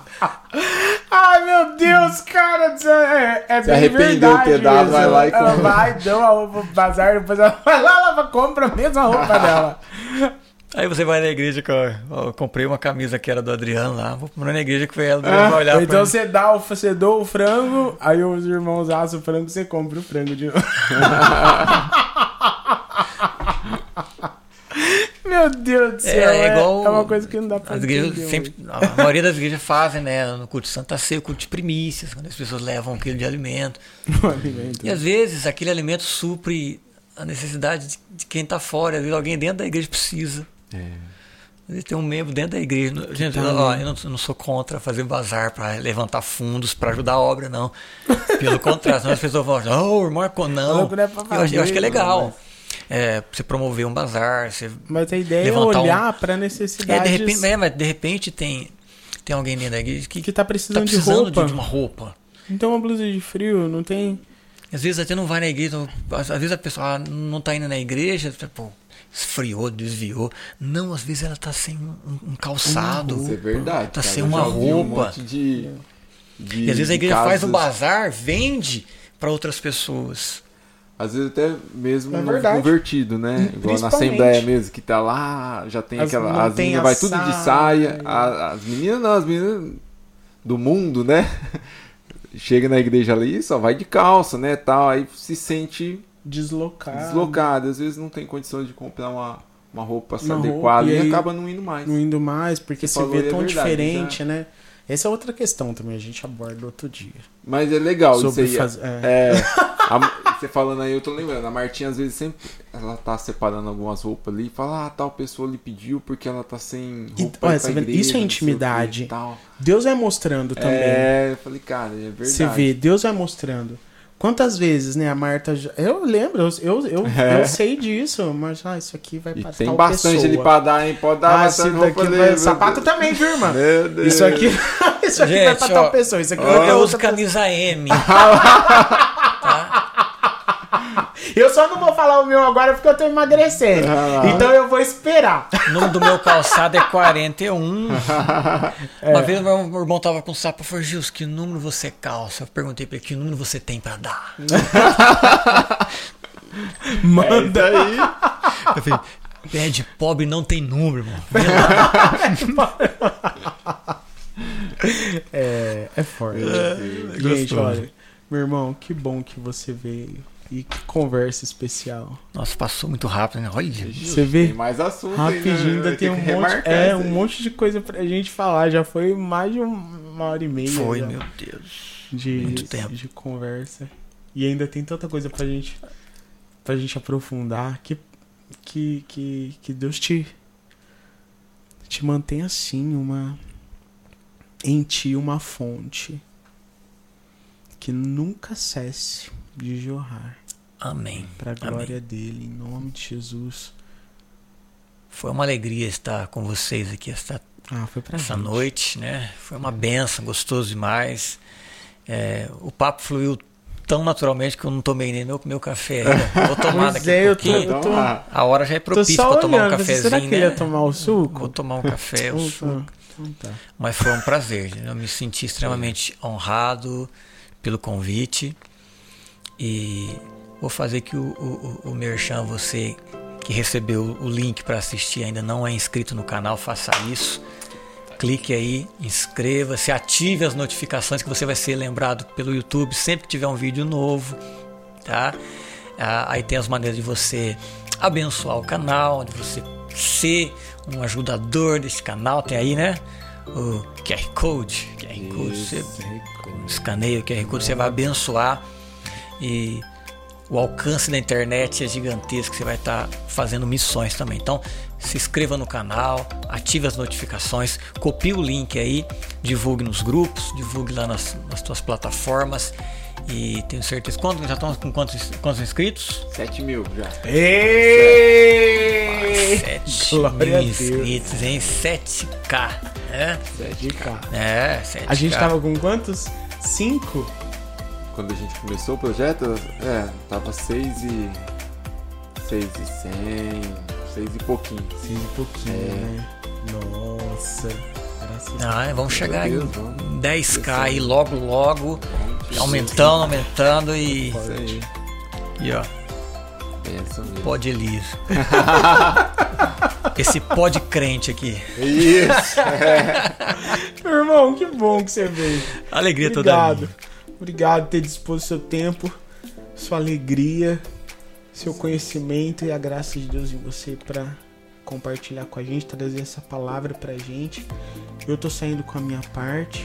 [SPEAKER 1] Ai, meu Deus, cara. É, é
[SPEAKER 2] Se arrependeu de ter dado, vai lá e compra.
[SPEAKER 1] Ela vai, deu a roupa pro bazar, depois ela *laughs* vai lá, ela compra a mesma roupa dela.
[SPEAKER 3] Aí você vai na igreja, eu, comprei uma camisa que era do Adriano lá, vou comprar na igreja que foi ela, ah, vai olhar
[SPEAKER 1] Então você dá, o, você doa o frango, aí os irmãos assam o frango, você compra o frango de novo. *laughs* Meu Deus do céu. É, é, igual. É uma coisa que não dá pra igrejas
[SPEAKER 3] sempre, A maioria das igrejas fazem, né? No culto de Santa Ceia, o culto de primícias, quando as pessoas levam um quilo de alimento. *laughs* alimento. E às vezes aquele alimento supre a necessidade de, de quem está fora. Às vezes alguém dentro da igreja precisa. É. Tem um membro dentro da igreja. Gente, tá ó, eu, não, eu, não, sou contra fazer bazar para levantar fundos para ajudar a obra, não. Pelo *laughs* contrário, as pessoas falam, oh, irmão, não. não é eu, eu acho que é legal. Mas é, você promover um bazar. Você
[SPEAKER 1] mas a ideia é olhar um... para necessidades.
[SPEAKER 3] É, de repente, é, mas de repente tem, tem alguém dentro da igreja que,
[SPEAKER 1] que tá precisando, tá precisando de, roupa.
[SPEAKER 3] de uma roupa.
[SPEAKER 1] Então uma blusa de frio, não tem.
[SPEAKER 3] Às vezes até não vai na igreja, às vezes a pessoa não tá indo na igreja, tipo, esfriou, desviou. Não, às vezes ela tá sem um, um calçado.
[SPEAKER 2] Isso é verdade.
[SPEAKER 3] Tá sem uma roupa. Um de, de, e às vezes a igreja casas... faz um bazar, vende para outras pessoas.
[SPEAKER 2] Às vezes até mesmo é convertido, né? Igual na Assembleia mesmo, que tá lá, já tem as aquela. As meninas vai tudo de saia. A, as meninas não, as meninas do mundo, né? *laughs* Chega na igreja ali só vai de calça, né? Tal, aí se sente
[SPEAKER 1] deslocado.
[SPEAKER 2] Deslocado. Às vezes não tem condições de comprar uma, uma roupa uma adequada roupa, e, e acaba não indo mais.
[SPEAKER 1] Não indo mais, porque Você se vê tão é verdade, diferente, já. né? Essa é outra questão também, a gente aborda outro dia.
[SPEAKER 2] Mas é legal Sobre isso aí. Faz... É. é a, você falando aí, eu tô lembrando. A Martinha às vezes sempre ela tá separando algumas roupas ali e fala, ah, tal pessoa lhe pediu porque ela tá sem roupa. E, olha,
[SPEAKER 1] igreja, isso é intimidade. Deus vai mostrando também.
[SPEAKER 2] É, eu falei, cara, é verdade. Você
[SPEAKER 1] vê, Deus vai mostrando. Quantas vezes, né, a Marta. Eu lembro, eu, eu, *laughs* é. eu sei disso, mas ah, isso aqui vai
[SPEAKER 2] para Tem bastante pessoa. ali pra dar, hein? Pode dar ah, bastante roupa
[SPEAKER 1] vai... Sapato também, viu, irmã? Meu Deus. Isso aqui, *laughs* isso aqui Gente, vai pra ó, tal pessoa. Isso aqui
[SPEAKER 3] ó, eu uso camisa M. *laughs*
[SPEAKER 1] Eu só não vou falar o meu agora porque eu tô emagrecendo. Ah, então eu vou esperar.
[SPEAKER 3] O número do meu calçado é 41. *laughs* é. Uma vez meu irmão tava com sapo e falou: Gils, que número você calça? Eu perguntei pra ele que número você tem pra dar. *laughs*
[SPEAKER 1] Manda é aí.
[SPEAKER 3] Eu falei, Pé de pobre não tem número, irmão. Lá. *laughs*
[SPEAKER 1] É, é forte. Gente,
[SPEAKER 3] gostoso.
[SPEAKER 1] olha, meu irmão, que bom que você veio. E que conversa especial.
[SPEAKER 3] Nossa, passou muito rápido, né? Olha.
[SPEAKER 1] Você vê?
[SPEAKER 2] Tem mais assunto
[SPEAKER 1] Rapidinho,
[SPEAKER 2] ainda,
[SPEAKER 1] ainda tem um monte, é, um monte de coisa pra gente falar. Já foi mais de uma hora e meia
[SPEAKER 3] Foi,
[SPEAKER 1] já
[SPEAKER 3] meu Deus.
[SPEAKER 1] de,
[SPEAKER 3] muito tempo.
[SPEAKER 1] de conversa. E ainda tem tanta coisa pra gente, pra gente aprofundar. Que, que, que, que Deus te, te mantenha assim, uma, em ti uma fonte que nunca cesse de jorrar.
[SPEAKER 3] Amém.
[SPEAKER 1] Pra glória dele, em nome de Jesus.
[SPEAKER 3] Foi uma alegria estar com vocês aqui esta,
[SPEAKER 1] Ah,
[SPEAKER 3] essa
[SPEAKER 1] gente.
[SPEAKER 3] noite, né? Foi uma benção, gostoso demais. É, o papo fluiu tão naturalmente que eu não tomei nem meu, meu café ainda. *laughs* Vou tomar daqui
[SPEAKER 1] é,
[SPEAKER 3] a
[SPEAKER 1] eu tô-
[SPEAKER 3] pouquinho.
[SPEAKER 1] eu tô-
[SPEAKER 3] A hora já é propícia para tomar um cafezinho,
[SPEAKER 1] será que
[SPEAKER 3] né?
[SPEAKER 1] ia tomar o suco?
[SPEAKER 3] Vou tomar um café, o
[SPEAKER 1] Então
[SPEAKER 3] suco.
[SPEAKER 1] tá, então tá.
[SPEAKER 3] Mas foi um prazer. né? Eu me senti extremamente honrado pelo convite. E vou fazer que o, o, o Merchan, você que recebeu o link para assistir, ainda não é inscrito no canal, faça isso. Clique aí, inscreva-se, ative as notificações que você vai ser lembrado pelo YouTube sempre que tiver um vídeo novo, tá? Ah, aí tem as maneiras de você abençoar o canal, de você ser um ajudador desse canal, tem aí, né? O QR Code, QR Code, você escaneia o QR Code, você vai abençoar e o alcance da internet é gigantesco, você vai estar fazendo missões também. Então, se inscreva no canal, ative as notificações, copie o link aí, divulgue nos grupos, divulgue lá nas, nas suas plataformas e tenho certeza. Quanto, já estamos com quantos, quantos inscritos?
[SPEAKER 2] 7 mil já.
[SPEAKER 1] Ei! *laughs*
[SPEAKER 3] 7
[SPEAKER 1] Glória
[SPEAKER 3] mil inscritos, hein? 7K, né?
[SPEAKER 1] De cá.
[SPEAKER 3] É, 7K.
[SPEAKER 1] A gente tava com quantos? Cinco?
[SPEAKER 2] Quando a gente começou o projeto, é, tava 6 e. 6 e 100, 6 e pouquinho.
[SPEAKER 1] Seis e pouquinho,
[SPEAKER 2] É.
[SPEAKER 1] né? Nossa. Graças a
[SPEAKER 3] Ah, vamos chegar
[SPEAKER 2] Meu
[SPEAKER 3] em
[SPEAKER 2] Deus, vamos.
[SPEAKER 3] 10k aí logo, logo,
[SPEAKER 2] Vamos,
[SPEAKER 3] aumentando, aumentando e,
[SPEAKER 2] Isso aí.
[SPEAKER 3] e ó,
[SPEAKER 2] É
[SPEAKER 3] pode Elias. *laughs* Esse pode crente aqui.
[SPEAKER 2] Isso! *laughs*
[SPEAKER 1] Meu irmão, que bom que você veio.
[SPEAKER 3] Alegria toda
[SPEAKER 1] Obrigado.
[SPEAKER 3] minha.
[SPEAKER 1] Obrigado por ter disposto seu tempo, sua alegria, seu conhecimento e a graça de Deus em você pra compartilhar com a gente, trazer essa palavra pra gente. Eu tô saindo com a minha parte.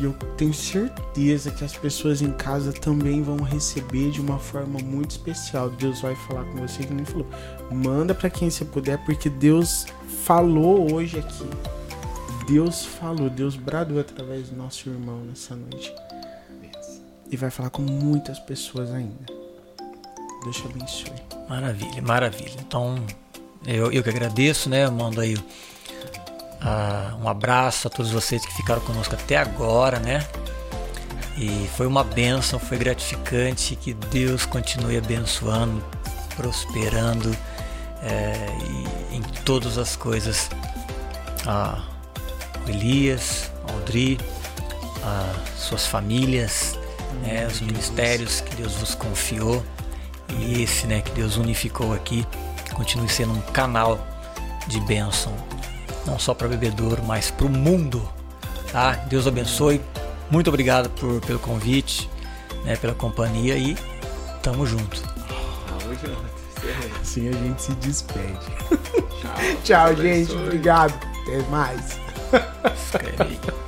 [SPEAKER 1] E eu tenho certeza que as pessoas em casa também vão receber de uma forma muito especial. Deus vai falar com você, que nem falou. Manda pra quem você puder, porque Deus falou hoje aqui. Deus falou, Deus bradou através do nosso irmão nessa noite. E vai falar com muitas pessoas ainda. Deus te abençoe.
[SPEAKER 3] Maravilha, maravilha. Então, eu, eu que agradeço, né? Eu mando aí ah, um abraço a todos vocês que ficaram conosco até agora, né? E foi uma bênção, foi gratificante. Que Deus continue abençoando, prosperando e em todas as coisas. Ah, Elias, a Audrey, as suas famílias, né, os ministérios que Deus vos confiou e esse né, que Deus unificou aqui continue sendo um canal de bênção, não só para bebedouro, mas para o mundo. Tá? Deus abençoe. Muito obrigado por, pelo convite, né, pela companhia e tamo junto.
[SPEAKER 2] Tamo junto.
[SPEAKER 1] Assim a gente se despede.
[SPEAKER 2] Tchau. *laughs*
[SPEAKER 1] Tchau, gente.
[SPEAKER 2] abençoe.
[SPEAKER 1] Obrigado. Até mais.
[SPEAKER 3] スクリー。